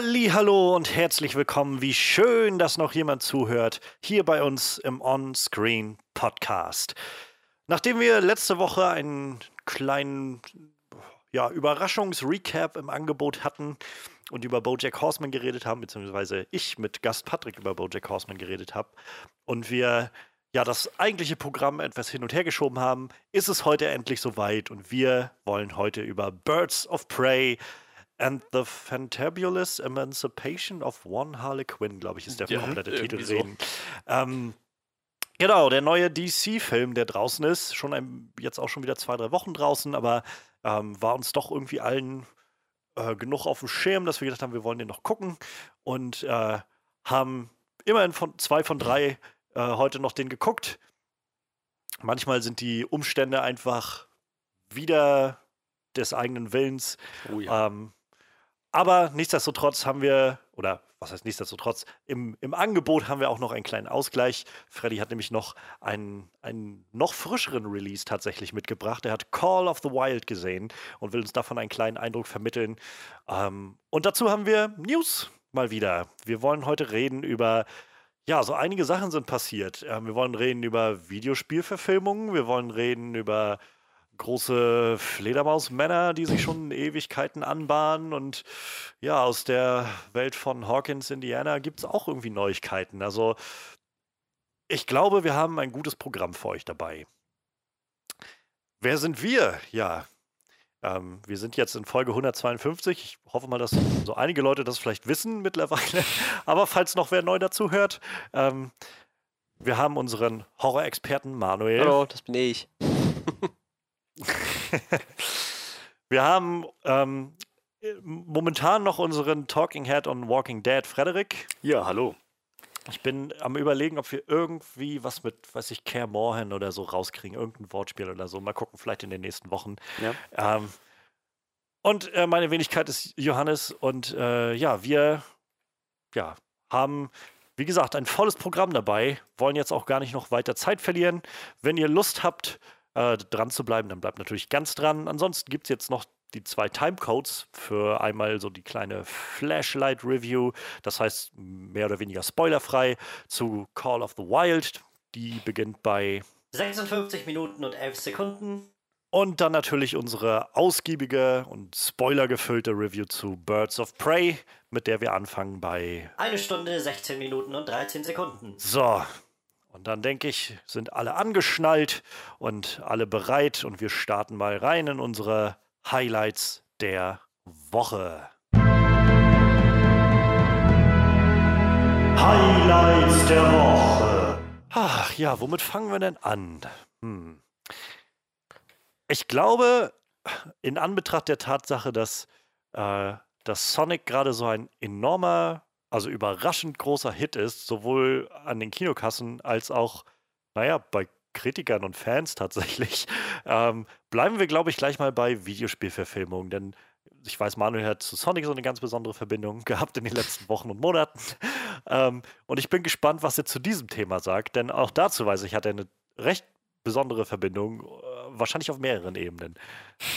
Hallo und herzlich willkommen. Wie schön, dass noch jemand zuhört hier bei uns im On-Screen Podcast. Nachdem wir letzte Woche einen kleinen ja, Überraschungsrecap im Angebot hatten und über BoJack Horseman geredet haben, beziehungsweise ich mit Gast Patrick über BoJack Horseman geredet habe und wir ja das eigentliche Programm etwas hin und her geschoben haben, ist es heute endlich soweit und wir wollen heute über Birds of Prey and the Fantabulous Emancipation of One Harlequin, glaube ich, ist der ja, komplette Titel so. Ähm, genau, der neue DC-Film, der draußen ist, schon ein, jetzt auch schon wieder zwei, drei Wochen draußen, aber ähm, war uns doch irgendwie allen äh, genug auf dem Schirm, dass wir gedacht haben, wir wollen den noch gucken und äh, haben immerhin von zwei von drei äh, heute noch den geguckt. Manchmal sind die Umstände einfach wieder des eigenen Willens. Oh ja. ähm, aber nichtsdestotrotz haben wir, oder was heißt nichtsdestotrotz, im, im Angebot haben wir auch noch einen kleinen Ausgleich. Freddy hat nämlich noch einen, einen noch frischeren Release tatsächlich mitgebracht. Er hat Call of the Wild gesehen und will uns davon einen kleinen Eindruck vermitteln. Ähm, und dazu haben wir News mal wieder. Wir wollen heute reden über ja, so einige Sachen sind passiert. Ähm, wir wollen reden über Videospielverfilmungen, wir wollen reden über große Fledermausmänner, die sich schon Ewigkeiten anbahnen. Und ja, aus der Welt von Hawkins, Indiana, gibt es auch irgendwie Neuigkeiten. Also ich glaube, wir haben ein gutes Programm für euch dabei. Wer sind wir? Ja, ähm, wir sind jetzt in Folge 152. Ich hoffe mal, dass so einige Leute das vielleicht wissen mittlerweile. Aber falls noch wer neu dazu hört, ähm, wir haben unseren Horror-Experten Manuel. Hallo, das bin ich. Wir haben ähm, momentan noch unseren Talking Head on Walking Dead, Frederik. Ja, hallo. Ich bin am überlegen, ob wir irgendwie was mit, weiß ich, Care Morhen oder so rauskriegen, irgendein Wortspiel oder so. Mal gucken, vielleicht in den nächsten Wochen. Ja. Ähm, und äh, meine Wenigkeit ist Johannes und äh, ja, wir ja, haben, wie gesagt, ein volles Programm dabei, wollen jetzt auch gar nicht noch weiter Zeit verlieren. Wenn ihr Lust habt, äh, dran zu bleiben, dann bleibt natürlich ganz dran. Ansonsten gibt es jetzt noch die zwei Timecodes für einmal so die kleine Flashlight-Review, das heißt mehr oder weniger spoilerfrei zu Call of the Wild. Die beginnt bei 56 Minuten und 11 Sekunden. Und dann natürlich unsere ausgiebige und spoilergefüllte Review zu Birds of Prey, mit der wir anfangen bei. Eine Stunde, 16 Minuten und 13 Sekunden. So, und dann denke ich, sind alle angeschnallt und alle bereit und wir starten mal rein in unsere Highlights der Woche. Highlights der Woche. Ach ja, womit fangen wir denn an? Hm. Ich glaube, in Anbetracht der Tatsache, dass, äh, dass Sonic gerade so ein enormer also überraschend großer Hit ist, sowohl an den Kinokassen als auch, naja, bei Kritikern und Fans tatsächlich, ähm, bleiben wir, glaube ich, gleich mal bei Videospielverfilmungen, denn ich weiß, Manuel hat zu Sonic so eine ganz besondere Verbindung gehabt in den letzten Wochen und Monaten. Ähm, und ich bin gespannt, was er zu diesem Thema sagt, denn auch dazu weiß ich, hat er eine recht besondere Verbindung, wahrscheinlich auf mehreren Ebenen.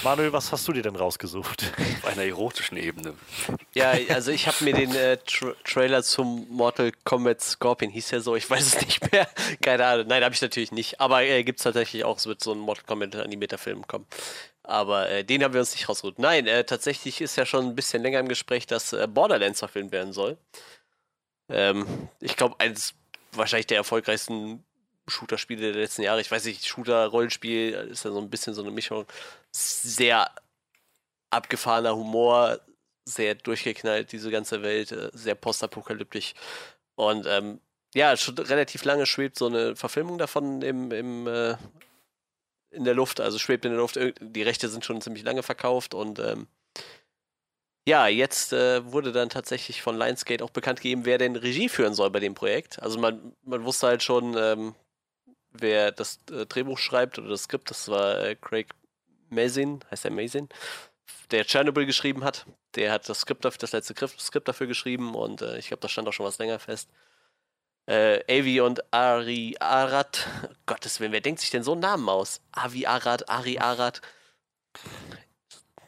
Manuel, was hast du dir denn rausgesucht? Auf einer erotischen Ebene. Ja, also ich habe mir den äh, Tra Trailer zum Mortal Kombat Scorpion, hieß ja so, ich weiß es nicht mehr. Keine Ahnung. Nein, habe ich natürlich nicht. Aber äh, gibt es tatsächlich auch, es wird so ein Mortal Kombat animierter Film kommen. Aber äh, den haben wir uns nicht rausgesucht. Nein, äh, tatsächlich ist ja schon ein bisschen länger im Gespräch, dass äh, Borderlands verfilmt werden soll. Ähm, ich glaube, eines wahrscheinlich der erfolgreichsten Shooter-Spiele der letzten Jahre. Ich weiß nicht, Shooter-Rollenspiel ist ja so ein bisschen so eine Mischung. Sehr abgefahrener Humor, sehr durchgeknallt, diese ganze Welt, äh, sehr postapokalyptisch. Und ähm, ja, schon relativ lange schwebt so eine Verfilmung davon im, im, äh, in der Luft, also schwebt in der Luft. Die Rechte sind schon ziemlich lange verkauft und ähm, ja, jetzt äh, wurde dann tatsächlich von Lionsgate auch bekannt gegeben, wer denn Regie führen soll bei dem Projekt. Also man, man wusste halt schon, ähm, wer das äh, Drehbuch schreibt oder das Skript, das war äh, Craig Mazin, heißt er Mazin, der Chernobyl geschrieben hat. Der hat das Skript, das letzte Skript dafür geschrieben und äh, ich glaube, da stand auch schon was länger fest. Äh, Avi und Ari Arad, Gottes Willen, wer denkt sich denn so einen Namen aus? Avi Arad, Ari Arad.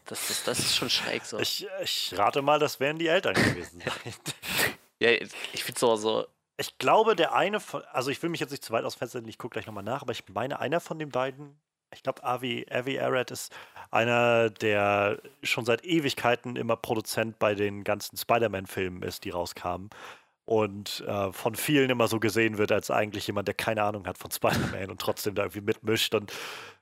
Das ist, das ist schon schräg so. Ich, ich rate mal, das wären die Eltern gewesen. ja, ich finde so, so. Ich glaube, der eine von, also ich will mich jetzt nicht zu weit aus Fenster ich gucke gleich nochmal nach, aber ich meine, einer von den beiden, ich glaube, Avi, Avi Arad ist einer, der schon seit Ewigkeiten immer Produzent bei den ganzen Spider-Man-Filmen ist, die rauskamen und äh, von vielen immer so gesehen wird als eigentlich jemand, der keine Ahnung hat von Spider-Man und trotzdem da irgendwie mitmischt und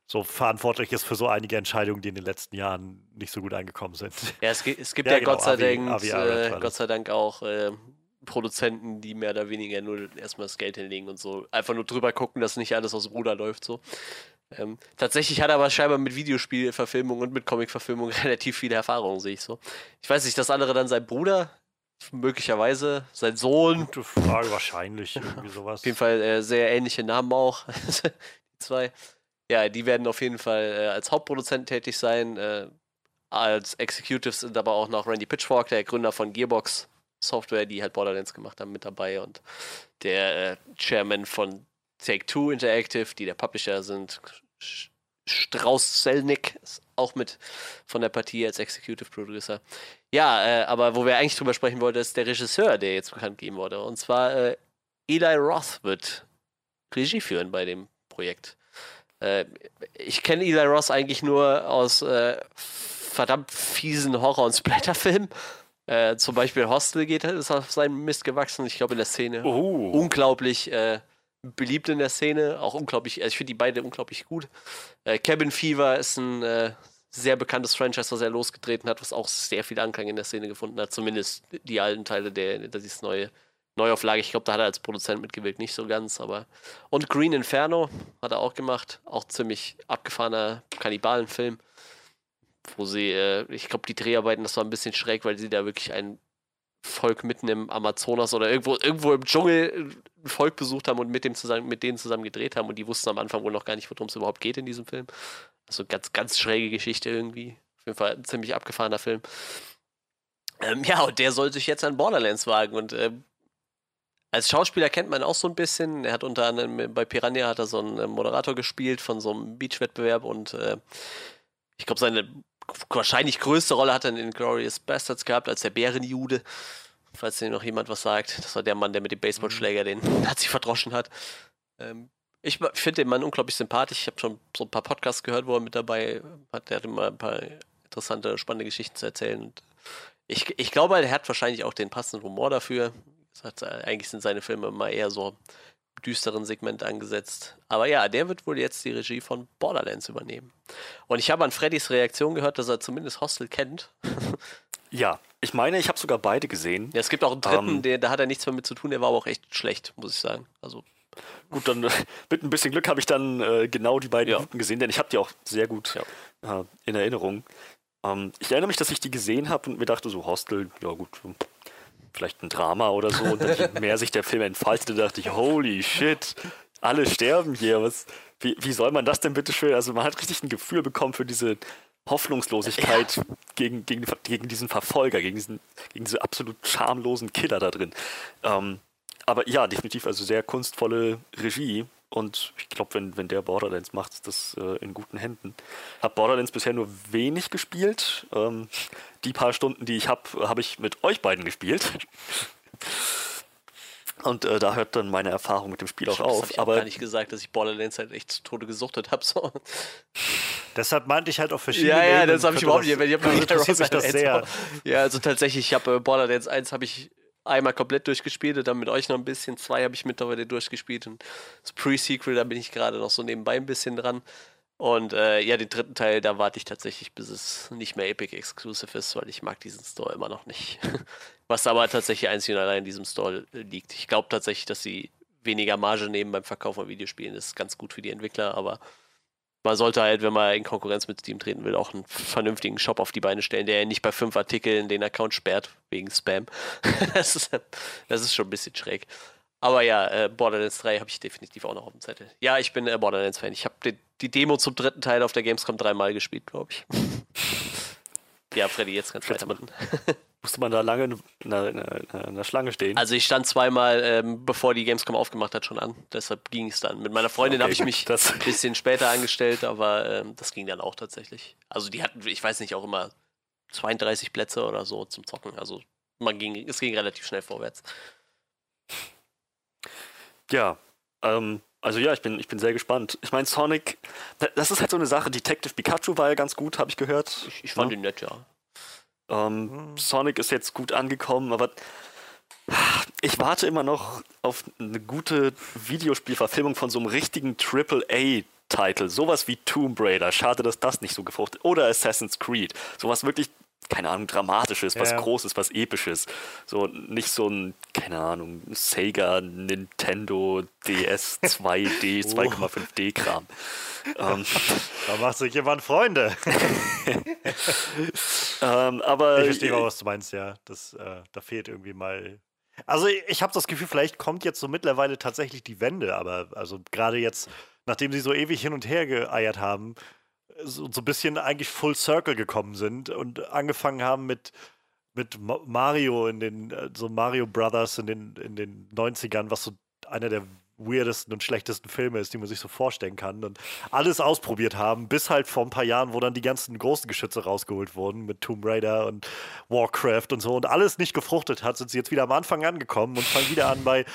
so verantwortlich ist für so einige Entscheidungen, die in den letzten Jahren nicht so gut angekommen sind. Ja, es, es gibt ja, ja genau, Gott, sei Avi, Dank, Avi äh, Gott sei Dank auch äh, Produzenten, die mehr oder weniger nur erstmal das Geld hinlegen und so einfach nur drüber gucken, dass nicht alles aus dem Ruder läuft so. Ähm, tatsächlich hat er aber scheinbar mit Videospielverfilmung und mit Comicverfilmung relativ viele Erfahrungen, sehe ich so. Ich weiß nicht, das andere dann sein Bruder, möglicherweise, sein Sohn. Gute Frage, wahrscheinlich, irgendwie sowas. Auf jeden Fall äh, sehr ähnliche Namen auch, die zwei. Ja, die werden auf jeden Fall äh, als Hauptproduzenten tätig sein. Äh, als Executives sind aber auch noch Randy Pitchfork, der Gründer von Gearbox Software, die halt Borderlands gemacht haben, mit dabei und der äh, Chairman von Take Two Interactive, die der Publisher sind. Strauß Selnick ist auch mit von der Partie als Executive Producer. Ja, äh, aber wo wir eigentlich drüber sprechen wollten, ist der Regisseur, der jetzt bekannt gegeben wurde. Und zwar äh, Eli Roth wird Regie führen bei dem Projekt. Äh, ich kenne Eli Ross eigentlich nur aus äh, verdammt fiesen Horror- und Splatterfilmen. Äh, zum Beispiel Hostel geht, ist auf seinem Mist gewachsen. Ich glaube in der Szene. Oh. Unglaublich äh, beliebt in der Szene. Auch unglaublich, also ich finde die beide unglaublich gut. Äh, Cabin Fever ist ein äh, sehr bekanntes Franchise, was er losgetreten hat, was auch sehr viel Anklang in der Szene gefunden hat. Zumindest die alten Teile der, das neue Neuauflage. Ich glaube, da hat er als Produzent mitgewirkt, nicht so ganz, aber. Und Green Inferno hat er auch gemacht. Auch ziemlich abgefahrener Kannibalenfilm. Wo sie, äh, ich glaube, die Dreharbeiten, das war ein bisschen schräg, weil sie da wirklich ein Volk mitten im Amazonas oder irgendwo, irgendwo im Dschungel ein Volk besucht haben und mit, dem zusammen, mit denen zusammen gedreht haben und die wussten am Anfang wohl noch gar nicht, worum es überhaupt geht in diesem Film. Also ganz, ganz schräge Geschichte irgendwie. Auf jeden Fall ein ziemlich abgefahrener Film. Ähm, ja, und der soll sich jetzt an Borderlands wagen und äh, als Schauspieler kennt man auch so ein bisschen. Er hat unter anderem bei Piranha hat er so einen äh, Moderator gespielt von so einem Beach-Wettbewerb und äh, ich glaube, seine wahrscheinlich größte Rolle hat er in Glorious Bastards gehabt, als der Bärenjude. Falls dir noch jemand was sagt. Das war der Mann, der mit dem Baseballschläger den Nazi verdroschen hat. Ähm, ich finde den Mann unglaublich sympathisch. Ich habe schon so ein paar Podcasts gehört, wo er mit dabei hat. Der hat immer ein paar interessante, spannende Geschichten zu erzählen. Und ich, ich glaube, er hat wahrscheinlich auch den passenden Humor dafür. Hat, eigentlich sind seine Filme immer eher so düsteren Segment angesetzt. Aber ja, der wird wohl jetzt die Regie von Borderlands übernehmen. Und ich habe an Freddys Reaktion gehört, dass er zumindest Hostel kennt. ja, ich meine, ich habe sogar beide gesehen. Ja, es gibt auch einen dritten, ähm, der, da hat er nichts mehr mit zu tun, der war aber auch echt schlecht, muss ich sagen. Also Gut, dann mit ein bisschen Glück habe ich dann äh, genau die beiden ja. gesehen, denn ich habe die auch sehr gut ja. äh, in Erinnerung. Ähm, ich erinnere mich, dass ich die gesehen habe und mir dachte so, Hostel, ja gut, vielleicht ein Drama oder so. Und dann, je mehr sich der Film entfaltete, dachte ich, holy shit, alle sterben hier. Was, wie, wie soll man das denn bitte schön? Also man hat richtig ein Gefühl bekommen für diese Hoffnungslosigkeit ja. gegen, gegen, gegen diesen Verfolger, gegen diesen, gegen diese absolut schamlosen Killer da drin. Ähm, aber ja, definitiv, also sehr kunstvolle Regie. Und ich glaube, wenn, wenn der Borderlands macht, ist das äh, in guten Händen. Habe Borderlands bisher nur wenig gespielt. Ähm, die paar Stunden, die ich habe, habe ich mit euch beiden gespielt. Und äh, da hört dann meine Erfahrung mit dem Spiel auch das auf. Ich aber gar nicht gesagt, dass ich Borderlands halt echt zu Tode gesuchtet habe. So. Deshalb meinte ich halt auch verschiedene. Ja, ja, das habe ich überhaupt nicht. Ich habe interessiert mich das sehr. Ja, also tatsächlich, ich habe äh, Borderlands 1 habe ich einmal komplett durchgespielt und dann mit euch noch ein bisschen. Zwei habe ich mittlerweile durchgespielt und das Pre-Sequel, da bin ich gerade noch so nebenbei ein bisschen dran. Und äh, ja, den dritten Teil, da warte ich tatsächlich, bis es nicht mehr Epic Exclusive ist, weil ich mag diesen Store immer noch nicht. Was aber tatsächlich einzig und allein in diesem Store liegt. Ich glaube tatsächlich, dass sie weniger Marge nehmen beim Verkauf von Videospielen. Das ist ganz gut für die Entwickler, aber man sollte halt, wenn man in Konkurrenz mit Steam treten will, auch einen vernünftigen Shop auf die Beine stellen, der nicht bei fünf Artikeln den Account sperrt, wegen Spam. das, ist, das ist schon ein bisschen schräg. Aber ja, äh, Borderlands 3 habe ich definitiv auch noch auf dem Zettel. Ja, ich bin äh, Borderlands-Fan. Ich habe die, die, Demo zum dritten Teil auf der Gamescom dreimal gespielt, glaube ich. Ja, Freddy, jetzt kannst du weitermachen. Musste man da lange in der Schlange stehen? Also ich stand zweimal, ähm, bevor die Gamescom aufgemacht hat, schon an. Deshalb ging es dann. Mit meiner Freundin okay, habe ich mich ein bisschen später angestellt, aber ähm, das ging dann auch tatsächlich. Also die hatten, ich weiß nicht, auch immer 32 Plätze oder so zum Zocken. Also man ging, es ging relativ schnell vorwärts. Ja, ähm, also ja, ich bin, ich bin sehr gespannt. Ich meine, Sonic, das ist halt so eine Sache. Detective Pikachu war ja ganz gut, habe ich gehört. Ich, ich fand ja. ihn nett, ja. Ähm, Sonic ist jetzt gut angekommen, aber ich warte immer noch auf eine gute Videospielverfilmung von so einem richtigen AAA-Titel. Sowas wie Tomb Raider. Schade, dass das nicht so gefruchtet. Oder Assassin's Creed. Sowas wirklich keine Ahnung, Dramatisches, was ja. Großes, was Episches. So nicht so ein, keine Ahnung, Sega, Nintendo, DS 2D, 2,5D Kram. ähm, da macht sich jemand Freunde. ähm, aber ich verstehe auch, was du meinst, ja. Das, äh, da fehlt irgendwie mal. Also ich habe das Gefühl, vielleicht kommt jetzt so mittlerweile tatsächlich die Wende, aber also gerade jetzt, nachdem sie so ewig hin und her geeiert haben, so, so ein bisschen eigentlich Full Circle gekommen sind und angefangen haben mit, mit Mario in den, äh, so Mario Brothers in den, in den 90ern, was so einer der weirdesten und schlechtesten Filme ist, die man sich so vorstellen kann. Und alles ausprobiert haben, bis halt vor ein paar Jahren, wo dann die ganzen großen Geschütze rausgeholt wurden mit Tomb Raider und Warcraft und so und alles nicht gefruchtet hat, sind sie jetzt wieder am Anfang angekommen und fangen wieder an bei,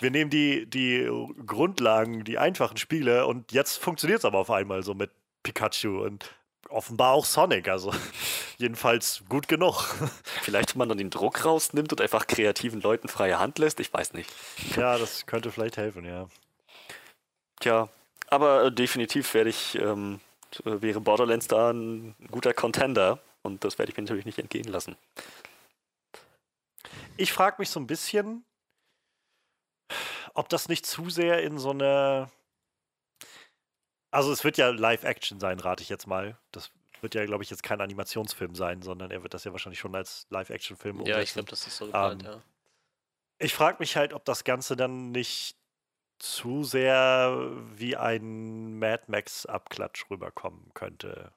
wir nehmen die, die Grundlagen, die einfachen Spiele und jetzt funktioniert es aber auf einmal so mit Pikachu und offenbar auch Sonic, also jedenfalls gut genug. Vielleicht, wenn man dann den Druck rausnimmt und einfach kreativen Leuten freie Hand lässt, ich weiß nicht. Ja, das könnte vielleicht helfen, ja. Tja, aber äh, definitiv werde ich, ähm, wäre Borderlands da ein guter Contender und das werde ich mir natürlich nicht entgehen lassen. Ich frage mich so ein bisschen, ob das nicht zu sehr in so eine also es wird ja Live-Action sein, rate ich jetzt mal. Das wird ja, glaube ich, jetzt kein Animationsfilm sein, sondern er wird das ja wahrscheinlich schon als Live-Action-Film umsetzen. Ja, ich glaube, das ist so geplant, ähm, ja. Ich frage mich halt, ob das Ganze dann nicht zu sehr wie ein Mad Max-Abklatsch rüberkommen könnte.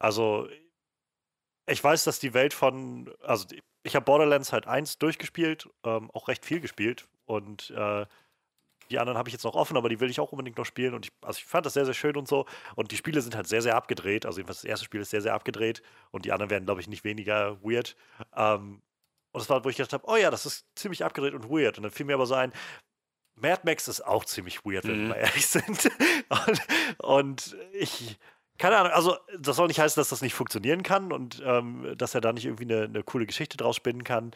Also, ich weiß, dass die Welt von, also ich habe Borderlands halt 1 durchgespielt, ähm, auch recht viel gespielt und äh, die anderen habe ich jetzt noch offen, aber die will ich auch unbedingt noch spielen. Und ich, also ich fand das sehr, sehr schön und so. Und die Spiele sind halt sehr, sehr abgedreht. Also jedenfalls das erste Spiel ist sehr, sehr abgedreht. Und die anderen werden, glaube ich, nicht weniger weird. Ähm, und das war, wo ich gedacht habe, oh ja, das ist ziemlich abgedreht und weird. Und dann fiel mir aber so ein, Mad Max ist auch ziemlich weird, wenn mhm. wir ehrlich sind. und, und ich, keine Ahnung, also das soll nicht heißen, dass das nicht funktionieren kann und ähm, dass er da nicht irgendwie eine, eine, coole Geschichte draus spinnen kann.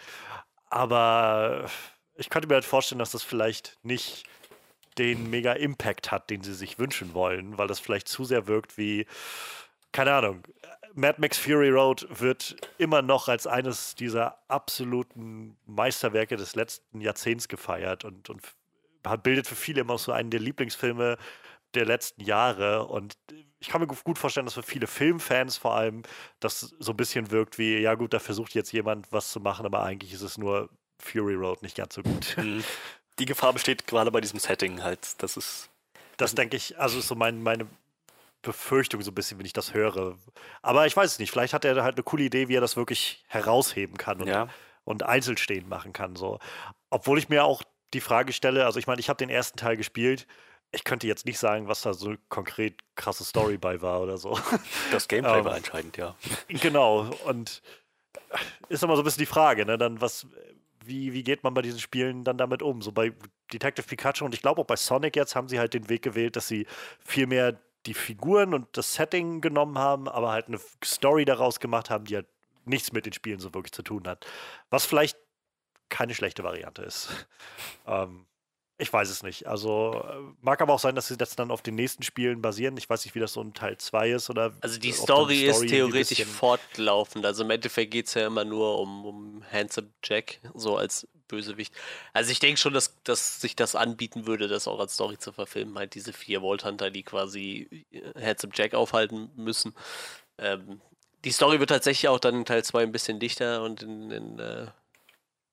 Aber ich könnte mir halt vorstellen, dass das vielleicht nicht den mega Impact hat, den sie sich wünschen wollen, weil das vielleicht zu sehr wirkt wie, keine Ahnung, Mad Max Fury Road wird immer noch als eines dieser absoluten Meisterwerke des letzten Jahrzehnts gefeiert und, und bildet für viele immer so einen der Lieblingsfilme der letzten Jahre. Und ich kann mir gut vorstellen, dass für viele Filmfans vor allem das so ein bisschen wirkt wie, ja gut, da versucht jetzt jemand was zu machen, aber eigentlich ist es nur Fury Road nicht ganz so gut. Die Gefahr besteht gerade bei diesem Setting halt. Das ist. Das denke ich, also ist so mein, meine Befürchtung so ein bisschen, wenn ich das höre. Aber ich weiß es nicht. Vielleicht hat er halt eine coole Idee, wie er das wirklich herausheben kann und, ja. und einzeln machen kann. So. Obwohl ich mir auch die Frage stelle, also ich meine, ich habe den ersten Teil gespielt. Ich könnte jetzt nicht sagen, was da so konkret krasse Story bei war oder so. Das Gameplay ähm, war entscheidend, ja. Genau. Und ist immer so ein bisschen die Frage, ne? Dann was, wie, wie geht man bei diesen Spielen dann damit um? So bei Detective Pikachu und ich glaube auch bei Sonic jetzt haben sie halt den Weg gewählt, dass sie viel mehr die Figuren und das Setting genommen haben, aber halt eine Story daraus gemacht haben, die halt nichts mit den Spielen so wirklich zu tun hat. Was vielleicht keine schlechte Variante ist. ähm, ich weiß es nicht. Also äh, mag aber auch sein, dass sie jetzt dann auf den nächsten Spielen basieren. Ich weiß nicht, wie das so in Teil 2 ist oder. Also die Story, Story ist theoretisch fortlaufend. Also im Endeffekt geht es ja immer nur um, um Handsome Jack, so als Bösewicht. Also ich denke schon, dass, dass sich das anbieten würde, das auch als Story zu verfilmen. Halt diese vier Vault Hunter, die quasi äh, Handsome Jack aufhalten müssen. Ähm, die Story wird tatsächlich auch dann in Teil 2 ein bisschen dichter und in, in äh,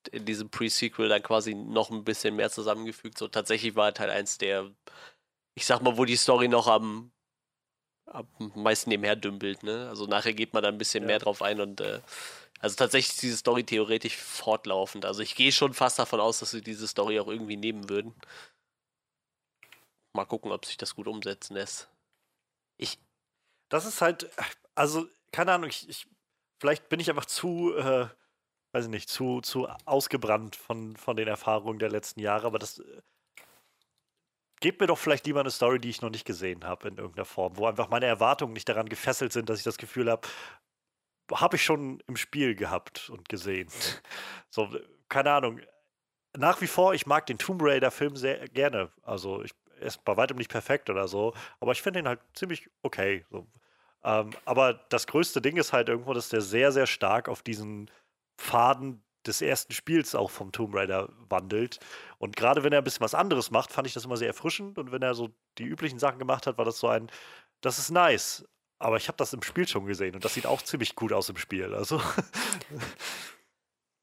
in diesem Pre-Sequel dann quasi noch ein bisschen mehr zusammengefügt. So tatsächlich war Teil 1 der, ich sag mal, wo die Story noch am, meist nebenher dümpelt. Ne? Also nachher geht man da ein bisschen ja. mehr drauf ein und äh, also tatsächlich ist diese Story theoretisch fortlaufend. Also ich gehe schon fast davon aus, dass sie diese Story auch irgendwie nehmen würden. Mal gucken, ob sich das gut umsetzen lässt. Ich. Das ist halt, also, keine Ahnung, ich, ich vielleicht bin ich einfach zu, äh, weiß ich nicht, zu, zu ausgebrannt von, von den Erfahrungen der letzten Jahre, aber das. Äh, gebt mir doch vielleicht lieber eine Story, die ich noch nicht gesehen habe in irgendeiner Form, wo einfach meine Erwartungen nicht daran gefesselt sind, dass ich das Gefühl habe, habe ich schon im Spiel gehabt und gesehen. So, keine Ahnung. Nach wie vor, ich mag den Tomb Raider-Film sehr gerne. Also, ich, er ist bei weitem nicht perfekt oder so, aber ich finde ihn halt ziemlich okay. So. Ähm, aber das größte Ding ist halt irgendwo, dass der sehr, sehr stark auf diesen Faden des ersten Spiels auch vom Tomb Raider wandelt. Und gerade wenn er ein bisschen was anderes macht, fand ich das immer sehr erfrischend. Und wenn er so die üblichen Sachen gemacht hat, war das so ein, das ist nice. Aber ich habe das im Spiel schon gesehen und das sieht auch ziemlich gut aus im Spiel. Also.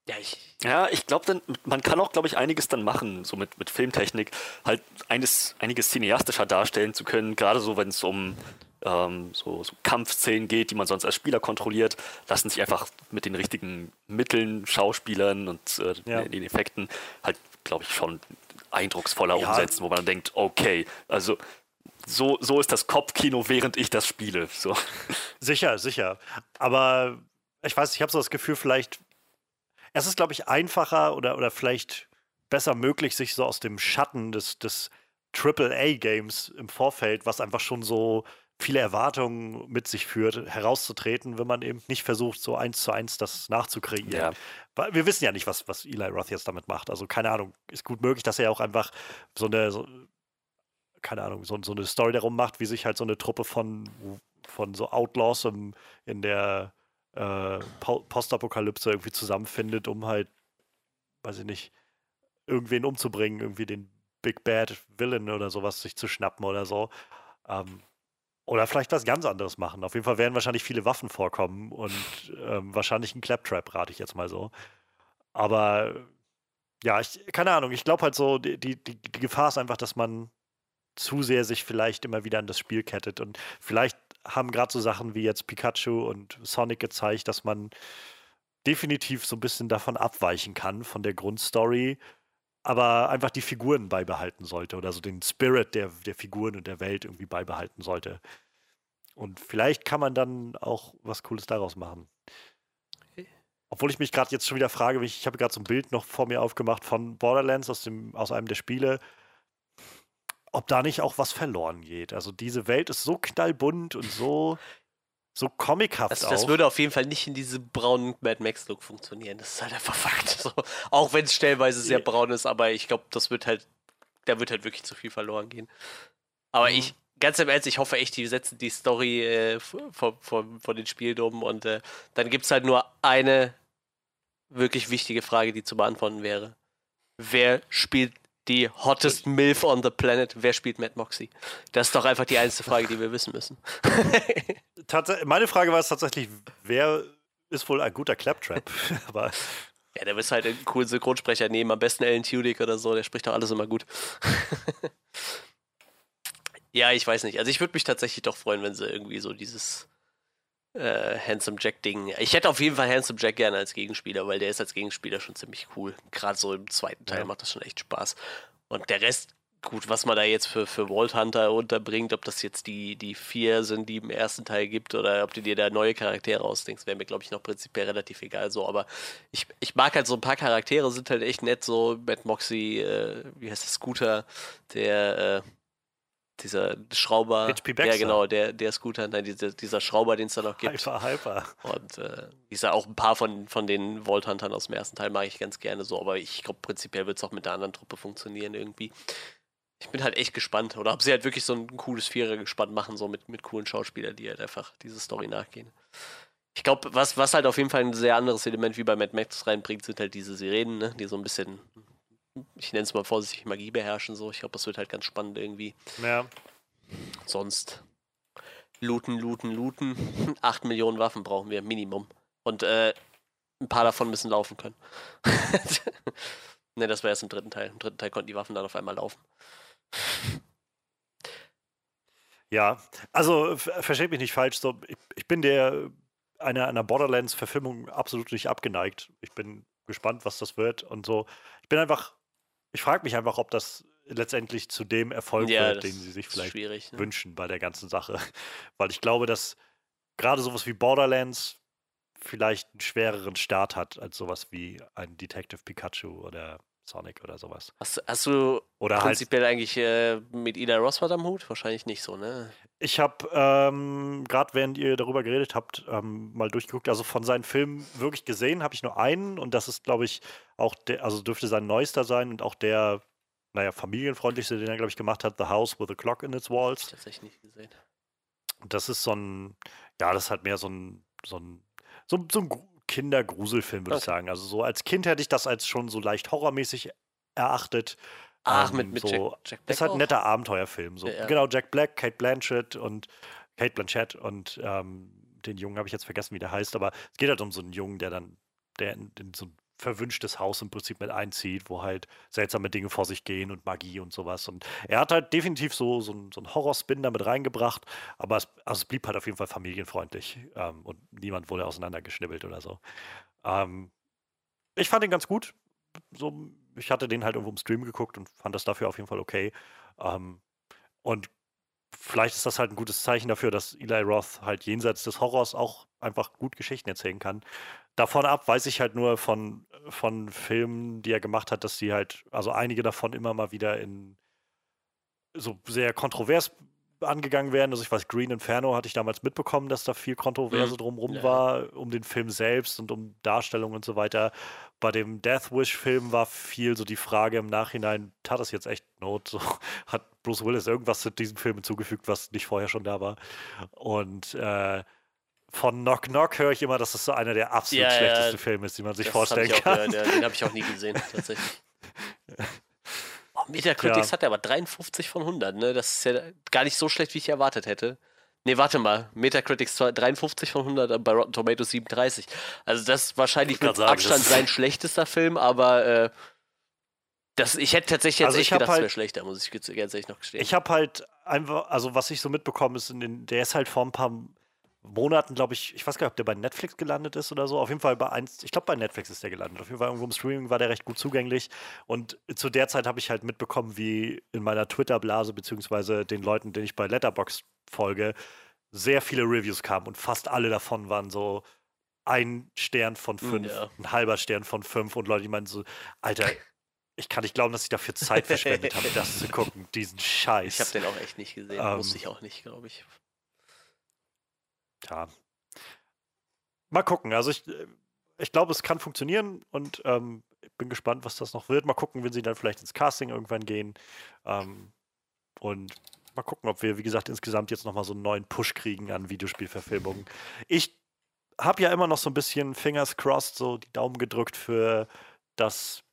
Ja, ich, ja, ich glaube, man kann auch, glaube ich, einiges dann machen, so mit, mit Filmtechnik, halt eines, einiges cineastischer darstellen zu können, gerade so, wenn es um ähm, so, so, Kampfszenen geht, die man sonst als Spieler kontrolliert, lassen sich einfach mit den richtigen Mitteln, Schauspielern und äh, ja. den Effekten halt, glaube ich, schon eindrucksvoller ja. umsetzen, wo man dann denkt, okay, also so, so ist das Kopfkino, während ich das spiele. So. Sicher, sicher. Aber ich weiß, ich habe so das Gefühl, vielleicht, es ist, glaube ich, einfacher oder, oder vielleicht besser möglich, sich so aus dem Schatten des, des AAA-Games im Vorfeld, was einfach schon so viele Erwartungen mit sich führt, herauszutreten, wenn man eben nicht versucht, so eins zu eins das nachzukreieren. Ja. Wir wissen ja nicht, was, was Eli Roth jetzt damit macht. Also keine Ahnung, ist gut möglich, dass er auch einfach so eine, so, keine Ahnung, so, so, eine Story darum macht, wie sich halt so eine Truppe von, von so Outlaws im, in der äh, Postapokalypse irgendwie zusammenfindet, um halt, weiß ich nicht, irgendwen umzubringen, irgendwie den Big Bad Villain oder sowas sich zu schnappen oder so. Ähm, oder vielleicht was ganz anderes machen. Auf jeden Fall werden wahrscheinlich viele Waffen vorkommen und ähm, wahrscheinlich ein Claptrap, rate ich jetzt mal so. Aber ja, ich, keine Ahnung, ich glaube halt so, die, die, die Gefahr ist einfach, dass man zu sehr sich vielleicht immer wieder an das Spiel kettet. Und vielleicht haben gerade so Sachen wie jetzt Pikachu und Sonic gezeigt, dass man definitiv so ein bisschen davon abweichen kann, von der Grundstory, aber einfach die Figuren beibehalten sollte oder so den Spirit der, der Figuren und der Welt irgendwie beibehalten sollte. Und vielleicht kann man dann auch was Cooles daraus machen. Obwohl ich mich gerade jetzt schon wieder frage, ich, ich habe gerade so ein Bild noch vor mir aufgemacht von Borderlands aus, dem, aus einem der Spiele ob da nicht auch was verloren geht. Also diese Welt ist so knallbunt und so, so comichaft das, das würde auf jeden Fall nicht in diesem braunen Mad Max-Look funktionieren. Das ist halt einfach Fakt. So, auch wenn es stellenweise sehr braun ist, aber ich glaube, das wird halt, da wird halt wirklich zu viel verloren gehen. Aber mhm. ich, ganz im Ernst, ich hoffe echt, die setzen die Story äh, von, von, von den Spielen um und äh, dann gibt es halt nur eine wirklich wichtige Frage, die zu beantworten wäre. Wer spielt die hottest MILF on the planet. Wer spielt Matt Moxie? Das ist doch einfach die einzige Frage, die wir wissen müssen. Meine Frage war es tatsächlich, wer ist wohl ein guter Claptrap? Aber ja, der ist halt einen coolen Synchronsprecher nehmen, am besten Alan Tudyk oder so, der spricht doch alles immer gut. ja, ich weiß nicht. Also ich würde mich tatsächlich doch freuen, wenn sie irgendwie so dieses äh, Handsome Jack-Ding. Ich hätte auf jeden Fall Handsome Jack gerne als Gegenspieler, weil der ist als Gegenspieler schon ziemlich cool. Gerade so im zweiten Teil ja. macht das schon echt Spaß. Und der Rest, gut, was man da jetzt für, für Vault Hunter unterbringt, ob das jetzt die, die vier sind, die im ersten Teil gibt, oder ob du dir da neue Charaktere ausdenkst, wäre mir, glaube ich, noch prinzipiell relativ egal so. Aber ich, ich mag halt so ein paar Charaktere, sind halt echt nett, so Matt Moxie, äh, wie heißt der Scooter, der, äh, dieser Schrauber. HP Baxter. Ja, genau, der, der Scooter, nein, dieser, dieser Schrauber, den es da noch gibt. Hyper, hyper. Und äh, ich sage auch ein paar von, von den Vault Huntern aus dem ersten Teil mag ich ganz gerne so, aber ich glaube, prinzipiell wird es auch mit der anderen Truppe funktionieren irgendwie. Ich bin halt echt gespannt. Oder ob sie halt wirklich so ein cooles Vierer gespannt machen, so mit, mit coolen Schauspielern, die halt einfach diese Story nachgehen. Ich glaube, was, was halt auf jeden Fall ein sehr anderes Element wie bei Mad Max reinbringt, sind halt diese Sirenen, ne? die so ein bisschen ich nenne es mal vorsichtig, Magie beherrschen. So. Ich glaube, das wird halt ganz spannend irgendwie. Ja. Sonst looten, looten, looten. Acht Millionen Waffen brauchen wir, Minimum. Und äh, ein paar davon müssen laufen können. ne, das war erst im dritten Teil. Im dritten Teil konnten die Waffen dann auf einmal laufen. Ja, also versteht mich nicht falsch. So, ich, ich bin der einer, einer Borderlands-Verfilmung absolut nicht abgeneigt. Ich bin gespannt, was das wird und so. Ich bin einfach, ich frage mich einfach, ob das letztendlich zu dem Erfolg ja, wird, den sie sich vielleicht ne? wünschen bei der ganzen Sache. Weil ich glaube, dass gerade sowas wie Borderlands vielleicht einen schwereren Start hat als sowas wie ein Detective Pikachu oder Sonic oder sowas. Hast, hast du oder halt prinzipiell halt, eigentlich äh, mit Ida Ross was am Hut? Wahrscheinlich nicht so, ne? Ich habe ähm, gerade während ihr darüber geredet habt, ähm, mal durchgeguckt. Also von seinen Filmen wirklich gesehen habe ich nur einen und das ist, glaube ich, auch der, also dürfte sein neuester sein und auch der, naja, familienfreundlichste, den er, glaube ich, gemacht hat, The House with a Clock in its Walls. Ich tatsächlich nicht gesehen. Das ist so ein, ja, das ist halt mehr so ein, so ein, so, so ein Kindergruselfilm, würde okay. ich sagen. Also so als Kind hätte ich das als schon so leicht horrormäßig erachtet. Ach, ähm, mit, mit so, Jack, Jack Black. Ist halt ein netter Abenteuerfilm. So. Ja, ja. Genau, Jack Black, Kate Blanchett und Kate Blanchett und ähm, den Jungen habe ich jetzt vergessen, wie der heißt, aber es geht halt um so einen Jungen, der dann, der in, in so ein verwünschtes Haus im Prinzip mit einzieht, wo halt seltsame Dinge vor sich gehen und Magie und sowas. Und er hat halt definitiv so, so, so einen Horrorspin damit reingebracht, aber es, also es blieb halt auf jeden Fall familienfreundlich ähm, und niemand wurde auseinandergeschnibbelt oder so. Ähm, ich fand ihn ganz gut. So, ich hatte den halt irgendwo im Stream geguckt und fand das dafür auf jeden Fall okay. Ähm, und vielleicht ist das halt ein gutes Zeichen dafür, dass Eli Roth halt jenseits des Horrors auch einfach gut Geschichten erzählen kann. Davon ab weiß ich halt nur von, von Filmen, die er gemacht hat, dass die halt, also einige davon immer mal wieder in so sehr kontrovers angegangen werden. Also ich weiß, Green Inferno hatte ich damals mitbekommen, dass da viel Kontroverse mhm. drumherum ja. war, um den Film selbst und um Darstellung und so weiter. Bei dem Death Wish-Film war viel so die Frage im Nachhinein, tat das jetzt echt Not? So, hat Bruce Willis irgendwas zu diesem Film hinzugefügt, was nicht vorher schon da war? Und äh, von Knock Knock höre ich immer, dass das so einer der absolut ja, schlechtesten ja, Filme ist, die man sich vorstellen kann. Gehört, den habe ich auch nie gesehen, tatsächlich. Metacritics ja. hat er aber 53 von 100, ne? Das ist ja gar nicht so schlecht, wie ich erwartet hätte. Ne, warte mal. Metacritics 53 von 100, bei Rotten Tomatoes 37. Also das ist wahrscheinlich mit sagen, Abstand sein schlechtester Film, aber äh, das, ich hätte tatsächlich jetzt also echt gedacht, halt, es wäre schlechter, muss ich ganz ehrlich noch gestehen. Ich habe halt einfach, also was ich so mitbekomme, ist, in, der ist halt vor ein paar Monaten, glaube ich, ich weiß gar nicht, ob der bei Netflix gelandet ist oder so. Auf jeden Fall bei eins, ich glaube bei Netflix ist der gelandet. Auf jeden Fall irgendwo im Streaming war der recht gut zugänglich. Und zu der Zeit habe ich halt mitbekommen, wie in meiner Twitter-Blase, beziehungsweise den Leuten, denen ich bei Letterbox folge, sehr viele Reviews kamen und fast alle davon waren so ein Stern von hm, fünf, ja. ein halber Stern von fünf und Leute, die meinen so, Alter, ich kann nicht glauben, dass ich dafür Zeit verschwendet habe, das zu gucken, diesen Scheiß. Ich habe den auch echt nicht gesehen, ähm, wusste ich auch nicht, glaube ich ja. Mal gucken. Also ich, äh, ich glaube, es kann funktionieren und ähm, bin gespannt, was das noch wird. Mal gucken, wenn sie dann vielleicht ins Casting irgendwann gehen. Ähm, und mal gucken, ob wir, wie gesagt, insgesamt jetzt nochmal so einen neuen Push kriegen an Videospielverfilmungen. Ich habe ja immer noch so ein bisschen Fingers crossed, so die Daumen gedrückt für das,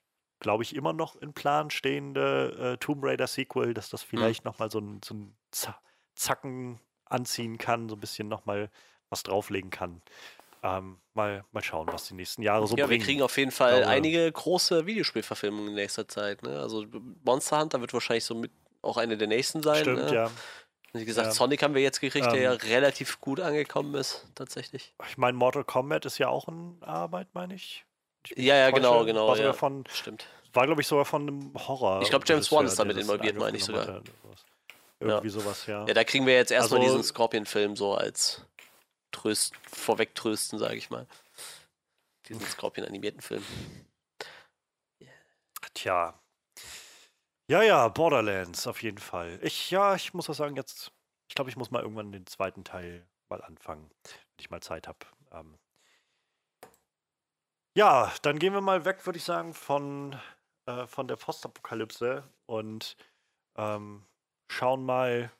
glaube ich, immer noch in Plan stehende äh, Tomb Raider Sequel, dass das mhm. vielleicht mhm. nochmal so ein, so ein Zacken anziehen kann, so ein bisschen nochmal was drauflegen kann. Ähm, mal, mal schauen, was die nächsten Jahre so ja, bringen. wir kriegen auf jeden Fall glaube, einige große Videospielverfilmungen in nächster Zeit. Ne? Also Monster Hunter wird wahrscheinlich so mit auch eine der nächsten sein. Stimmt, ne? ja. Wie gesagt, ja. Sonic haben wir jetzt gekriegt, ähm, der ja relativ gut angekommen ist, tatsächlich. Ich meine, Mortal Kombat ist ja auch in Arbeit, meine ich. ich ja, ja, genau, genau. War, ja. Von, Stimmt. war glaube ich, sogar von einem Horror. Ich glaube, James Wan ist damit involviert, meine ich sogar. Irgendwie ja. sowas, ja. Ja, da kriegen wir jetzt erstmal also, diesen Scorpion-Film so als Tröst, vorwegtrösten, sage ich mal. Diesen Scorpion-animierten Film. Tja. Ja, ja, Borderlands auf jeden Fall. Ich, ja, ich muss auch sagen, jetzt, ich glaube, ich muss mal irgendwann den zweiten Teil mal anfangen, wenn ich mal Zeit habe. Ähm, ja, dann gehen wir mal weg, würde ich sagen, von, äh, von der Postapokalypse und ähm, schauen mal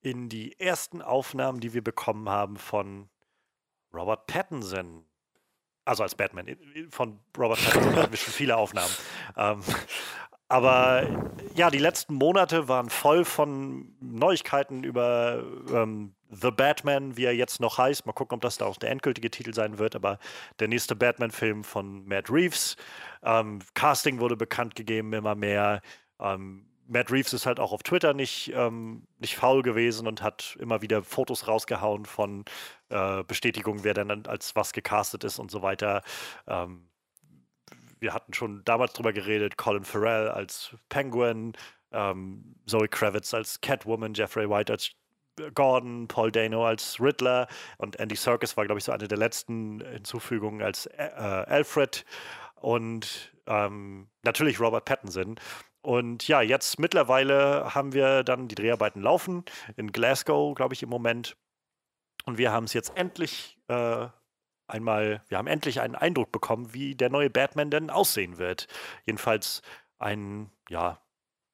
in die ersten Aufnahmen, die wir bekommen haben von Robert Pattinson. Also als Batman. Von Robert Pattinson hatten wir schon viele Aufnahmen. Ähm, aber ja, die letzten Monate waren voll von Neuigkeiten über ähm, The Batman, wie er jetzt noch heißt. Mal gucken, ob das da auch der endgültige Titel sein wird. Aber der nächste Batman-Film von Matt Reeves. Ähm, Casting wurde bekannt gegeben, immer mehr. Ähm, Matt Reeves ist halt auch auf Twitter nicht, ähm, nicht faul gewesen und hat immer wieder Fotos rausgehauen von äh, Bestätigungen, wer denn als was gecastet ist und so weiter. Ähm, wir hatten schon damals drüber geredet, Colin Farrell als Penguin, ähm, Zoe Kravitz als Catwoman, Jeffrey White als Gordon, Paul Dano als Riddler und Andy Serkis war, glaube ich, so eine der letzten Hinzufügungen als äh, Alfred und ähm, natürlich Robert Pattinson. Und ja, jetzt mittlerweile haben wir dann die Dreharbeiten laufen in Glasgow, glaube ich, im Moment. Und wir haben es jetzt endlich äh, einmal, wir haben endlich einen Eindruck bekommen, wie der neue Batman denn aussehen wird. Jedenfalls ein, ja,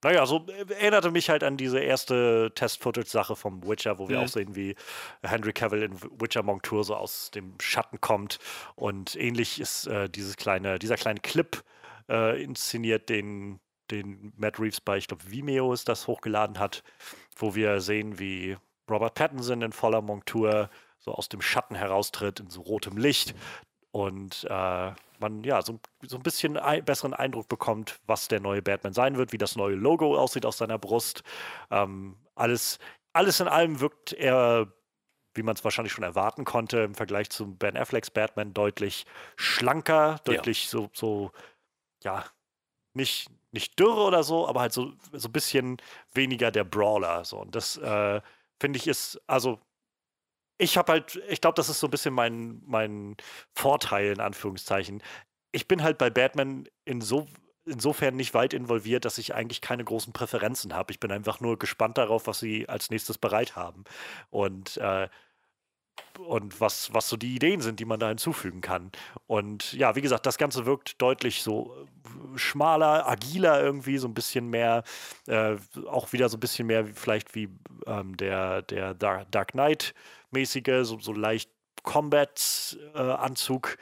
naja, so äh, erinnerte mich halt an diese erste Test-Footage-Sache vom Witcher, wo wir mhm. auch sehen, wie Henry Cavill in Witcher Monk-Tour so aus dem Schatten kommt. Und ähnlich ist äh, dieses kleine, dieser kleine Clip äh, inszeniert, den den Matt Reeves bei, ich glaube, Vimeo ist das hochgeladen hat, wo wir sehen, wie Robert Pattinson in voller Montur so aus dem Schatten heraustritt in so rotem Licht und äh, man ja so, so ein bisschen ein, besseren Eindruck bekommt, was der neue Batman sein wird, wie das neue Logo aussieht aus seiner Brust. Ähm, alles, alles in allem wirkt er, wie man es wahrscheinlich schon erwarten konnte, im Vergleich zu Ben Afflecks Batman deutlich schlanker, deutlich ja. so, so, ja, nicht, nicht dürre oder so, aber halt so, so ein bisschen weniger der Brawler. So. Und das äh, finde ich ist, also ich habe halt, ich glaube, das ist so ein bisschen mein, mein Vorteil, in Anführungszeichen. Ich bin halt bei Batman in so, insofern nicht weit involviert, dass ich eigentlich keine großen Präferenzen habe. Ich bin einfach nur gespannt darauf, was sie als nächstes bereit haben. Und äh, und was, was so die Ideen sind, die man da hinzufügen kann. Und ja, wie gesagt, das Ganze wirkt deutlich so äh, schmaler, agiler irgendwie, so ein bisschen mehr, äh, auch wieder so ein bisschen mehr vielleicht wie ähm, der, der Dark Knight-mäßige, so, so leicht Combat-Anzug.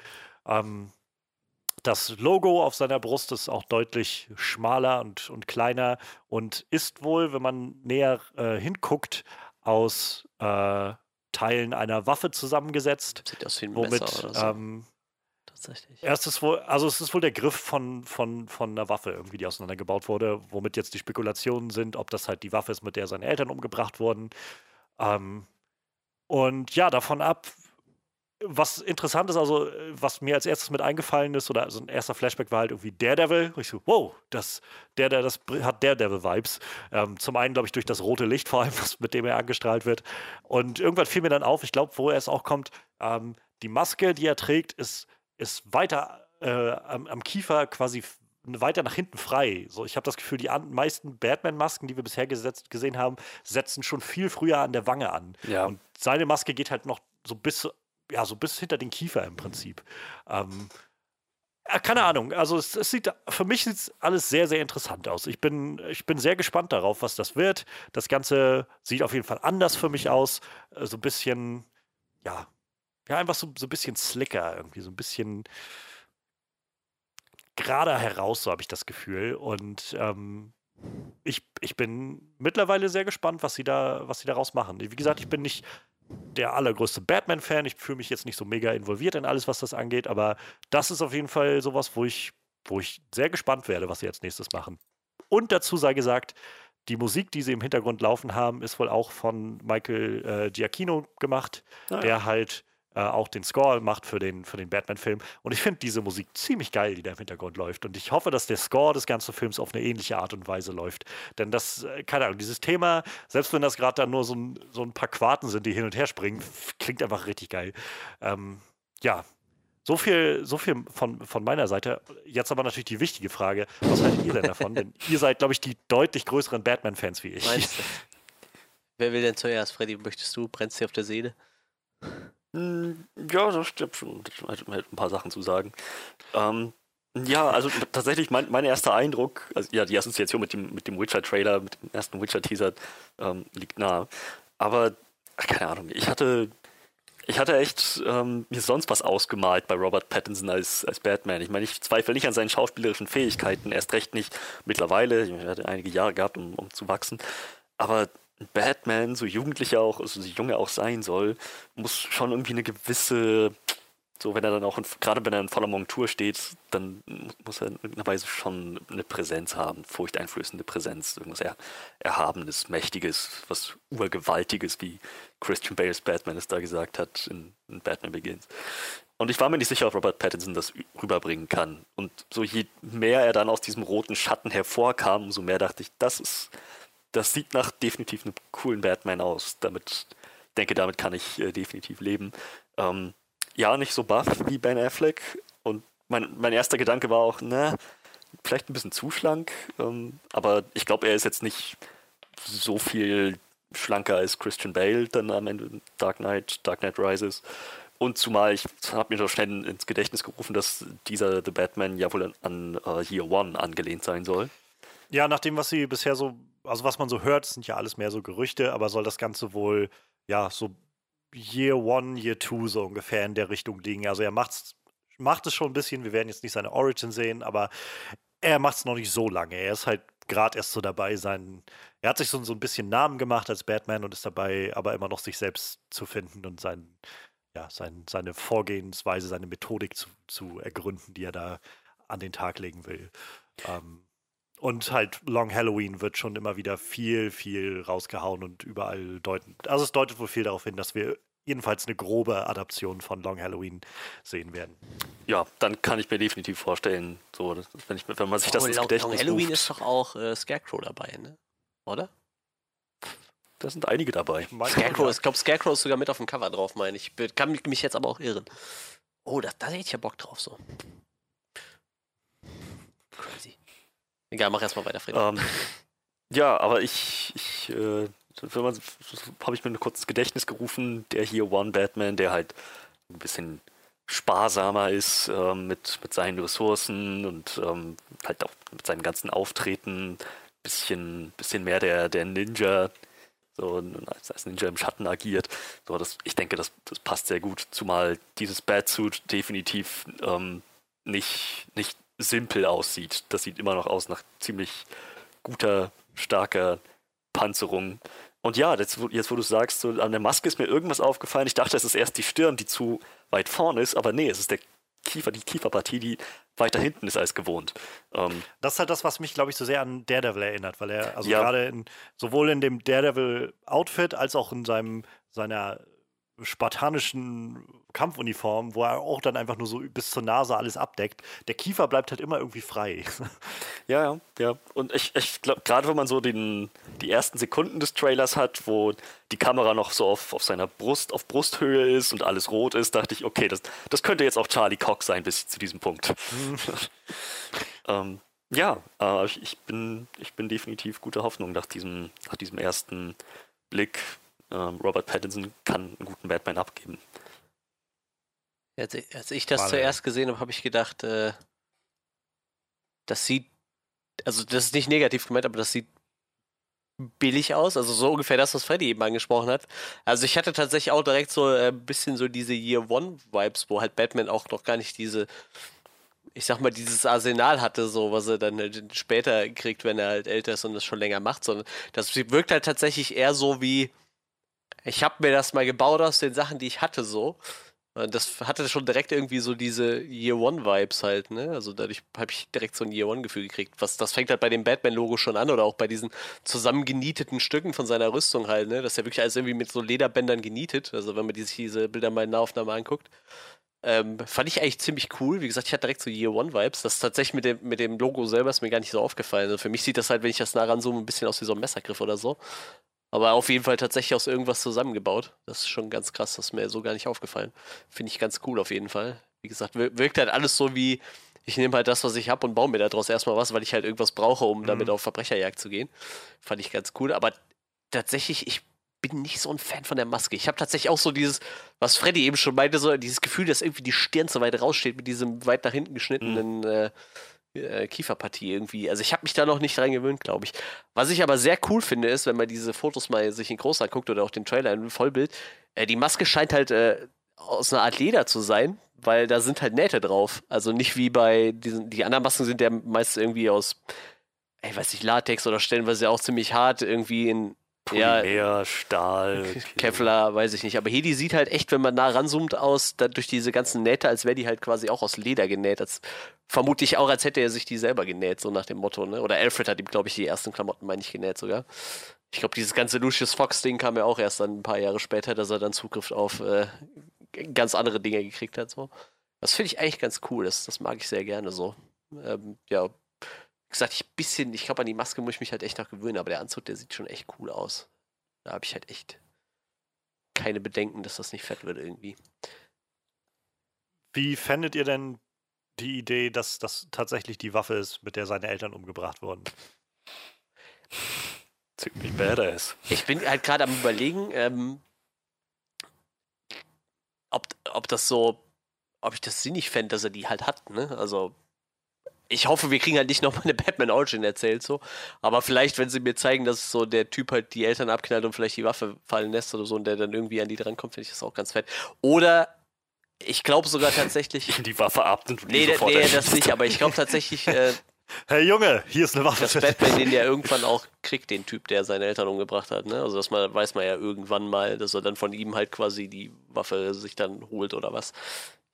Äh, ähm, das Logo auf seiner Brust ist auch deutlich schmaler und, und kleiner und ist wohl, wenn man näher äh, hinguckt, aus äh, Teilen einer Waffe zusammengesetzt. Sieht aus wie ein womit, Messer oder so. Ähm, Tatsächlich. Erstes wohl, also es ist wohl der Griff von, von, von einer Waffe irgendwie, die auseinandergebaut wurde, womit jetzt die Spekulationen sind, ob das halt die Waffe ist, mit der seine Eltern umgebracht wurden. Ähm, und ja, davon ab, was interessant ist, also was mir als erstes mit eingefallen ist, oder so ein erster Flashback war halt irgendwie Daredevil. Und ich so, wow, das, der, der, das hat Daredevil-Vibes. Ähm, zum einen, glaube ich, durch das rote Licht vor allem, was, mit dem er angestrahlt wird. Und irgendwann fiel mir dann auf, ich glaube, wo er es auch kommt, ähm, die Maske, die er trägt, ist, ist weiter äh, am, am Kiefer quasi weiter nach hinten frei. So, ich habe das Gefühl, die meisten Batman-Masken, die wir bisher gesetzt, gesehen haben, setzen schon viel früher an der Wange an. Ja. Und seine Maske geht halt noch so bis ja, so bis hinter den Kiefer im Prinzip. Ähm, äh, keine Ahnung, also es, es sieht, für mich sieht alles sehr, sehr interessant aus. Ich bin, ich bin sehr gespannt darauf, was das wird. Das Ganze sieht auf jeden Fall anders für mich aus. Äh, so ein bisschen, ja, ja, einfach so, so ein bisschen slicker, irgendwie, so ein bisschen gerade heraus, so habe ich das Gefühl. Und ähm, ich, ich bin mittlerweile sehr gespannt, was sie da, was sie daraus machen. Wie gesagt, ich bin nicht der allergrößte Batman-Fan. Ich fühle mich jetzt nicht so mega involviert in alles, was das angeht, aber das ist auf jeden Fall sowas, wo ich, wo ich sehr gespannt werde, was sie jetzt nächstes machen. Und dazu sei gesagt, die Musik, die sie im Hintergrund laufen haben, ist wohl auch von Michael äh, Giacchino gemacht, ah, ja. der halt äh, auch den Score macht für den, für den Batman-Film. Und ich finde diese Musik ziemlich geil, die da im Hintergrund läuft. Und ich hoffe, dass der Score des ganzen Films auf eine ähnliche Art und Weise läuft. Denn das, äh, keine Ahnung, dieses Thema, selbst wenn das gerade dann nur so ein, so ein paar Quarten sind, die hin und her springen, klingt einfach richtig geil. Ähm, ja, so viel, so viel von, von meiner Seite. Jetzt aber natürlich die wichtige Frage: Was haltet ihr denn davon? denn ihr seid, glaube ich, die deutlich größeren Batman-Fans wie ich. Meinst du? Wer will denn zuerst? Freddy, möchtest du? Brennst dir auf der Seele? Hm, ja, da stimmt schon. Da hätte halt ein paar Sachen zu sagen. Ähm, ja, also tatsächlich mein, mein erster Eindruck, also ja, die Assoziation mit dem, mit dem Witcher-Trailer, mit dem ersten Witcher-Teaser ähm, liegt nahe. Aber, keine Ahnung, ich hatte, ich hatte echt ähm, mir sonst was ausgemalt bei Robert Pattinson als, als Batman. Ich meine, ich zweifle nicht an seinen schauspielerischen Fähigkeiten, erst recht nicht mittlerweile. Ich hatte einige Jahre gehabt, um, um zu wachsen. Aber Batman, so jugendlich auch, also so jung er auch sein soll, muss schon irgendwie eine gewisse so, wenn er dann auch, gerade wenn er in voller Montur steht, dann muss er in irgendeiner Weise schon eine Präsenz haben, furchteinflößende Präsenz, irgendwas er, Erhabenes, Mächtiges, was Urgewaltiges, wie Christian Bales Batman es da gesagt hat in, in Batman Begins. Und ich war mir nicht sicher, ob Robert Pattinson das rüberbringen kann. Und so je mehr er dann aus diesem roten Schatten hervorkam, umso mehr dachte ich, das ist, das sieht nach definitiv einem coolen Batman aus. Damit, denke, damit kann ich äh, definitiv leben. Ähm, ja, nicht so buff wie Ben Affleck. Und mein, mein erster Gedanke war auch, na, vielleicht ein bisschen zu schlank. Ähm, aber ich glaube, er ist jetzt nicht so viel schlanker als Christian Bale dann am Ende Dark Knight, Dark Knight Rises. Und zumal ich habe mir doch schnell ins Gedächtnis gerufen, dass dieser The Batman ja wohl an, an uh, Year One angelehnt sein soll. Ja, nach dem, was sie bisher so, also was man so hört, sind ja alles mehr so Gerüchte, aber soll das Ganze wohl ja so Year One, Year Two so ungefähr in der Richtung liegen. Also er macht's, macht es schon ein bisschen. Wir werden jetzt nicht seine Origin sehen, aber er macht es noch nicht so lange. Er ist halt gerade erst so dabei sein. Er hat sich so, so ein bisschen Namen gemacht als Batman und ist dabei, aber immer noch sich selbst zu finden und sein, ja, sein, seine Vorgehensweise, seine Methodik zu, zu ergründen, die er da an den Tag legen will. Ähm, und halt Long Halloween wird schon immer wieder viel, viel rausgehauen und überall deuten. Also es deutet wohl viel darauf hin, dass wir jedenfalls eine grobe Adaption von Long Halloween sehen werden. Ja, dann kann ich mir definitiv vorstellen, so, wenn, ich, wenn man sich oh, das ins Long, Gedächtnis Long Halloween ruft. ist doch auch äh, Scarecrow dabei, ne? Oder? Da sind einige dabei. Ich Scarecrow, ich glaube, Scarecrow ist sogar mit auf dem Cover drauf, meine ich. Kann mich jetzt aber auch irren. Oh, da, da hätte ich ja Bock drauf so. Crazy. Egal, mach erstmal weiter, Friedrich. Ähm, ja, aber ich, ich äh, habe ich mir ein kurzes Gedächtnis gerufen, der hier One Batman, der halt ein bisschen sparsamer ist ähm, mit, mit seinen Ressourcen und ähm, halt auch mit seinem ganzen Auftreten, bisschen, bisschen mehr der, der Ninja, so als, als Ninja im Schatten agiert. So, das, ich denke, das, das passt sehr gut, zumal dieses Batsuit definitiv ähm, nicht, nicht simpel aussieht. Das sieht immer noch aus nach ziemlich guter, starker Panzerung. Und ja, jetzt, jetzt wo du sagst, so, an der Maske ist mir irgendwas aufgefallen. Ich dachte, es ist erst die Stirn, die zu weit vorne ist, aber nee, es ist der Kiefer, die Kieferpartie, die weiter hinten ist als gewohnt. Ähm, das ist halt das, was mich, glaube ich, so sehr an Daredevil erinnert, weil er, also ja. gerade sowohl in dem Daredevil-Outfit als auch in seinem, seiner spartanischen Kampfuniform, wo er auch dann einfach nur so bis zur Nase alles abdeckt. Der Kiefer bleibt halt immer irgendwie frei. Ja, ja, ja. Und ich, ich glaube, gerade wenn man so den, die ersten Sekunden des Trailers hat, wo die Kamera noch so auf, auf seiner Brust, auf Brusthöhe ist und alles rot ist, dachte ich, okay, das, das könnte jetzt auch Charlie Cox sein bis zu diesem Punkt. ähm, ja, äh, ich, bin, ich bin definitiv guter Hoffnung nach diesem, nach diesem ersten Blick Robert Pattinson kann einen guten Batman abgeben. Als ich, als ich das War zuerst gesehen habe, habe ich gedacht, äh, das sieht, also das ist nicht negativ gemeint, aber das sieht billig aus, also so ungefähr das, was Freddy eben angesprochen hat. Also ich hatte tatsächlich auch direkt so ein äh, bisschen so diese Year One Vibes, wo halt Batman auch noch gar nicht diese, ich sag mal, dieses Arsenal hatte, so was er dann halt später kriegt, wenn er halt älter ist und das schon länger macht, sondern das wirkt halt tatsächlich eher so wie, ich habe mir das mal gebaut aus den Sachen, die ich hatte, so. Das hatte schon direkt irgendwie so diese Year One-Vibes halt, ne? Also dadurch habe ich direkt so ein Year One-Gefühl gekriegt. Was, das fängt halt bei dem Batman-Logo schon an oder auch bei diesen zusammengenieteten Stücken von seiner Rüstung halt, ne? Das ist ja wirklich alles irgendwie mit so Lederbändern genietet. Also wenn man sich diese Bilder mal in der Aufnahme anguckt. Ähm, fand ich eigentlich ziemlich cool. Wie gesagt, ich hatte direkt so Year One-Vibes. Das ist tatsächlich mit dem, mit dem Logo selber ist mir gar nicht so aufgefallen. Also für mich sieht das halt, wenn ich das nah ranzoome, ein bisschen aus wie so ein Messergriff oder so. Aber auf jeden Fall tatsächlich aus irgendwas zusammengebaut. Das ist schon ganz krass, das ist mir so gar nicht aufgefallen. Finde ich ganz cool auf jeden Fall. Wie gesagt, wirkt halt alles so wie, ich nehme halt das, was ich habe und baue mir daraus erstmal was, weil ich halt irgendwas brauche, um mhm. damit auf Verbrecherjagd zu gehen. Fand ich ganz cool. Aber tatsächlich, ich bin nicht so ein Fan von der Maske. Ich habe tatsächlich auch so dieses, was Freddy eben schon meinte, so dieses Gefühl, dass irgendwie die Stirn so weit raussteht mit diesem weit nach hinten geschnittenen mhm. äh, äh, Kieferpartie irgendwie. Also ich habe mich da noch nicht dran gewöhnt, glaube ich. Was ich aber sehr cool finde, ist, wenn man diese Fotos mal sich in groß anguckt oder auch den Trailer in Vollbild, äh, die Maske scheint halt äh, aus einer Art Leder zu sein, weil da sind halt Nähte drauf. Also nicht wie bei diesen, die anderen Masken sind ja meist irgendwie aus, ich weiß nicht, Latex oder stellenweise auch ziemlich hart irgendwie in Polymer, ja, Stahl. Kevlar, weiß ich nicht. Aber Hedi sieht halt echt, wenn man nah ranzoomt, aus, durch diese ganzen Nähte, als wäre die halt quasi auch aus Leder genäht. Als, vermute ich auch, als hätte er sich die selber genäht, so nach dem Motto. Ne? Oder Alfred hat ihm, glaube ich, die ersten Klamotten, meine ich, genäht sogar. Ich glaube, dieses ganze Lucius Fox-Ding kam ja auch erst dann ein paar Jahre später, dass er dann Zugriff auf äh, ganz andere Dinge gekriegt hat. So. Das finde ich eigentlich ganz cool. Das, das mag ich sehr gerne so. Ähm, ja, wie gesagt, ich bisschen, ich glaube, an die Maske muss ich mich halt echt noch gewöhnen, aber der Anzug, der sieht schon echt cool aus. Da habe ich halt echt keine Bedenken, dass das nicht fett wird irgendwie. Wie fändet ihr denn die Idee, dass das tatsächlich die Waffe ist, mit der seine Eltern umgebracht wurden? Ziemlich badass. Ich bin halt gerade am überlegen, ähm, ob, ob das so, ob ich das sinnig fände, dass er die halt hat, ne? Also ich hoffe, wir kriegen halt nicht nochmal eine Batman Origin erzählt, so. Aber vielleicht, wenn sie mir zeigen, dass so der Typ halt die Eltern abknallt und vielleicht die Waffe fallen lässt oder so und der dann irgendwie an die drankommt, finde ich das auch ganz fett. Oder ich glaube sogar tatsächlich. die Waffe ab und Nee, nee das nicht, aber ich glaube tatsächlich. Äh, hey Junge, hier ist eine Waffe. Dass Batman den ja irgendwann auch kriegt, den Typ, der seine Eltern umgebracht hat, ne? Also das man, weiß man ja irgendwann mal, dass er dann von ihm halt quasi die Waffe sich dann holt oder was.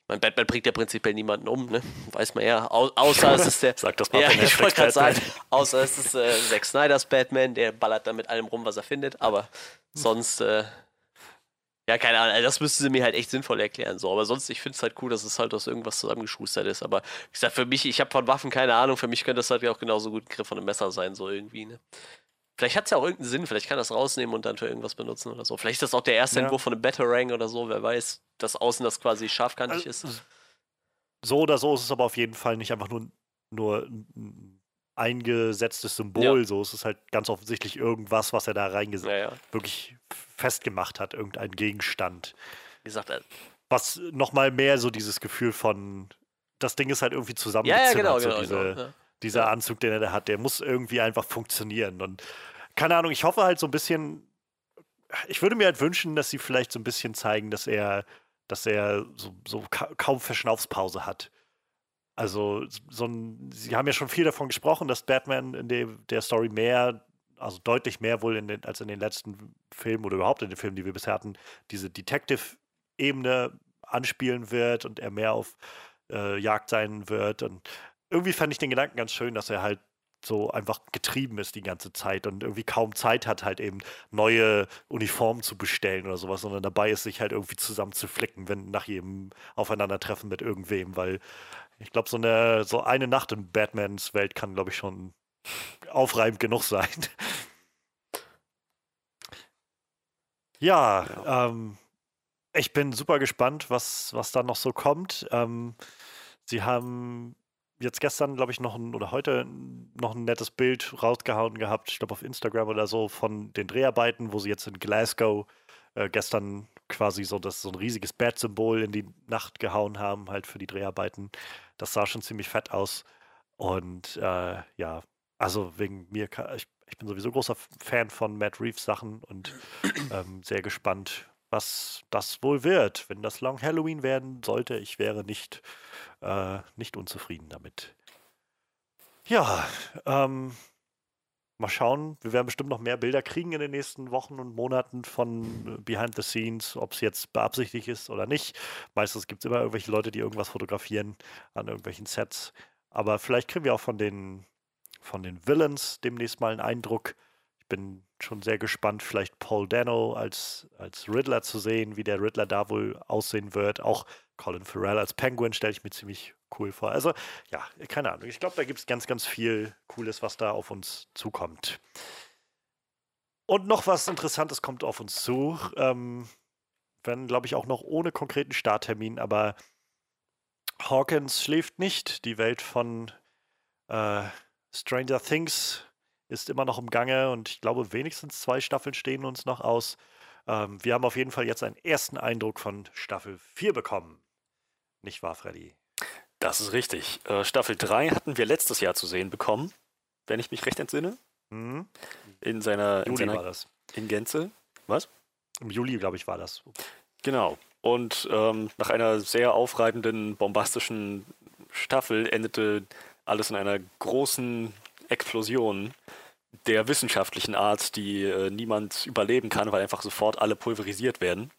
Mein Batman bringt ja prinzipiell niemanden um, ne? Weiß man ja. Au außer es ist der. Sag das mal, ja, ich wollte gerade sagen, außer es ist äh, Zack Snyders Batman, der ballert dann mit allem rum, was er findet, aber sonst, äh, ja, keine Ahnung, das müssten sie mir halt echt sinnvoll erklären, so. Aber sonst, ich finde es halt cool, dass es halt aus irgendwas zusammengeschustert ist. Aber wie gesagt, für mich, ich habe von Waffen keine Ahnung, für mich könnte das halt auch genauso gut ein Griff von einem Messer sein, so irgendwie, ne? Vielleicht hat es ja auch irgendeinen Sinn, vielleicht kann das rausnehmen und dann für irgendwas benutzen oder so. Vielleicht ist das auch der erste ja. Entwurf von einem Batarang oder so, wer weiß, dass außen das quasi scharfkantig also, ist. So oder so ist es aber auf jeden Fall nicht einfach nur, nur ein eingesetztes Symbol, ja. so es ist halt ganz offensichtlich irgendwas, was er da reingesetzt ja, ja. wirklich festgemacht hat, irgendein Gegenstand. Wie gesagt, äh, was nochmal mehr so dieses Gefühl von, das Ding ist halt irgendwie zusammengezimmert, ja, ja, genau, so genau, diese, genau, dieser. Anzug, den er da hat, der muss irgendwie einfach funktionieren. Und keine Ahnung, ich hoffe halt so ein bisschen, ich würde mir halt wünschen, dass sie vielleicht so ein bisschen zeigen, dass er, dass er so, so ka kaum Verschnaufspause hat. Also, so ein, sie haben ja schon viel davon gesprochen, dass Batman in der, der Story mehr, also deutlich mehr wohl in den, als in den letzten Filmen oder überhaupt in den Filmen, die wir bisher hatten, diese Detective-Ebene anspielen wird und er mehr auf äh, Jagd sein wird. Und irgendwie fand ich den Gedanken ganz schön, dass er halt so einfach getrieben ist die ganze Zeit und irgendwie kaum Zeit hat, halt eben neue Uniformen zu bestellen oder sowas, sondern dabei ist, sich halt irgendwie zusammen zu flicken, wenn nach jedem Aufeinandertreffen mit irgendwem, weil ich glaube, so eine, so eine Nacht in Batmans Welt kann, glaube ich, schon aufreibend genug sein. ja, ja. Ähm, ich bin super gespannt, was, was da noch so kommt. Ähm, sie haben jetzt gestern, glaube ich, noch ein, oder heute noch ein nettes Bild rausgehauen gehabt, ich glaube auf Instagram oder so, von den Dreharbeiten, wo sie jetzt in Glasgow äh, gestern quasi so das so ein riesiges Bat-Symbol in die Nacht gehauen haben, halt für die Dreharbeiten. Das sah schon ziemlich fett aus. Und äh, ja, also wegen mir, ich, ich bin sowieso großer Fan von Matt Reeves Sachen und ähm, sehr gespannt, was das wohl wird. Wenn das Long Halloween werden sollte, ich wäre nicht, äh, nicht unzufrieden damit. Ja, ähm, mal schauen. Wir werden bestimmt noch mehr Bilder kriegen in den nächsten Wochen und Monaten von äh, Behind the Scenes, ob es jetzt beabsichtigt ist oder nicht. Meistens gibt es immer irgendwelche Leute, die irgendwas fotografieren an irgendwelchen Sets. Aber vielleicht kriegen wir auch von den, von den Villains demnächst mal einen Eindruck. Ich bin schon sehr gespannt, vielleicht Paul Dano als, als Riddler zu sehen, wie der Riddler da wohl aussehen wird. Auch Colin Farrell als Penguin stelle ich mir ziemlich cool vor. Also, ja, keine Ahnung. Ich glaube, da gibt es ganz, ganz viel Cooles, was da auf uns zukommt. Und noch was Interessantes kommt auf uns zu. Ähm, wenn, glaube ich, auch noch ohne konkreten Starttermin, aber Hawkins schläft nicht. Die Welt von äh, Stranger Things ist immer noch im Gange und ich glaube, wenigstens zwei Staffeln stehen uns noch aus. Ähm, wir haben auf jeden Fall jetzt einen ersten Eindruck von Staffel 4 bekommen. Nicht wahr, Freddy? Das ist richtig. Äh, Staffel 3 hatten wir letztes Jahr zu sehen bekommen, wenn ich mich recht entsinne. Mhm. In seiner, Juli in seiner war das. In Gänze. Was? Im Juli, glaube ich, war das. Genau. Und ähm, nach einer sehr aufreibenden, bombastischen Staffel endete alles in einer großen Explosion, der wissenschaftlichen Art, die äh, niemand überleben kann, weil einfach sofort alle pulverisiert werden.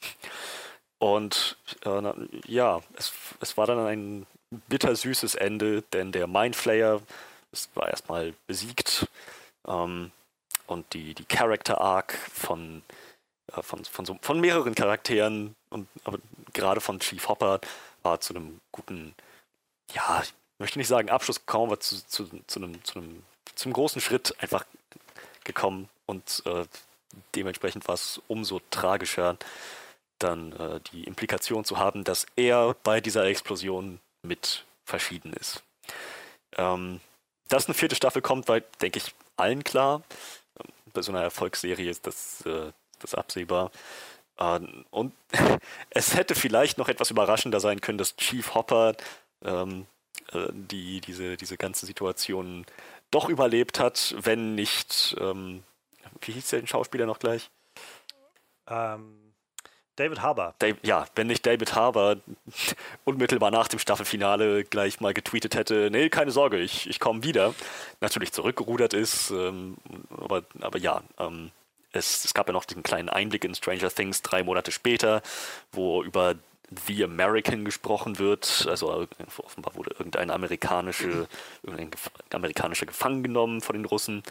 Und äh, ja, es, es war dann ein bittersüßes Ende, denn der Mindflayer war erstmal besiegt ähm, und die, die Character Arc von, äh, von, von, so, von mehreren Charakteren und aber gerade von Chief Hopper war zu einem guten, ja, ich möchte nicht sagen Abschluss gekommen, aber zu, zu, zu, einem, zu einem zum großen Schritt einfach gekommen und äh, dementsprechend war es umso tragischer, dann äh, die Implikation zu haben, dass er bei dieser Explosion mit verschieden ist. Ähm, dass eine vierte Staffel kommt, war, denke ich, allen klar. Bei so einer Erfolgsserie ist das, äh, das absehbar. Ähm, und es hätte vielleicht noch etwas überraschender sein können, dass Chief Hopper ähm, äh, die, diese, diese ganze Situation doch überlebt hat, wenn nicht, ähm, wie hieß der den Schauspieler noch gleich? Ähm, David Harbour. Dave, ja, wenn nicht David Harbour unmittelbar nach dem Staffelfinale gleich mal getweetet hätte, nee, keine Sorge, ich, ich komme wieder. Natürlich zurückgerudert ist, ähm, aber, aber ja, ähm, es, es gab ja noch diesen kleinen Einblick in Stranger Things drei Monate später, wo über The American gesprochen wird. Also offenbar wurde irgendein amerikanische, amerikanischer gefangen genommen von den Russen.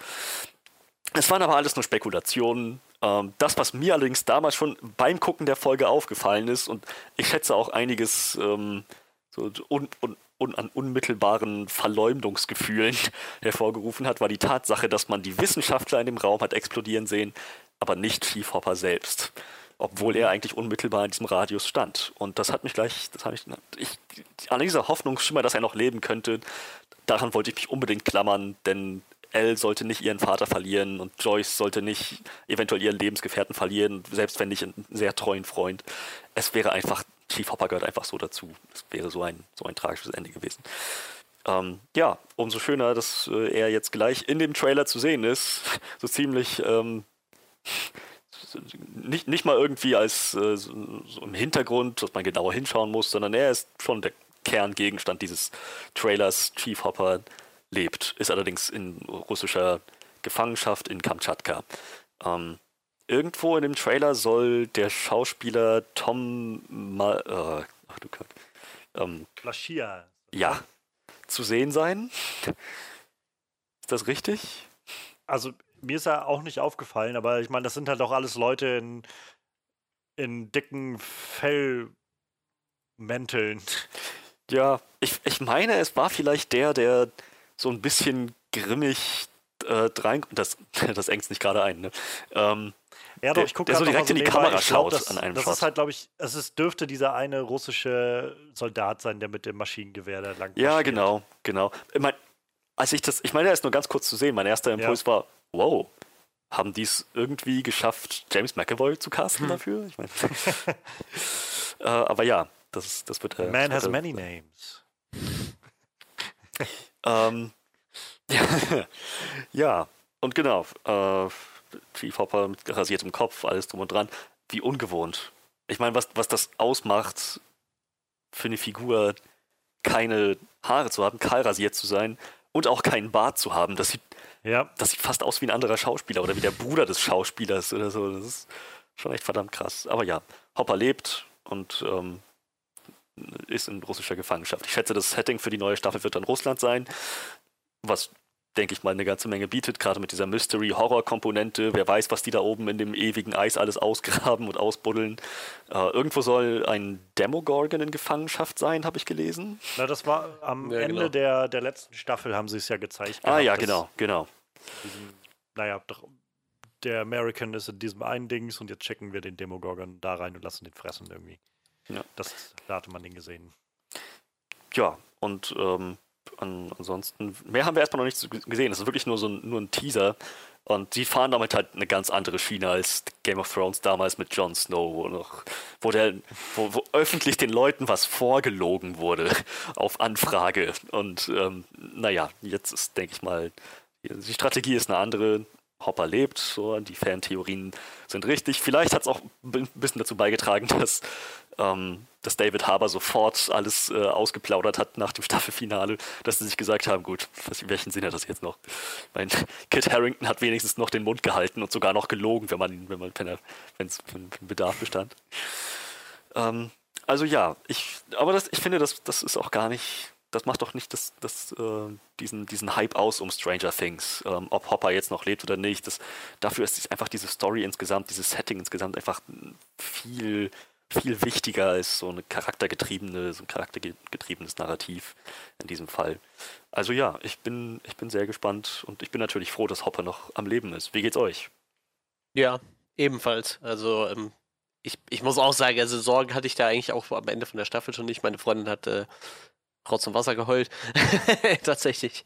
Es waren aber alles nur Spekulationen. Ähm, das, was mir allerdings damals schon beim Gucken der Folge aufgefallen ist, und ich schätze auch einiges ähm, so un, un, un, an unmittelbaren Verleumdungsgefühlen hervorgerufen hat, war die Tatsache, dass man die Wissenschaftler in dem Raum hat explodieren sehen, aber nicht Schiefhopper selbst obwohl er eigentlich unmittelbar in diesem Radius stand. Und das hat mich gleich, das habe ich, ich, an dieser Hoffnungsschimmer, dass er noch leben könnte, daran wollte ich mich unbedingt klammern, denn Elle sollte nicht ihren Vater verlieren und Joyce sollte nicht eventuell ihren Lebensgefährten verlieren, selbst wenn nicht einen sehr treuen Freund. Es wäre einfach, Chief Hopper gehört einfach so dazu. Es wäre so ein, so ein tragisches Ende gewesen. Ähm, ja, umso schöner, dass äh, er jetzt gleich in dem Trailer zu sehen ist. So ziemlich ähm, nicht, nicht mal irgendwie als äh, so, im Hintergrund, dass man genauer hinschauen muss, sondern er ist schon der Kerngegenstand dieses Trailers. Chief Hopper lebt, ist allerdings in russischer Gefangenschaft in Kamtschatka. Ähm, irgendwo in dem Trailer soll der Schauspieler Tom Ma äh, ach du Gott, ähm. Ja, zu sehen sein. Ist das richtig? Also mir ist er auch nicht aufgefallen, aber ich meine, das sind halt auch alles Leute in, in dicken Fellmänteln. Ja, ich, ich meine, es war vielleicht der, der so ein bisschen grimmig äh, drein. Das, das engst nicht gerade ein, ne? Ähm, ja, doch, ich gucke der so direkt in die Kamera schaut das, an einem Das Shot. ist halt, glaube ich, es ist, dürfte dieser eine russische Soldat sein, der mit dem Maschinengewehr da lang Ja, genau, genau. Ich meine, als ich das, ich meine, er ist nur ganz kurz zu sehen. Mein erster Impuls ja. war, wow, haben die es irgendwie geschafft, James McAvoy zu casten hm. dafür? Ich mein, äh, aber ja, das, das wird. Äh, Man has many names. ähm, ja, ja, und genau. Äh, Chief Hopper mit rasiertem Kopf, alles drum und dran. Wie ungewohnt. Ich meine, was, was das ausmacht, für eine Figur keine Haare zu haben, kahl rasiert zu sein und auch keinen Bart zu haben. Das sieht ja. Das sieht fast aus wie ein anderer Schauspieler oder wie der Bruder des Schauspielers oder so. Das ist schon echt verdammt krass. Aber ja, Hopper lebt und ähm, ist in russischer Gefangenschaft. Ich schätze, das Setting für die neue Staffel wird dann Russland sein, was denke ich mal, eine ganze Menge bietet, gerade mit dieser Mystery-Horror-Komponente. Wer weiß, was die da oben in dem ewigen Eis alles ausgraben und ausbuddeln. Äh, irgendwo soll ein Demogorgon in Gefangenschaft sein, habe ich gelesen. Na, das war am ja, Ende genau. der, der letzten Staffel, haben sie es ja gezeigt. Ah, ja, genau, genau. Diesen, naja, doch, der American ist in diesem einen Dings und jetzt checken wir den Demogorgon da rein und lassen den fressen irgendwie. Ja. Das, da hatte man den gesehen. Ja, und ähm, an, ansonsten, mehr haben wir erstmal noch nicht gesehen. Es ist wirklich nur so ein, nur ein Teaser. Und die fahren damit halt eine ganz andere Schiene als Game of Thrones damals mit Jon Snow, wo, noch, wo, der, wo, wo öffentlich den Leuten was vorgelogen wurde auf Anfrage. Und ähm, naja, jetzt ist, denke ich mal, die Strategie ist eine andere. Hopper lebt. So, die Fantheorien sind richtig. Vielleicht hat es auch ein bisschen dazu beigetragen, dass, ähm, dass David Harbour sofort alles äh, ausgeplaudert hat nach dem Staffelfinale, dass sie sich gesagt haben, gut, was, welchen Sinn hat das jetzt noch? Mein Kit Harrington hat wenigstens noch den Mund gehalten und sogar noch gelogen, wenn man wenn man wenn für Bedarf bestand. Ähm, also ja, ich, aber das, ich finde, das, das ist auch gar nicht das macht doch nicht das, das, äh, diesen, diesen Hype aus um Stranger Things, ähm, ob Hopper jetzt noch lebt oder nicht. Das, dafür ist einfach diese Story insgesamt, dieses Setting insgesamt einfach viel, viel wichtiger als so eine charaktergetriebene, so ein charaktergetriebenes Narrativ in diesem Fall. Also ja, ich bin, ich bin sehr gespannt und ich bin natürlich froh, dass Hopper noch am Leben ist. Wie geht's euch? Ja, ebenfalls. Also ähm, ich, ich muss auch sagen, also Sorgen hatte ich da eigentlich auch am Ende von der Staffel schon nicht. Meine Freundin hat äh, Rotz und Wasser geheult. Tatsächlich.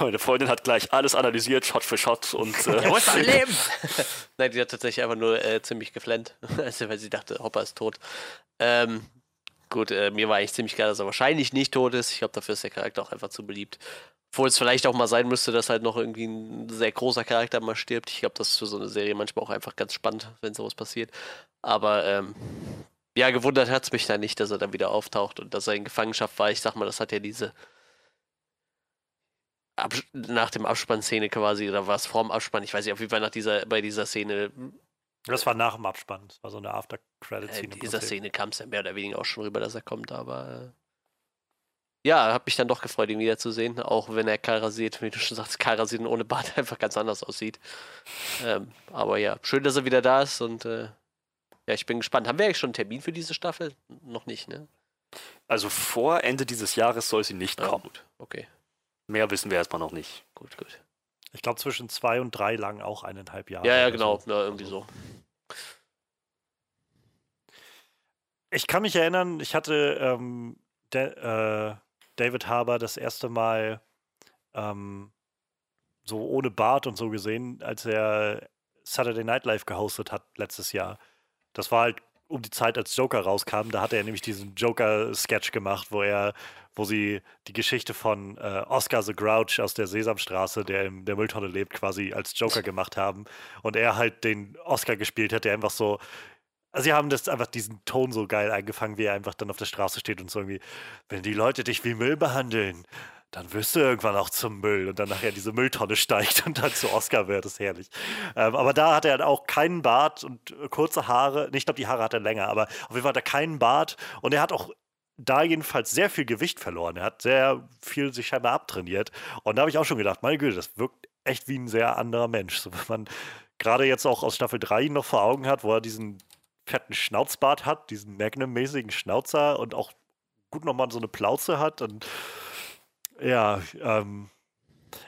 Meine Freundin hat gleich alles analysiert, Shot für Shot und. Äh, muss leben! Nein, die hat tatsächlich einfach nur äh, ziemlich geflennt, also, weil sie dachte, Hopper ist tot. Ähm, gut, äh, mir war eigentlich ziemlich klar, dass er wahrscheinlich nicht tot ist. Ich glaube, dafür ist der Charakter auch einfach zu beliebt. Obwohl es vielleicht auch mal sein müsste, dass halt noch irgendwie ein sehr großer Charakter mal stirbt. Ich glaube, das ist für so eine Serie manchmal auch einfach ganz spannend, wenn sowas passiert. Aber ähm, ja, gewundert hat es mich da nicht, dass er dann wieder auftaucht und dass er in Gefangenschaft war. Ich sag mal, das hat ja diese Ab nach dem Abspann-Szene quasi, oder war es vor dem Abspann? Ich weiß nicht, auf jeden Fall nach dieser, bei dieser Szene. Das war nach dem Abspann. Das war so eine After-Credit-Szene. Äh, dieser Szene kam es ja mehr oder weniger auch schon rüber, dass er kommt, aber. Äh, ja, hat mich dann doch gefreut, ihn wiederzusehen, auch wenn er kahl rasiert, wie du schon sagst, kahl rasiert und ohne Bart einfach ganz anders aussieht. Ähm, aber ja, schön, dass er wieder da ist und äh, ja, ich bin gespannt. Haben wir eigentlich schon einen Termin für diese Staffel? Noch nicht, ne? Also vor Ende dieses Jahres soll sie nicht ah, kommen. Gut, okay. Mehr wissen wir erstmal noch nicht. Gut, gut. Ich glaube, zwischen zwei und drei lang auch eineinhalb Jahre. Ja, ja, genau. So. Ja, irgendwie so. Ich kann mich erinnern, ich hatte ähm, äh, David Harbour das erste Mal ähm, so ohne Bart und so gesehen, als er Saturday Night Live gehostet hat letztes Jahr. Das war halt um die Zeit, als Joker rauskam. Da hat er nämlich diesen Joker-Sketch gemacht, wo er, wo sie die Geschichte von äh, Oscar the Grouch aus der Sesamstraße, der in der Mülltonne lebt, quasi als Joker gemacht haben. Und er halt den Oscar gespielt hat, der einfach so also sie haben das einfach diesen Ton so geil eingefangen, wie er einfach dann auf der Straße steht und so irgendwie, wenn die Leute dich wie Müll behandeln, dann wirst du irgendwann auch zum Müll und dann nachher diese Mülltonne steigt und dann zu Oscar wird, ist herrlich. Ähm, aber da hat er halt auch keinen Bart und äh, kurze Haare. Ich glaube, die Haare hat er länger, aber auf jeden Fall hat er keinen Bart und er hat auch da jedenfalls sehr viel Gewicht verloren. Er hat sehr viel sich scheinbar abtrainiert. Und da habe ich auch schon gedacht, meine Güte, das wirkt echt wie ein sehr anderer Mensch. So, wenn man gerade jetzt auch aus Staffel 3 ihn noch vor Augen hat, wo er diesen fetten Schnauzbart hat, diesen Magnum-mäßigen Schnauzer und auch gut nochmal so eine Plauze hat und ja, ähm,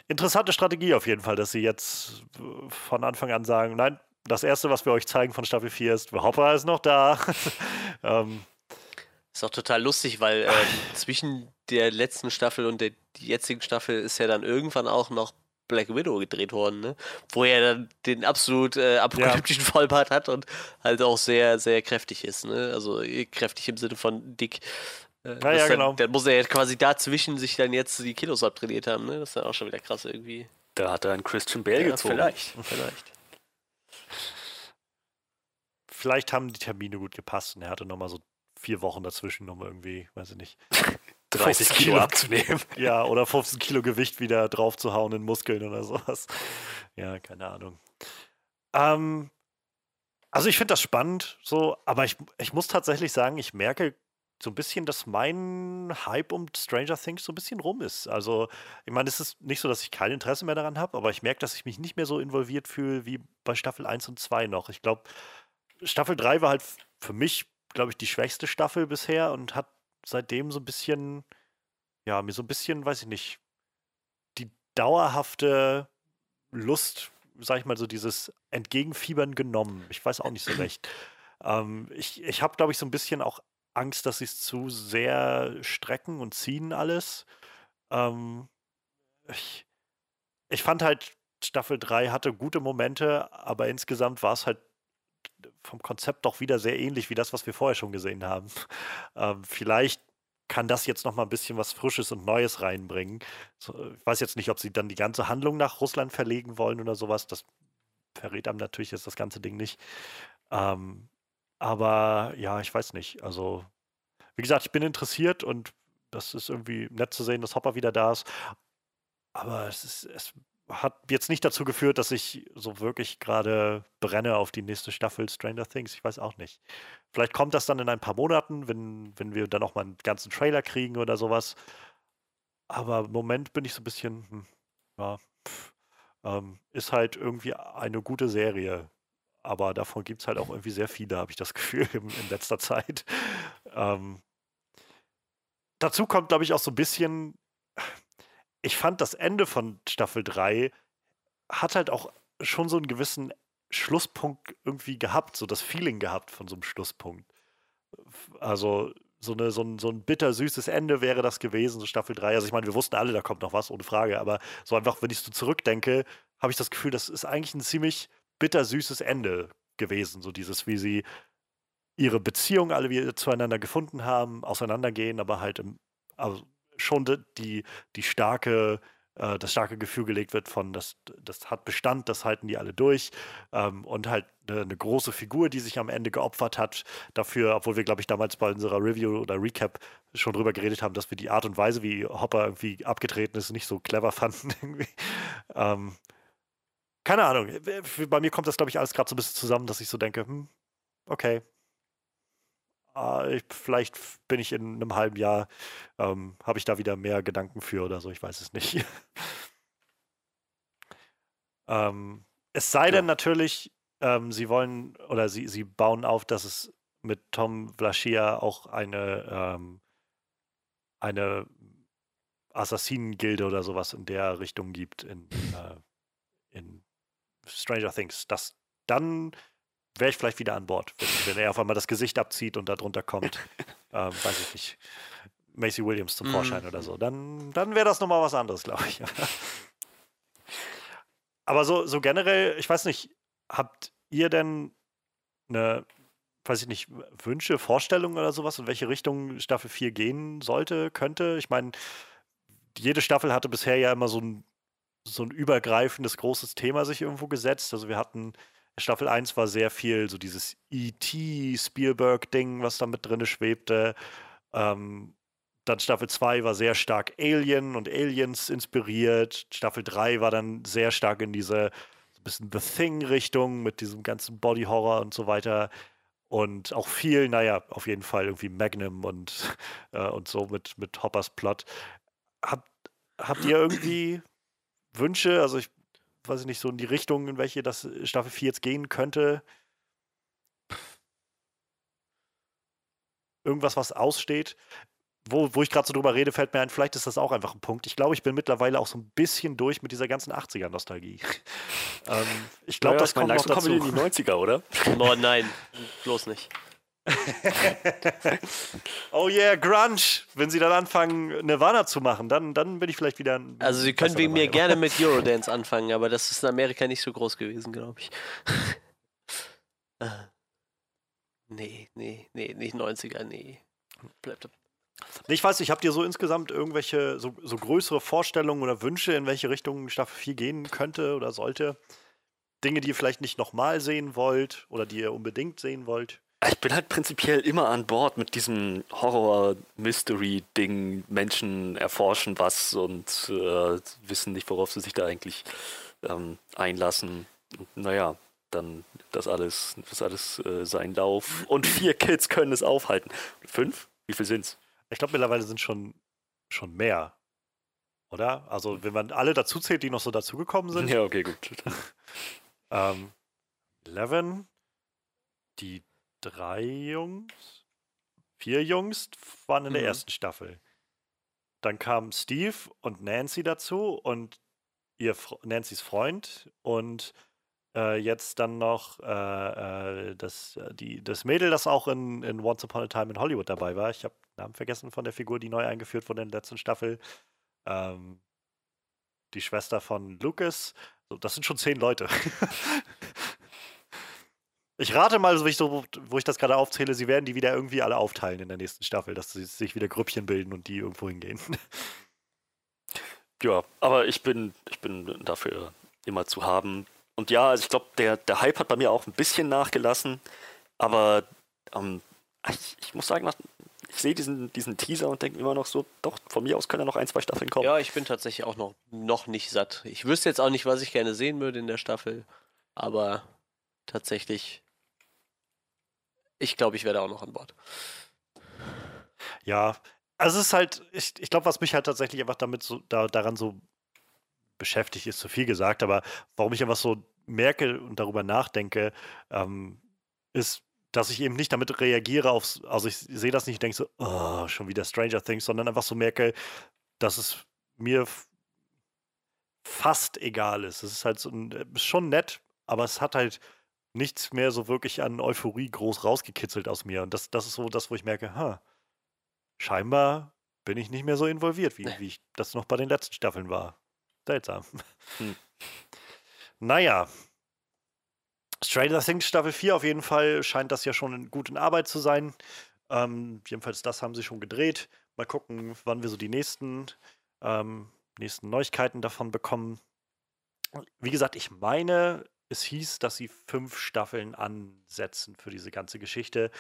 interessante Strategie auf jeden Fall, dass sie jetzt von Anfang an sagen, nein, das erste, was wir euch zeigen von Staffel 4 ist, Hopper ist noch da. ähm, ist auch total lustig, weil äh, zwischen der letzten Staffel und der jetzigen Staffel ist ja dann irgendwann auch noch Black Widow gedreht worden, ne? Wo er dann den absolut äh, apokalyptischen ja. Vollbart hat und halt auch sehr, sehr kräftig ist, ne? Also kräftig im Sinne von dick. Äh, ja, ja, genau. Dann muss er ja quasi dazwischen sich dann jetzt die Kilos abtrainiert haben, ne? Das ist dann auch schon wieder krass irgendwie. Da hat er einen Christian Bale ja, gezogen. Vielleicht, vielleicht. Vielleicht haben die Termine gut gepasst und er hatte nochmal so vier Wochen dazwischen, um irgendwie, weiß ich nicht, 30 Kilo, Kilo abzunehmen. Ja, oder 15 Kilo Gewicht wieder draufzuhauen in Muskeln oder sowas. Ja, keine Ahnung. Ähm, also ich finde das spannend, so, aber ich, ich muss tatsächlich sagen, ich merke so ein bisschen, dass mein Hype um Stranger Things so ein bisschen rum ist. Also, ich meine, es ist nicht so, dass ich kein Interesse mehr daran habe, aber ich merke, dass ich mich nicht mehr so involviert fühle wie bei Staffel 1 und 2 noch. Ich glaube, Staffel 3 war halt für mich, glaube ich, die schwächste Staffel bisher und hat seitdem so ein bisschen, ja, mir so ein bisschen, weiß ich nicht, die dauerhafte Lust, sag ich mal, so dieses Entgegenfiebern genommen. Ich weiß auch nicht so recht. Ähm, ich ich habe, glaube ich, so ein bisschen auch Angst, dass sie es zu sehr strecken und ziehen alles. Ähm, ich, ich fand halt, Staffel 3 hatte gute Momente, aber insgesamt war es halt vom Konzept doch wieder sehr ähnlich wie das, was wir vorher schon gesehen haben. Ähm, vielleicht kann das jetzt noch mal ein bisschen was Frisches und Neues reinbringen. So, ich weiß jetzt nicht, ob sie dann die ganze Handlung nach Russland verlegen wollen oder sowas. Das verrät einem natürlich jetzt das ganze Ding nicht. Ähm, aber ja, ich weiß nicht. Also, wie gesagt, ich bin interessiert und das ist irgendwie nett zu sehen, dass Hopper wieder da ist. Aber es, ist, es hat jetzt nicht dazu geführt, dass ich so wirklich gerade brenne auf die nächste Staffel Stranger Things. Ich weiß auch nicht. Vielleicht kommt das dann in ein paar Monaten, wenn, wenn wir dann auch mal einen ganzen Trailer kriegen oder sowas. Aber im Moment bin ich so ein bisschen, hm, ja, pff, ähm, ist halt irgendwie eine gute Serie. Aber davon gibt es halt auch irgendwie sehr viele, habe ich das Gefühl, in, in letzter Zeit. Ähm, dazu kommt, glaube ich, auch so ein bisschen, ich fand das Ende von Staffel 3 hat halt auch schon so einen gewissen Schlusspunkt irgendwie gehabt, so das Feeling gehabt von so einem Schlusspunkt. Also so, eine, so, ein, so ein bittersüßes Ende wäre das gewesen, so Staffel 3. Also ich meine, wir wussten alle, da kommt noch was, ohne Frage, aber so einfach, wenn ich so zurückdenke, habe ich das Gefühl, das ist eigentlich ein ziemlich bittersüßes Ende gewesen. So dieses, wie sie ihre Beziehung alle wieder zueinander gefunden haben, auseinandergehen, aber halt im, also schon die, die starke, äh, das starke Gefühl gelegt wird von, das, das hat Bestand, das halten die alle durch. Ähm, und halt eine, eine, große Figur, die sich am Ende geopfert hat dafür, obwohl wir, glaube ich, damals bei unserer Review oder Recap schon drüber geredet haben, dass wir die Art und Weise, wie Hopper irgendwie abgetreten ist, nicht so clever fanden. irgendwie. Ähm, keine Ahnung. Bei mir kommt das, glaube ich, alles gerade so ein bisschen zusammen, dass ich so denke, hm, okay, äh, ich, vielleicht bin ich in einem halben Jahr, ähm, habe ich da wieder mehr Gedanken für oder so, ich weiß es nicht. ähm, es sei ja. denn natürlich, ähm, sie wollen oder sie, sie bauen auf, dass es mit Tom Vlaschia auch eine, ähm, eine Assassinengilde oder sowas in der Richtung gibt in, äh, Stranger Things. Das dann wäre ich vielleicht wieder an Bord, wenn, wenn, er auf einmal das Gesicht abzieht und darunter kommt, ähm, weiß ich nicht, Macy Williams zum Vorschein mm. oder so. Dann, dann wäre das nochmal was anderes, glaube ich. Aber so, so generell, ich weiß nicht, habt ihr denn eine, weiß ich nicht, Wünsche, Vorstellungen oder sowas, in welche Richtung Staffel 4 gehen sollte, könnte? Ich meine, jede Staffel hatte bisher ja immer so ein, so ein übergreifendes großes Thema sich irgendwo gesetzt. Also wir hatten Staffel 1 war sehr viel so dieses E.T. Spielberg-Ding, was da mit drin schwebte. Ähm, dann Staffel 2 war sehr stark Alien und Aliens inspiriert. Staffel 3 war dann sehr stark in diese so bisschen The Thing-Richtung mit diesem ganzen Body-Horror und so weiter. Und auch viel, naja, auf jeden Fall irgendwie Magnum und, äh, und so mit, mit Hoppers Plot. Habt, habt ihr irgendwie Wünsche? Also ich weiß ich nicht, so in die Richtung, in welche das äh, Staffel 4 jetzt gehen könnte? Irgendwas, was aussteht. Wo, wo ich gerade so drüber rede, fällt mir ein, vielleicht ist das auch einfach ein Punkt. Ich glaube, ich bin mittlerweile auch so ein bisschen durch mit dieser ganzen 80er-Nostalgie. ähm, ich glaube, ja, das kommt noch dazu. in die 90er, oder? Oh nein, bloß nicht. oh yeah, Grunge. Wenn sie dann anfangen, Nirvana zu machen, dann, dann bin ich vielleicht wieder. Also, sie können wegen mir gerne mit Eurodance anfangen, aber das ist in Amerika nicht so groß gewesen, glaube ich. nee, nee, nee, nicht 90er, nee. Bleibt. Ich weiß nicht, habt ihr so insgesamt irgendwelche so, so größere Vorstellungen oder Wünsche, in welche Richtung Staffel 4 gehen könnte oder sollte? Dinge, die ihr vielleicht nicht nochmal sehen wollt oder die ihr unbedingt sehen wollt? Ich bin halt prinzipiell immer an Bord mit diesem Horror-Mystery-Ding. Menschen erforschen was und äh, wissen nicht, worauf sie sich da eigentlich ähm, einlassen. Und, naja, dann das alles, das alles äh, seinen Lauf. Und vier Kids können es aufhalten. Fünf? Wie viel sind's? Ich glaube, mittlerweile sind schon, schon mehr. Oder? Also, wenn man alle dazu zählt, die noch so dazugekommen sind. Ja, okay, gut. ähm, Eleven, die drei Jungs, vier Jungs waren in der mhm. ersten Staffel. Dann kamen Steve und Nancy dazu und ihr Nancy's Freund und äh, jetzt dann noch äh, äh das, äh, die, das Mädel, das auch in, in Once Upon a Time in Hollywood dabei war. Ich habe den Namen vergessen von der Figur, die neu eingeführt wurde in der letzten Staffel. Ähm, die Schwester von Lucas. So, das sind schon zehn Leute. Ich rate mal, wo ich, so, wo ich das gerade aufzähle, sie werden die wieder irgendwie alle aufteilen in der nächsten Staffel, dass sie sich wieder Grüppchen bilden und die irgendwo hingehen. Ja, aber ich bin, ich bin dafür immer zu haben. und ja, also ich glaube, der, der Hype hat bei mir auch ein bisschen nachgelassen, aber ähm, ich, ich, muss sagen, ich sehe diesen, diesen Teaser und denke immer noch so, doch, von mir aus können ja noch ein, zwei Staffeln kommen. Ja, ich bin tatsächlich auch noch, noch nicht satt. Ich wüsste jetzt auch nicht, was ich gerne sehen würde in der Staffel, aber tatsächlich, ich glaube, ich werde auch noch an Bord. Ja, also es ist halt, ich, ich glaube, was mich halt tatsächlich einfach damit so, da, daran so beschäftigt, ist zu viel gesagt, aber warum ich einfach so merke und darüber nachdenke, ähm, ist, dass ich eben nicht damit reagiere aufs, also ich sehe das nicht und denke so, oh, schon wieder Stranger Things, sondern einfach so merke, dass es mir fast egal ist. Es ist halt so, ist schon nett, aber es hat halt nichts mehr so wirklich an Euphorie groß rausgekitzelt aus mir. Und das, das ist so das, wo ich merke, ha, scheinbar bin ich nicht mehr so involviert, wie, wie ich das noch bei den letzten Staffeln war. Seltsam. Hm. Naja. Stranger Things Staffel 4 auf jeden Fall scheint das ja schon gut in Arbeit zu sein. Ähm, jedenfalls das haben sie schon gedreht. Mal gucken, wann wir so die nächsten, ähm, nächsten Neuigkeiten davon bekommen. Wie gesagt, ich meine, es hieß, dass sie fünf Staffeln ansetzen für diese ganze Geschichte.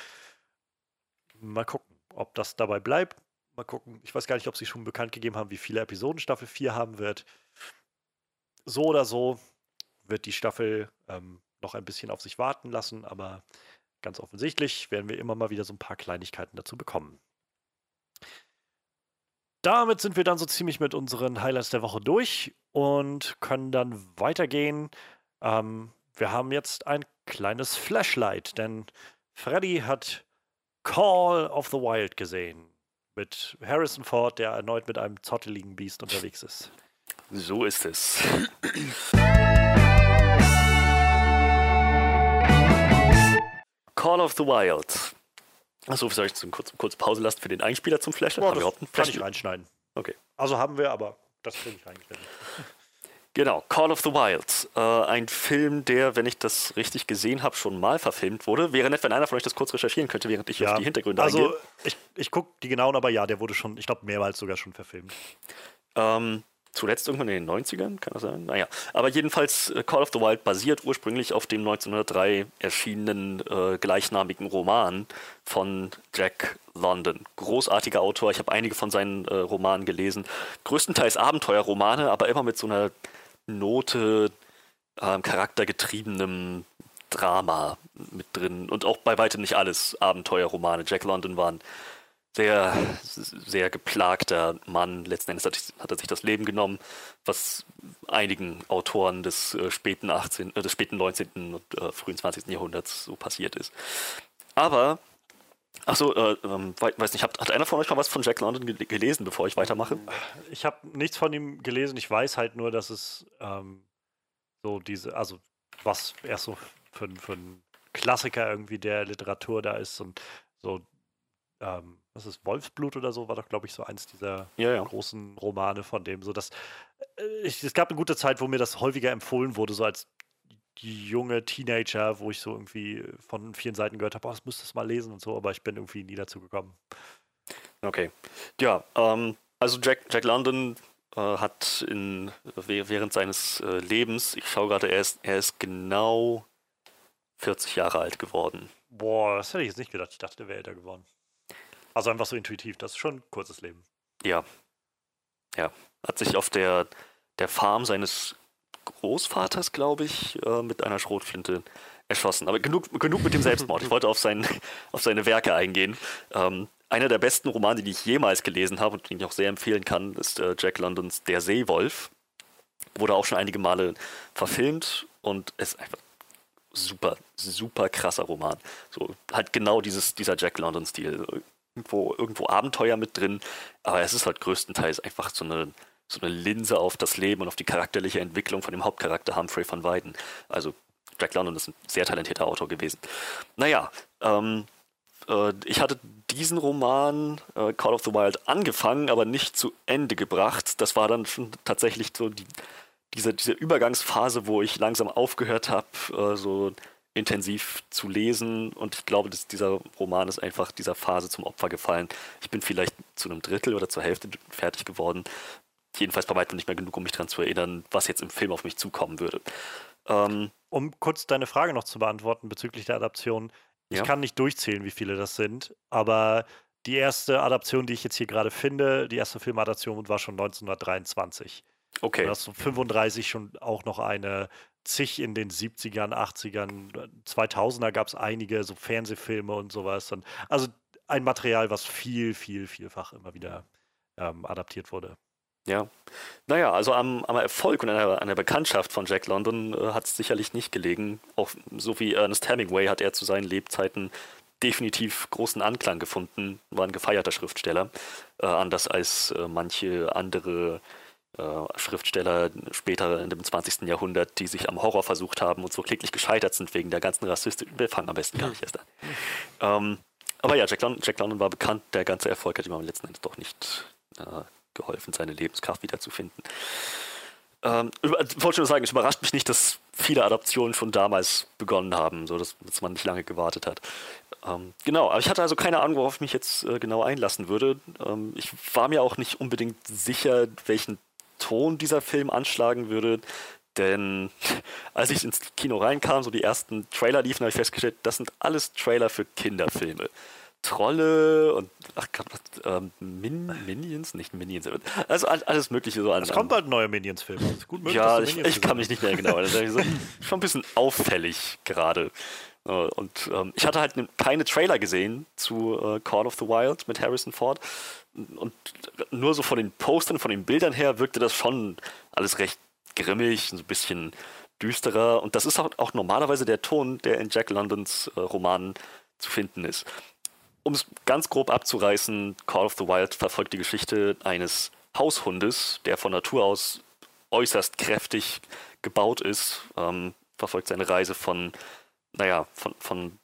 Mal gucken, ob das dabei bleibt. Mal gucken. Ich weiß gar nicht, ob sie schon bekannt gegeben haben, wie viele Episoden Staffel 4 haben wird. So oder so wird die Staffel ähm, noch ein bisschen auf sich warten lassen, aber ganz offensichtlich werden wir immer mal wieder so ein paar Kleinigkeiten dazu bekommen. Damit sind wir dann so ziemlich mit unseren Highlights der Woche durch und können dann weitergehen ähm, wir haben jetzt ein kleines Flashlight, denn Freddy hat Call of the Wild gesehen. Mit Harrison Ford, der erneut mit einem zotteligen Biest unterwegs ist. So ist es. Call of the Wild. Achso, soll ich zum kurz, kurz Pause lassen für den Einspieler zum Flashlight? Oh, haben wir kann ich reinschneiden. Okay. Also haben wir, aber das kriege ich reingeschnitten. Genau, Call of the Wild. Äh, ein Film, der, wenn ich das richtig gesehen habe, schon mal verfilmt wurde. Wäre nett, wenn einer von euch das kurz recherchieren könnte, während ich ja. auf die Hintergründe also, eingehe. Also, ich, ich gucke die genauen, aber ja, der wurde schon, ich glaube, mehrmals sogar schon verfilmt. Ähm, zuletzt irgendwann in den 90ern, kann das sein? Naja, aber jedenfalls äh, Call of the Wild basiert ursprünglich auf dem 1903 erschienenen äh, gleichnamigen Roman von Jack London. Großartiger Autor, ich habe einige von seinen äh, Romanen gelesen. Größtenteils Abenteuerromane, aber immer mit so einer Note ähm, charaktergetriebenem Drama mit drin und auch bei weitem nicht alles Abenteuerromane. Jack London war ein sehr, sehr geplagter Mann. Letzten Endes hat, hat er sich das Leben genommen, was einigen Autoren des äh, späten 18., äh, des späten 19. und äh, frühen 20. Jahrhunderts so passiert ist. Aber Achso, äh, ähm, weiß nicht, hat, hat einer von euch mal was von Jack London gelesen, bevor ich weitermache? Ich habe nichts von ihm gelesen. Ich weiß halt nur, dass es ähm, so diese, also was er so für, für ein Klassiker irgendwie der Literatur da ist und so, ähm, was ist Wolfsblut oder so, war doch, glaube ich, so eins dieser ja, ja. großen Romane von dem. So dass, äh, ich, es gab eine gute Zeit, wo mir das häufiger empfohlen wurde, so als junge Teenager, wo ich so irgendwie von vielen Seiten gehört habe, oh, das müsstest du mal lesen und so, aber ich bin irgendwie nie dazu gekommen. Okay. Ja, ähm, also Jack, Jack London äh, hat in, während seines äh, Lebens, ich schaue gerade, er ist, er ist genau 40 Jahre alt geworden. Boah, das hätte ich jetzt nicht gedacht. Ich dachte, er wäre älter geworden. Also einfach so intuitiv, das ist schon ein kurzes Leben. Ja. Ja. Hat sich auf der, der Farm seines Großvaters, glaube ich, äh, mit einer Schrotflinte erschossen. Aber genug, genug mit dem Selbstmord. Ich wollte auf, sein, auf seine Werke eingehen. Ähm, einer der besten Romane, die ich jemals gelesen habe und den ich auch sehr empfehlen kann, ist äh, Jack Londons Der Seewolf. Wurde auch schon einige Male verfilmt und ist einfach super, super krasser Roman. So halt genau dieses, dieser Jack London-Stil. Irgendwo, irgendwo Abenteuer mit drin, aber es ist halt größtenteils einfach so eine so eine Linse auf das Leben und auf die charakterliche Entwicklung von dem Hauptcharakter Humphrey van Weiden. Also Jack London ist ein sehr talentierter Autor gewesen. Naja, ähm, äh, ich hatte diesen Roman äh, Call of the Wild angefangen, aber nicht zu Ende gebracht. Das war dann schon tatsächlich so die, diese, diese Übergangsphase, wo ich langsam aufgehört habe, äh, so intensiv zu lesen und ich glaube, dass dieser Roman ist einfach dieser Phase zum Opfer gefallen. Ich bin vielleicht zu einem Drittel oder zur Hälfte fertig geworden jedenfalls bei weitem nicht mehr genug, um mich daran zu erinnern, was jetzt im Film auf mich zukommen würde. Ähm, um kurz deine Frage noch zu beantworten bezüglich der Adaption. Ich ja. kann nicht durchzählen, wie viele das sind, aber die erste Adaption, die ich jetzt hier gerade finde, die erste Filmadaption war schon 1923. Okay. Du hast so 35 schon auch noch eine, zig in den 70ern, 80ern, 2000er gab es einige, so Fernsehfilme und sowas. Also ein Material, was viel, viel, vielfach immer wieder ähm, adaptiert wurde. Ja. Naja, also am, am Erfolg und an der, an der, Bekanntschaft von Jack London äh, hat es sicherlich nicht gelegen. Auch so wie Ernest Hemingway hat er zu seinen Lebzeiten definitiv großen Anklang gefunden, war ein gefeierter Schriftsteller, äh, anders als äh, manche andere äh, Schriftsteller später in dem 20. Jahrhundert, die sich am Horror versucht haben und so kläglich gescheitert sind wegen der ganzen rassistischen. Wir fangen am besten gar nicht erst an. Ähm, aber ja, Jack London, Jack London, war bekannt, der ganze Erfolg hat ihm am letzten Endes doch nicht äh, geholfen, seine Lebenskraft wiederzufinden. Ähm, ich wollte schon sagen, es überrascht mich nicht, dass viele Adaptionen schon damals begonnen haben, so dass, dass man nicht lange gewartet hat. Ähm, genau, aber ich hatte also keine Ahnung, worauf ich mich jetzt äh, genau einlassen würde. Ähm, ich war mir auch nicht unbedingt sicher, welchen Ton dieser Film anschlagen würde. Denn als ich ins Kino reinkam, so die ersten Trailer liefen, habe ich festgestellt, das sind alles Trailer für Kinderfilme. Trolle und ach Gott, ähm, Min Minions, nicht Minions, also alles Mögliche so an. Es kommt bald ein neuer Minions-Film. Gut möglich, ja, ich, ich kann mich nicht mehr genau. Das ist schon ein bisschen auffällig gerade. Äh, und ähm, ich hatte halt keine Trailer gesehen zu äh, Call of the Wild mit Harrison Ford. Und nur so von den Postern, von den Bildern her wirkte das schon alles recht grimmig, so ein bisschen düsterer. Und das ist auch, auch normalerweise der Ton, der in Jack Londons äh, Romanen zu finden ist. Um es ganz grob abzureißen, Call of the Wild verfolgt die Geschichte eines Haushundes, der von Natur aus äußerst kräftig gebaut ist, ähm, verfolgt seine Reise von, naja, von, von,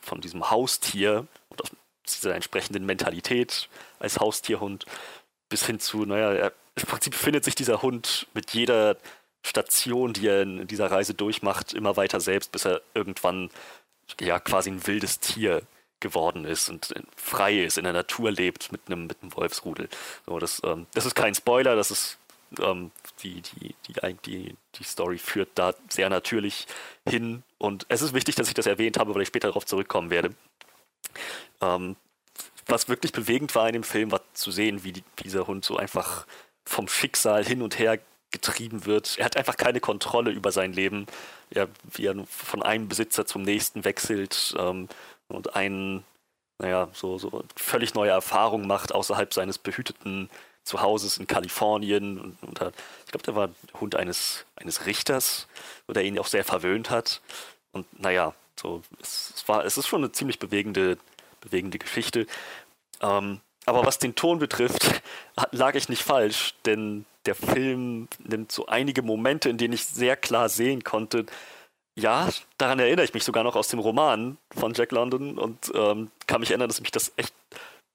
von diesem Haustier und aus dieser entsprechenden Mentalität als Haustierhund bis hin zu, naja, er, im Prinzip befindet sich dieser Hund mit jeder Station, die er in dieser Reise durchmacht, immer weiter selbst, bis er irgendwann ja quasi ein wildes Tier geworden ist und frei ist, in der Natur lebt mit einem, mit einem Wolfsrudel. So, das, ähm, das ist kein Spoiler, das ist ähm, die, die, die, die, die Story führt da sehr natürlich hin. Und es ist wichtig, dass ich das erwähnt habe, weil ich später darauf zurückkommen werde. Ähm, was wirklich bewegend war in dem Film, war zu sehen, wie die, dieser Hund so einfach vom Schicksal hin und her getrieben wird. Er hat einfach keine Kontrolle über sein Leben, er, wie er von einem Besitzer zum nächsten wechselt ähm, und einen, naja, so, so völlig neue Erfahrungen macht außerhalb seines behüteten Zuhauses in Kalifornien. Und, und ich glaube, der war Hund eines, eines Richters, der ihn auch sehr verwöhnt hat. Und naja, so, es, es, war, es ist schon eine ziemlich bewegende, bewegende Geschichte. Ähm, aber was den Ton betrifft, lag ich nicht falsch, denn der Film nimmt so einige Momente, in denen ich sehr klar sehen konnte, ja, daran erinnere ich mich sogar noch aus dem Roman von Jack London und ähm, kann mich erinnern, dass mich das echt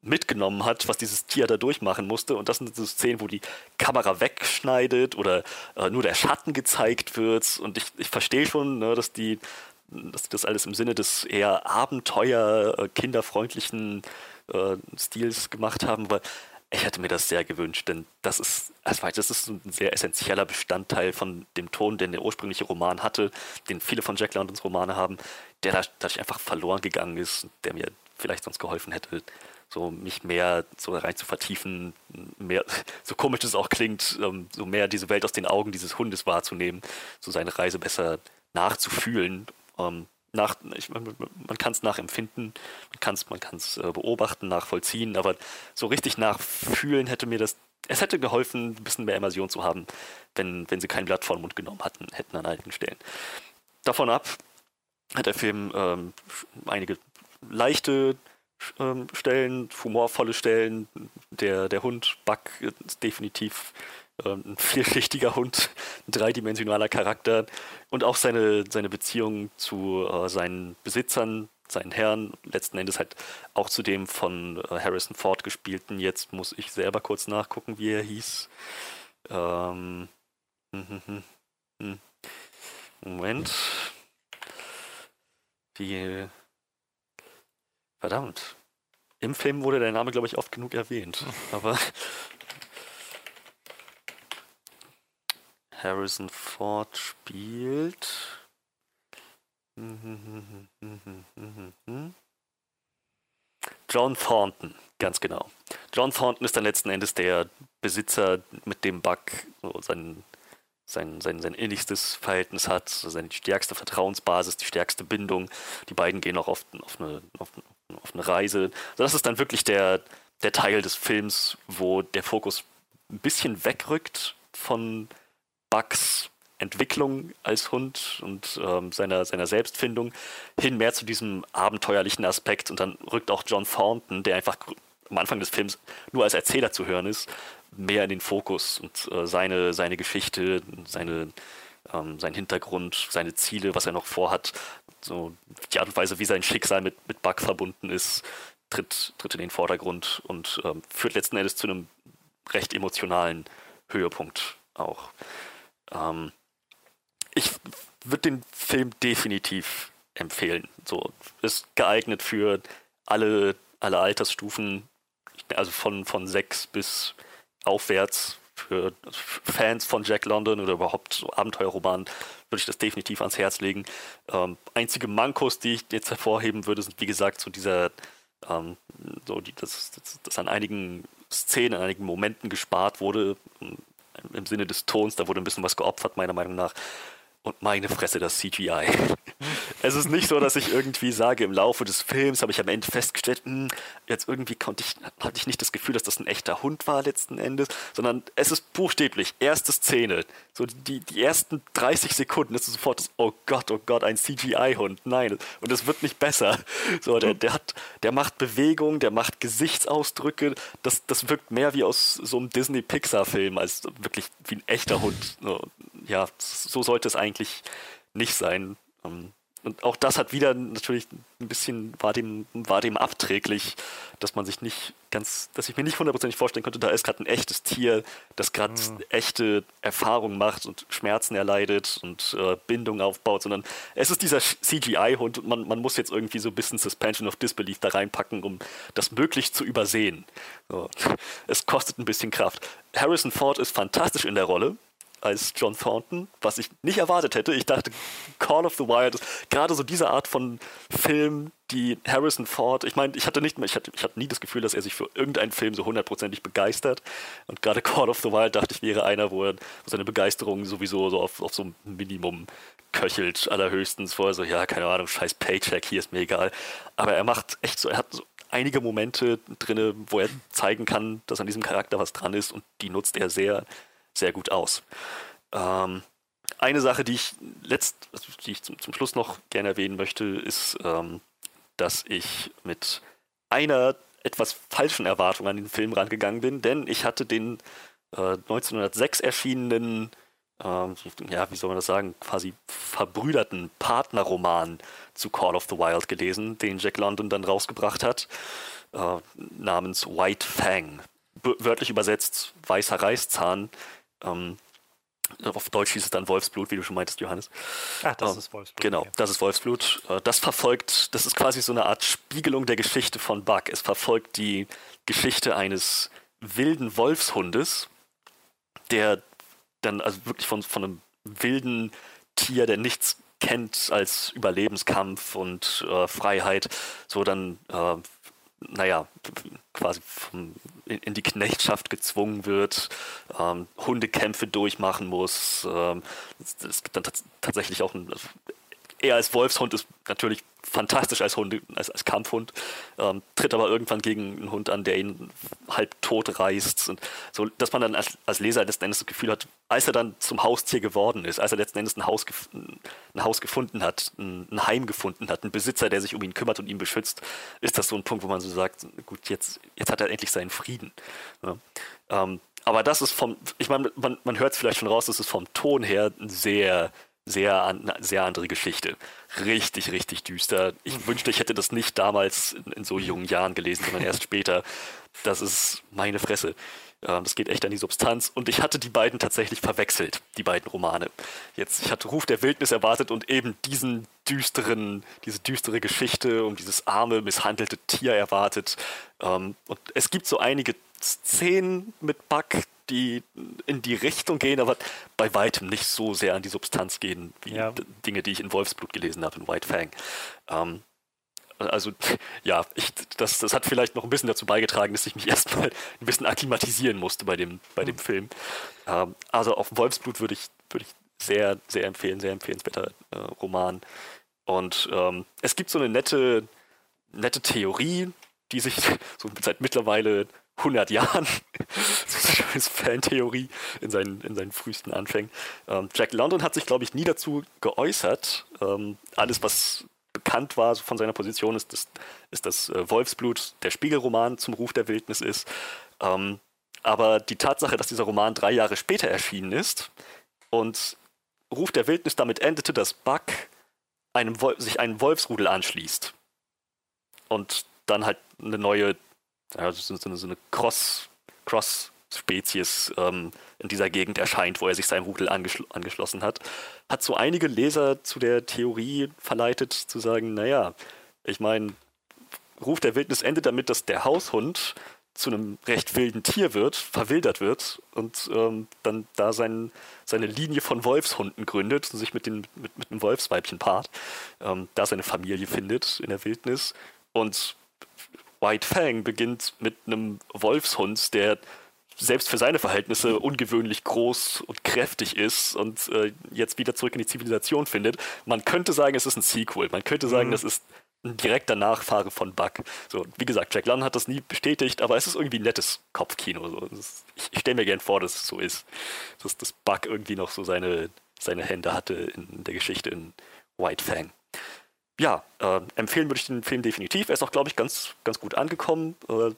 mitgenommen hat, was dieses Tier da durchmachen musste. Und das sind so Szenen, wo die Kamera wegschneidet oder äh, nur der Schatten gezeigt wird. Und ich, ich verstehe schon, ne, dass die dass die das alles im Sinne des eher Abenteuer, äh, kinderfreundlichen äh, Stils gemacht haben, weil ich hätte mir das sehr gewünscht, denn das ist, also das ist ein sehr essentieller Bestandteil von dem Ton, den der ursprüngliche Roman hatte, den viele von Jack Londons Romane haben, der dadurch einfach verloren gegangen ist, der mir vielleicht sonst geholfen hätte, so mich mehr so rein zu vertiefen, mehr, so komisch es auch klingt, ähm, so mehr diese Welt aus den Augen dieses Hundes wahrzunehmen, so seine Reise besser nachzufühlen. Ähm, nach, ich, man, man kann es nachempfinden, man kann es man kann's, äh, beobachten, nachvollziehen, aber so richtig nachfühlen hätte mir das, es hätte geholfen, ein bisschen mehr Immersion zu haben, wenn, wenn sie kein Blatt vor den Mund genommen hatten, hätten an einigen Stellen. Davon ab hat der Film ähm, einige leichte ähm, Stellen, humorvolle Stellen. Der, der Hund Buck ist definitiv ein vielschichtiger Hund, ein dreidimensionaler Charakter und auch seine, seine Beziehung zu äh, seinen Besitzern, seinen Herren, letzten Endes halt auch zu dem von äh, Harrison Ford gespielten. Jetzt muss ich selber kurz nachgucken, wie er hieß. Ähm, hm, hm, hm. Moment. Wie. Verdammt. Im Film wurde der Name, glaube ich, oft genug erwähnt. Aber Harrison Ford spielt. John Thornton, ganz genau. John Thornton ist dann letzten Endes der Besitzer, mit dem Buck so sein, sein, sein, sein innigstes Verhältnis hat, seine stärkste Vertrauensbasis, die stärkste Bindung. Die beiden gehen auch oft auf eine, auf, auf eine Reise. Also das ist dann wirklich der, der Teil des Films, wo der Fokus ein bisschen wegrückt von Bucks Entwicklung als Hund und ähm, seiner, seiner Selbstfindung hin mehr zu diesem abenteuerlichen Aspekt. Und dann rückt auch John Thornton, der einfach am Anfang des Films nur als Erzähler zu hören ist, mehr in den Fokus und äh, seine, seine Geschichte, seine, ähm, sein Hintergrund, seine Ziele, was er noch vorhat, so die Art und Weise, wie sein Schicksal mit, mit Buck verbunden ist, tritt, tritt in den Vordergrund und ähm, führt letzten Endes zu einem recht emotionalen Höhepunkt auch. Ähm, ich würde den Film definitiv empfehlen. So ist geeignet für alle, alle Altersstufen, also von, von sechs bis aufwärts. Für Fans von Jack London oder überhaupt so Abenteuerromanen würde ich das definitiv ans Herz legen. Ähm, einzige Mankos, die ich jetzt hervorheben würde, sind wie gesagt so dieser, ähm, so die, dass, dass, dass an einigen Szenen, an einigen Momenten gespart wurde, im Sinne des Tons, da wurde ein bisschen was geopfert, meiner Meinung nach. Und meine Fresse, das CGI. es ist nicht so, dass ich irgendwie sage, im Laufe des Films habe ich am Ende festgestellt, mh, hm, jetzt irgendwie konnte ich, hatte ich nicht das Gefühl, dass das ein echter Hund war letzten Endes, sondern es ist buchstäblich, erste Szene, so die, die ersten 30 Sekunden ist sofort das, oh Gott, oh Gott, ein CGI-Hund. Nein, und es wird nicht besser. So, der, der hat, der macht Bewegung, der macht Gesichtsausdrücke, das, das wirkt mehr wie aus so einem Disney-Pixar-Film als wirklich wie ein echter Hund. Ja, so sollte es eigentlich nicht sein. Ähm, und auch das hat wieder natürlich ein bisschen, war dem, war dem abträglich, dass man sich nicht ganz, dass ich mir nicht hundertprozentig vorstellen konnte, da ist gerade ein echtes Tier, das gerade mhm. echte Erfahrungen macht und Schmerzen erleidet und äh, Bindung aufbaut, sondern es ist dieser CGI-Hund und man, man muss jetzt irgendwie so ein bisschen Suspension of Disbelief da reinpacken, um das möglich zu übersehen. So. Es kostet ein bisschen Kraft. Harrison Ford ist fantastisch in der Rolle als John Thornton, was ich nicht erwartet hätte. Ich dachte, Call of the Wild ist gerade so diese Art von Film, die Harrison Ford, ich meine, ich hatte nicht mehr, ich hatte, ich hatte nie das Gefühl, dass er sich für irgendeinen Film so hundertprozentig begeistert. Und gerade Call of the Wild dachte ich, wäre einer, wo er seine Begeisterung sowieso so auf, auf so ein Minimum köchelt, allerhöchstens, wo er so, ja, keine Ahnung, scheiß Paycheck, hier ist mir egal. Aber er macht echt so, er hat so einige Momente drin, wo er zeigen kann, dass an diesem Charakter was dran ist und die nutzt er sehr sehr gut aus. Ähm, eine Sache, die ich letzt, also die ich zum, zum, Schluss noch gerne erwähnen möchte, ist, ähm, dass ich mit einer etwas falschen Erwartung an den Film rangegangen bin, denn ich hatte den äh, 1906 erschienenen, äh, ja, wie soll man das sagen, quasi verbrüderten Partnerroman zu Call of the Wild gelesen, den Jack London dann rausgebracht hat, äh, namens White Fang. B wörtlich übersetzt weißer Reißzahn ähm, auf Deutsch hieß es dann Wolfsblut, wie du schon meintest, Johannes. Ach, das ähm, ist Wolfsblut. Genau, das ist Wolfsblut. Äh, das verfolgt, das ist quasi so eine Art Spiegelung der Geschichte von Buck. Es verfolgt die Geschichte eines wilden Wolfshundes, der dann also wirklich von, von einem wilden Tier, der nichts kennt als Überlebenskampf und äh, Freiheit, so dann äh, naja, quasi vom, in, in, die Knechtschaft gezwungen wird, ähm, Hundekämpfe durchmachen muss. Ähm, es, es, gibt dann tatsächlich auch ein, also er als Wolfshund ist natürlich fantastisch als Hund, als, als Kampfhund, ähm, tritt aber irgendwann gegen einen Hund an, der ihn halb tot reißt. Und so, dass man dann als, als Leser letzten Endes das Gefühl hat, als er dann zum Haustier geworden ist, als er letzten Endes ein Haus, ein Haus gefunden hat, ein, ein Heim gefunden hat, einen Besitzer, der sich um ihn kümmert und ihn beschützt, ist das so ein Punkt, wo man so sagt, gut, jetzt, jetzt hat er endlich seinen Frieden. Ja. Ähm, aber das ist vom, ich meine, man, man hört es vielleicht schon raus, das ist vom Ton her ein sehr sehr, an, sehr andere Geschichte. Richtig, richtig düster. Ich wünschte, ich hätte das nicht damals in, in so jungen Jahren gelesen, sondern erst später. Das ist meine Fresse. Ähm, das geht echt an die Substanz. Und ich hatte die beiden tatsächlich verwechselt, die beiden Romane. Jetzt, ich hatte Ruf der Wildnis erwartet und eben diesen düsteren, diese düstere Geschichte um dieses arme, misshandelte Tier erwartet. Ähm, und es gibt so einige Szenen mit Buck, die in die Richtung gehen, aber bei weitem nicht so sehr an die Substanz gehen, wie ja. Dinge, die ich in Wolfsblut gelesen habe, in White Fang. Also ja, ich, das, das hat vielleicht noch ein bisschen dazu beigetragen, dass ich mich erstmal ein bisschen akklimatisieren musste bei dem, bei dem mhm. Film. Ähm, also auf Wolfsblut würde ich, würde ich sehr, sehr empfehlen, sehr empfehlenswerter äh, Roman. Und ähm, es gibt so eine nette, nette Theorie, die sich so seit mittlerweile 100 Jahren, so eine Fantheorie in seinen, in seinen frühesten Anfängen. Ähm, Jack London hat sich, glaube ich, nie dazu geäußert. Ähm, alles, was bekannt war von seiner Position, ist, das, ist das äh, Wolfsblut, der Spiegelroman zum Ruf der Wildnis ist. Ähm, aber die Tatsache, dass dieser Roman drei Jahre später erschienen ist und Ruf der Wildnis damit endete, dass Buck einem sich einem Wolfsrudel anschließt und dann halt eine neue, ja, so, so, so eine Cross, Cross ähm, in dieser Gegend erscheint, wo er sich seinem Rudel angeschl angeschlossen hat, hat so einige Leser zu der Theorie verleitet, zu sagen, naja, ich meine, Ruf der Wildnis endet damit, dass der Haushund zu einem recht wilden Tier wird, verwildert wird und ähm, dann da sein, seine Linie von Wolfshunden gründet und sich mit, den, mit, mit Wolfsweibchen paart, ähm, da seine Familie findet in der Wildnis. Und White Fang beginnt mit einem Wolfshund, der selbst für seine Verhältnisse ungewöhnlich groß und kräftig ist und äh, jetzt wieder zurück in die Zivilisation findet. Man könnte sagen, es ist ein Sequel. Man könnte sagen, mhm. das ist ein direkter Nachfahre von Buck. So, wie gesagt, Jack London hat das nie bestätigt, aber es ist irgendwie ein nettes Kopfkino. So. Ist, ich, ich stelle mir gern vor, dass es so ist. Dass, dass Buck irgendwie noch so seine, seine Hände hatte in der Geschichte in White Fang. Ja, äh, empfehlen würde ich den Film definitiv. Er ist auch, glaube ich, ganz, ganz gut angekommen. Äh,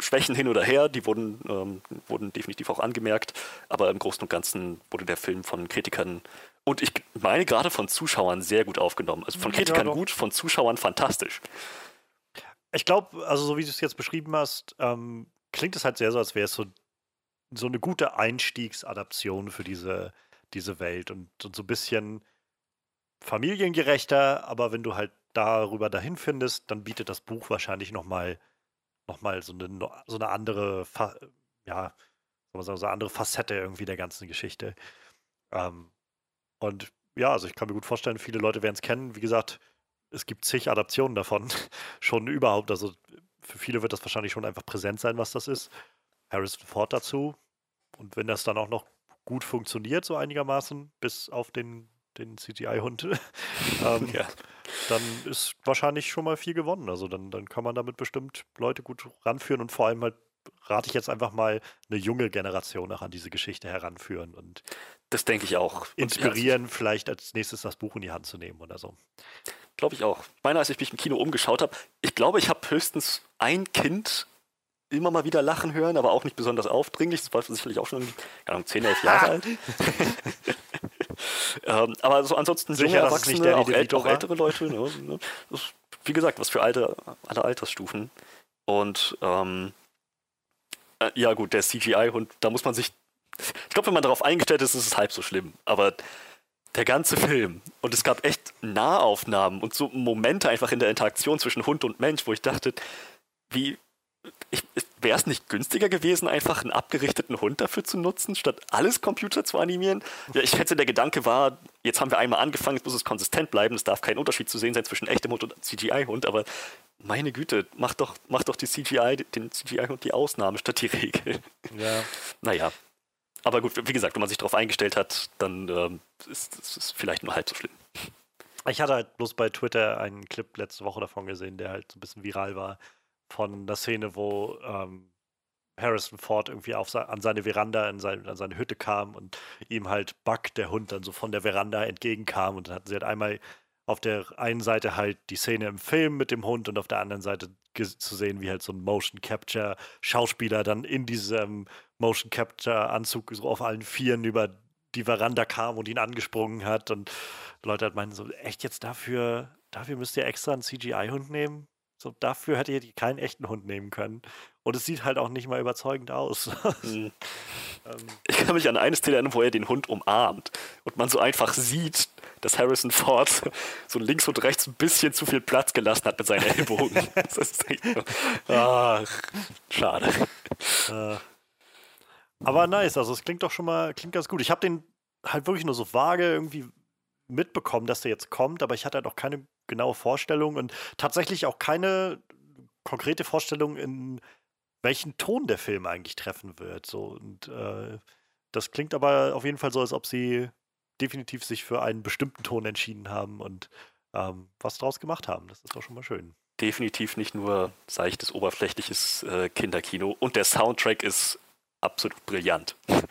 Schwächen hin oder her, die wurden, ähm, wurden definitiv auch angemerkt, aber im Großen und Ganzen wurde der Film von Kritikern und ich meine gerade von Zuschauern sehr gut aufgenommen. Also von Kritikern ja, gut, von Zuschauern fantastisch. Ich glaube, also so wie du es jetzt beschrieben hast, ähm, klingt es halt sehr so, als wäre es so, so eine gute Einstiegsadaption für diese, diese Welt und, und so ein bisschen familiengerechter, aber wenn du halt darüber dahin findest, dann bietet das Buch wahrscheinlich nochmal noch mal so eine, so eine andere, Fa ja, so eine andere Facette irgendwie der ganzen Geschichte. Ähm, und ja, also ich kann mir gut vorstellen, viele Leute werden es kennen. Wie gesagt, es gibt zig Adaptionen davon schon überhaupt. Also für viele wird das wahrscheinlich schon einfach präsent sein, was das ist. Harrison Ford dazu. Und wenn das dann auch noch gut funktioniert, so einigermaßen, bis auf den, den CGI-Hund, ähm, ja. dann ist wahrscheinlich schon mal viel gewonnen. Also dann, dann kann man damit bestimmt Leute gut ranführen und vor allem halt rate ich jetzt einfach mal eine junge Generation auch an diese Geschichte heranführen und das denke ich auch. Inspirieren, vielleicht als nächstes das Buch in die Hand zu nehmen oder so. Glaube ich auch. Meine, als ich mich im Kino umgeschaut habe, ich glaube, ich habe höchstens ein Kind immer mal wieder lachen hören, aber auch nicht besonders aufdringlich. Das war sicherlich auch schon, keine Ahnung, 10, 11 Jahre alt. ähm, aber so ansonsten Sicher, junge Erwachsene, auch, äl auch, ältere Leute. Ne, ne, ist, wie gesagt, was für alte, alle Altersstufen. Und ähm, äh, ja gut, der CGI-Hund, da muss man sich ich glaube, wenn man darauf eingestellt ist, ist es halb so schlimm. Aber der ganze Film und es gab echt Nahaufnahmen und so Momente einfach in der Interaktion zwischen Hund und Mensch, wo ich dachte, wie wäre es nicht günstiger gewesen, einfach einen abgerichteten Hund dafür zu nutzen, statt alles Computer zu animieren? Ja, ich schätze, der Gedanke war, jetzt haben wir einmal angefangen, jetzt muss es konsistent bleiben, es darf kein Unterschied zu sehen sein zwischen echtem Hund und CGI-Hund, aber meine Güte, mach doch, mach doch die CGI, den CGI-Hund die Ausnahme statt die Regel. Ja. Naja, aber gut, wie gesagt, wenn man sich darauf eingestellt hat, dann ähm, ist es vielleicht nur halb so schlimm. Ich hatte halt bloß bei Twitter einen Clip letzte Woche davon gesehen, der halt so ein bisschen viral war, von der Szene, wo ähm, Harrison Ford irgendwie auf, an seine Veranda, in sein, an seine Hütte kam und ihm halt Buck, der Hund, dann so von der Veranda entgegenkam und dann hatten sie halt einmal auf der einen Seite halt die Szene im Film mit dem Hund und auf der anderen Seite zu sehen, wie halt so ein Motion Capture Schauspieler dann in diesem Motion Capture Anzug so auf allen Vieren über die Veranda kam und ihn angesprungen hat und Leute halt meinten so, echt jetzt dafür, dafür müsst ihr extra einen CGI-Hund nehmen? So, dafür hättet ihr keinen echten Hund nehmen können. Und es sieht halt auch nicht mal überzeugend aus. Mhm. ich kann mich an eine Szene erinnern, wo er den Hund umarmt und man so einfach sieht, dass Harrison Ford so links und rechts ein bisschen zu viel Platz gelassen hat mit seinen Ellbogen. das ist echt, ach, schade. Äh, Aber nice, also es klingt doch schon mal, klingt ganz gut. Ich habe den halt wirklich nur so vage irgendwie mitbekommen, dass der jetzt kommt, aber ich hatte halt auch keine genaue Vorstellung und tatsächlich auch keine konkrete Vorstellung, in welchen Ton der Film eigentlich treffen wird. So, und äh, das klingt aber auf jeden Fall so, als ob sie definitiv sich für einen bestimmten Ton entschieden haben und ähm, was draus gemacht haben. Das ist doch schon mal schön. Definitiv nicht nur seichtes, oberflächliches äh, Kinderkino und der Soundtrack ist absolut brillant.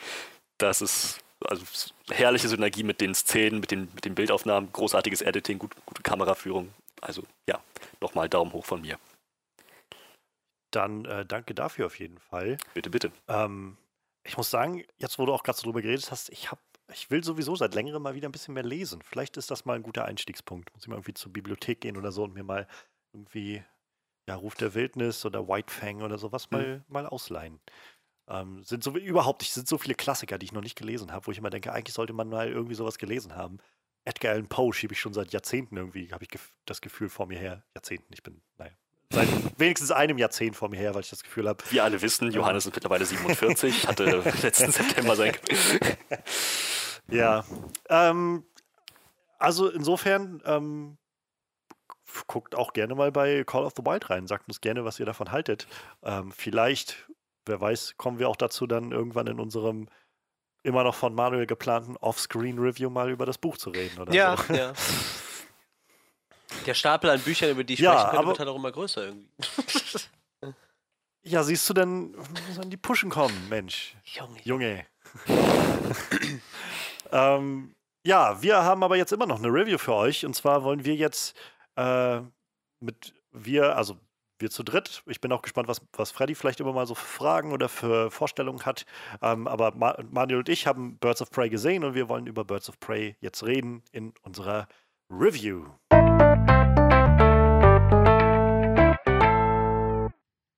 Das ist also herrliche Synergie mit den Szenen, mit den, mit den Bildaufnahmen, großartiges Editing, gut, gute Kameraführung. Also ja, nochmal Daumen hoch von mir. Dann äh, danke dafür auf jeden Fall. Bitte, bitte. Ähm, ich muss sagen, jetzt wo du auch gerade so drüber geredet hast, ich habe ich will sowieso seit längerem mal wieder ein bisschen mehr lesen. Vielleicht ist das mal ein guter Einstiegspunkt. Muss ich mal irgendwie zur Bibliothek gehen oder so und mir mal irgendwie ja, Ruf der Wildnis oder White Fang oder sowas mhm. mal, mal ausleihen. Ähm, sind so überhaupt, sind so viele Klassiker, die ich noch nicht gelesen habe, wo ich immer denke, eigentlich sollte man mal irgendwie sowas gelesen haben. Edgar Allan Poe schiebe ich schon seit Jahrzehnten irgendwie, habe ich das Gefühl vor mir her. Jahrzehnten, ich bin, naja, seit wenigstens einem Jahrzehnt vor mir her, weil ich das Gefühl habe. Wir alle wissen, Johannes ist mittlerweile 47, hatte letzten September sein. ja. Ähm, also insofern, ähm, guckt auch gerne mal bei Call of the Wild rein. Sagt uns gerne, was ihr davon haltet. Ähm, vielleicht wer weiß, kommen wir auch dazu, dann irgendwann in unserem immer noch von Manuel geplanten Off-Screen-Review mal über das Buch zu reden, oder ja, so. Ja, Der Stapel an Büchern, über die ich ja, sprechen könnte, wird halt auch immer größer irgendwie. ja, siehst du denn, sollen die Pushen kommen, Mensch. Junge. Junge. ähm, ja, wir haben aber jetzt immer noch eine Review für euch. Und zwar wollen wir jetzt äh, mit wir, also wir zu dritt. Ich bin auch gespannt, was, was Freddy vielleicht immer mal so für Fragen oder für Vorstellungen hat. Ähm, aber Ma Manuel und ich haben Birds of Prey gesehen und wir wollen über Birds of Prey jetzt reden in unserer Review.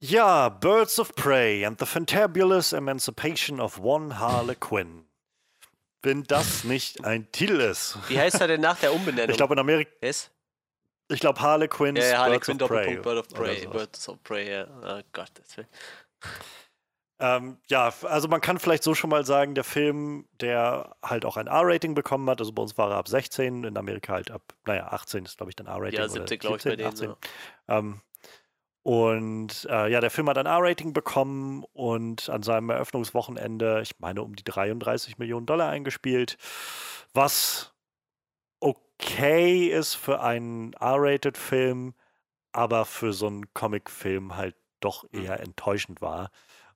Ja, Birds of Prey and the Fantabulous Emancipation of One Harlequin. Wenn das nicht ein Titel ist. Wie heißt er denn nach der Umbenennung? Ich glaube in Amerika. Yes? Ich glaube Harlequins ja, ja, Harlequin Prey. Bird of Prey. Birds of Prey, ja. Oh Gott, das will. Ähm, ja, also man kann vielleicht so schon mal sagen, der Film, der halt auch ein R-Rating bekommen hat, also bei uns war er ab 16, in Amerika halt ab, naja, 18 ist glaube ich dann R-Rating. Ja, 17 glaube ich bei denen. 18. Ja. Ähm, und äh, ja, der Film hat ein R-Rating bekommen und an seinem Eröffnungswochenende, ich meine, um die 33 Millionen Dollar eingespielt, was okay ist für einen R-Rated-Film, aber für so einen Comic-Film halt doch mhm. eher enttäuschend war.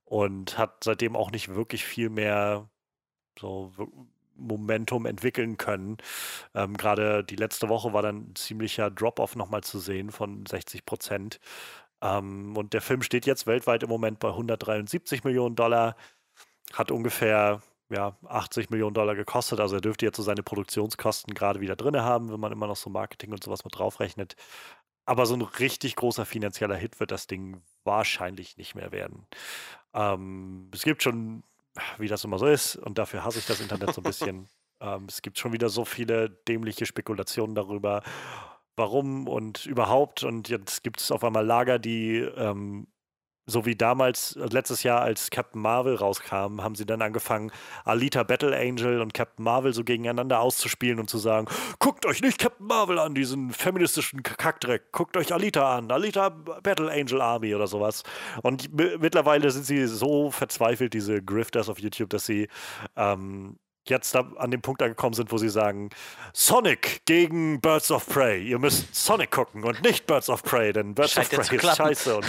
Und hat seitdem auch nicht wirklich viel mehr so Momentum entwickeln können. Ähm, Gerade die letzte Woche war dann ein ziemlicher Drop-off nochmal zu sehen von 60 Prozent. Ähm, und der Film steht jetzt weltweit im Moment bei 173 Millionen Dollar, hat ungefähr ja, 80 Millionen Dollar gekostet. Also er dürfte jetzt so seine Produktionskosten gerade wieder drin haben, wenn man immer noch so Marketing und sowas mit draufrechnet. Aber so ein richtig großer finanzieller Hit wird das Ding wahrscheinlich nicht mehr werden. Ähm, es gibt schon, wie das immer so ist, und dafür hasse ich das Internet so ein bisschen. ähm, es gibt schon wieder so viele dämliche Spekulationen darüber, warum und überhaupt. Und jetzt gibt es auf einmal Lager, die ähm, so wie damals, äh, letztes Jahr, als Captain Marvel rauskam, haben sie dann angefangen, Alita Battle Angel und Captain Marvel so gegeneinander auszuspielen und zu sagen, guckt euch nicht Captain Marvel an, diesen feministischen Kackdreck, guckt euch Alita an, Alita Battle Angel Army oder sowas. Und mittlerweile sind sie so verzweifelt, diese Grifters auf YouTube, dass sie ähm, jetzt an dem Punkt angekommen sind, wo sie sagen, Sonic gegen Birds of Prey. Ihr müsst Sonic gucken und nicht Birds of Prey, denn Birds Scheint of Prey ist scheiße und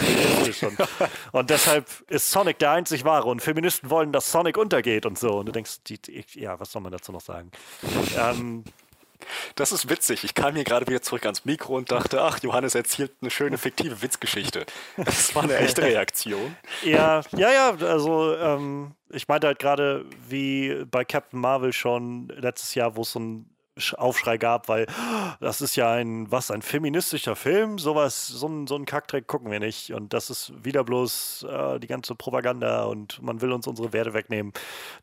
und, und deshalb ist Sonic der einzig wahre und Feministen wollen, dass Sonic untergeht und so. Und du denkst, die, ja, was soll man dazu noch sagen? ähm, das ist witzig. Ich kam hier gerade wieder zurück ans Mikro und dachte, ach, Johannes erzählt eine schöne fiktive Witzgeschichte. Das war eine echte Reaktion. Ja, ja, ja. Also ähm, ich meinte halt gerade, wie bei Captain Marvel schon letztes Jahr, wo es so ein Aufschrei gab, weil das ist ja ein, was, ein feministischer Film, sowas, so ein, so ein Kackdreck gucken wir nicht und das ist wieder bloß äh, die ganze Propaganda und man will uns unsere Werte wegnehmen.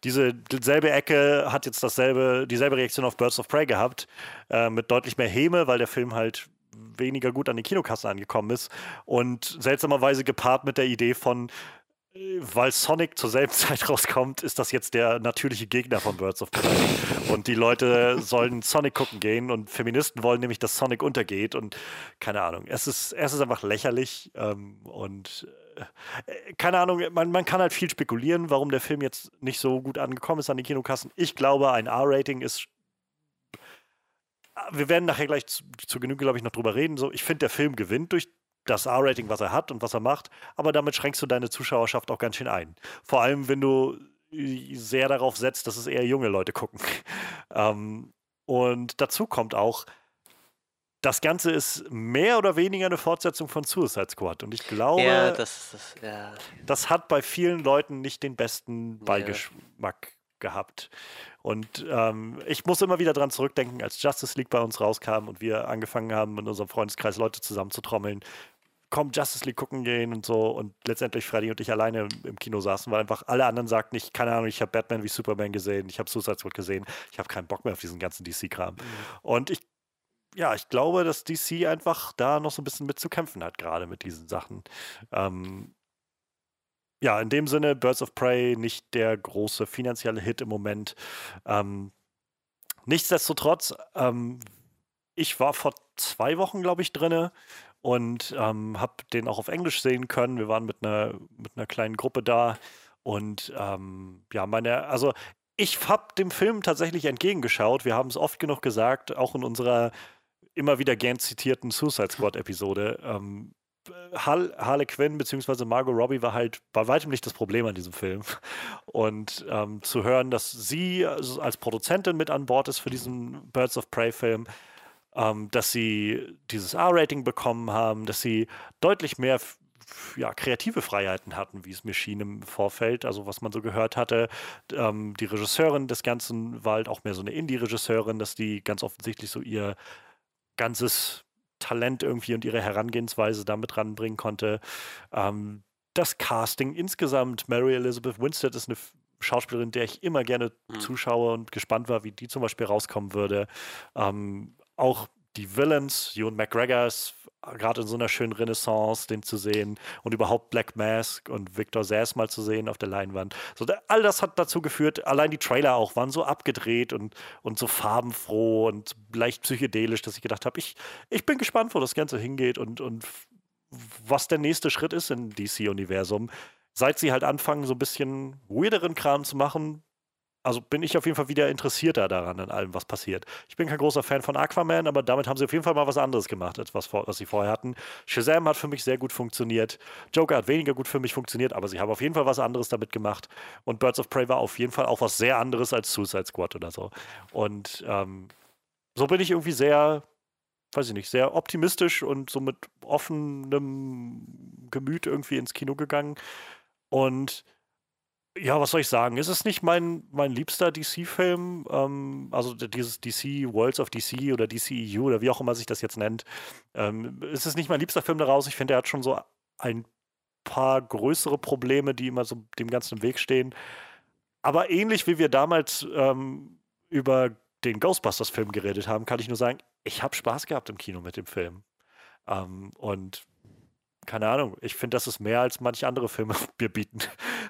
Diese selbe Ecke hat jetzt dasselbe, dieselbe Reaktion auf Birds of Prey gehabt, äh, mit deutlich mehr Häme, weil der Film halt weniger gut an die Kinokasse angekommen ist und seltsamerweise gepaart mit der Idee von weil Sonic zur selben Zeit rauskommt, ist das jetzt der natürliche Gegner von Birds of Prey. Und die Leute sollen Sonic gucken gehen und Feministen wollen nämlich, dass Sonic untergeht und keine Ahnung. Es ist, es ist einfach lächerlich ähm, und äh, keine Ahnung, man, man kann halt viel spekulieren, warum der Film jetzt nicht so gut angekommen ist an den Kinokassen. Ich glaube, ein R-Rating ist wir werden nachher gleich zu, zu Genüge, glaube ich, noch drüber reden. So, ich finde, der Film gewinnt durch das R-Rating, was er hat und was er macht, aber damit schränkst du deine Zuschauerschaft auch ganz schön ein. Vor allem, wenn du sehr darauf setzt, dass es eher junge Leute gucken. ähm, und dazu kommt auch, das Ganze ist mehr oder weniger eine Fortsetzung von Suicide Squad. Und ich glaube, ja, das, das, ja. das hat bei vielen Leuten nicht den besten Beigeschmack ja. gehabt. Und ähm, ich muss immer wieder dran zurückdenken, als Justice League bei uns rauskam und wir angefangen haben, in unserem Freundeskreis Leute zusammenzutrommeln komm, Justice League gucken gehen und so. Und letztendlich Freddy und ich alleine im Kino saßen, weil einfach alle anderen sagten, ich, keine Ahnung, ich habe Batman wie Superman gesehen, ich habe Suicide Squad gesehen, ich habe keinen Bock mehr auf diesen ganzen DC-Kram. Mhm. Und ich, ja, ich glaube, dass DC einfach da noch so ein bisschen mit zu kämpfen hat, gerade mit diesen Sachen. Ähm, ja, in dem Sinne, Birds of Prey nicht der große finanzielle Hit im Moment. Ähm, nichtsdestotrotz, ähm, ich war vor zwei Wochen, glaube ich, drinne und ähm, habe den auch auf Englisch sehen können. Wir waren mit einer mit einer kleinen Gruppe da und ähm, ja, meine, also ich habe dem Film tatsächlich entgegengeschaut. Wir haben es oft genug gesagt, auch in unserer immer wieder gern zitierten Suicide Squad Episode. Ähm, Harley Quinn bzw. Margot Robbie war halt bei weitem nicht das Problem an diesem Film. Und ähm, zu hören, dass sie als Produzentin mit an Bord ist für diesen Birds of Prey Film, ähm, dass sie dieses R-Rating bekommen haben, dass sie deutlich mehr ja, kreative Freiheiten hatten, wie es mir schien im Vorfeld, also was man so gehört hatte. Ähm, die Regisseurin des Ganzen war halt auch mehr so eine Indie-Regisseurin, dass die ganz offensichtlich so ihr ganzes Talent irgendwie und ihre Herangehensweise damit ranbringen konnte. Ähm, das Casting insgesamt, Mary Elizabeth Winstead ist eine Schauspielerin, der ich immer gerne mhm. zuschaue und gespannt war, wie die zum Beispiel rauskommen würde. Ähm, auch die Villains, Ewan McGregor ist gerade in so einer schönen Renaissance, den zu sehen und überhaupt Black Mask und Victor Sass mal zu sehen auf der Leinwand. So, all das hat dazu geführt, allein die Trailer auch waren so abgedreht und, und so farbenfroh und leicht psychedelisch, dass ich gedacht habe, ich, ich bin gespannt, wo das Ganze hingeht und, und was der nächste Schritt ist im DC-Universum. Seit sie halt anfangen, so ein bisschen weirderen Kram zu machen, also bin ich auf jeden Fall wieder interessierter daran, an allem, was passiert. Ich bin kein großer Fan von Aquaman, aber damit haben sie auf jeden Fall mal was anderes gemacht, als was, was sie vorher hatten. Shazam hat für mich sehr gut funktioniert. Joker hat weniger gut für mich funktioniert, aber sie haben auf jeden Fall was anderes damit gemacht. Und Birds of Prey war auf jeden Fall auch was sehr anderes als Suicide Squad oder so. Und ähm, so bin ich irgendwie sehr, weiß ich nicht, sehr optimistisch und so mit offenem Gemüt irgendwie ins Kino gegangen. Und ja, was soll ich sagen? Es ist nicht mein, mein liebster DC-Film, ähm, also dieses DC Worlds of DC oder DCEU oder wie auch immer sich das jetzt nennt. Ähm, es nicht mein liebster Film daraus. Ich finde, er hat schon so ein paar größere Probleme, die immer so dem Ganzen im Weg stehen. Aber ähnlich wie wir damals ähm, über den Ghostbusters-Film geredet haben, kann ich nur sagen, ich habe Spaß gehabt im Kino mit dem Film. Ähm, und keine Ahnung, ich finde, das ist mehr als manche andere Filme mir bieten.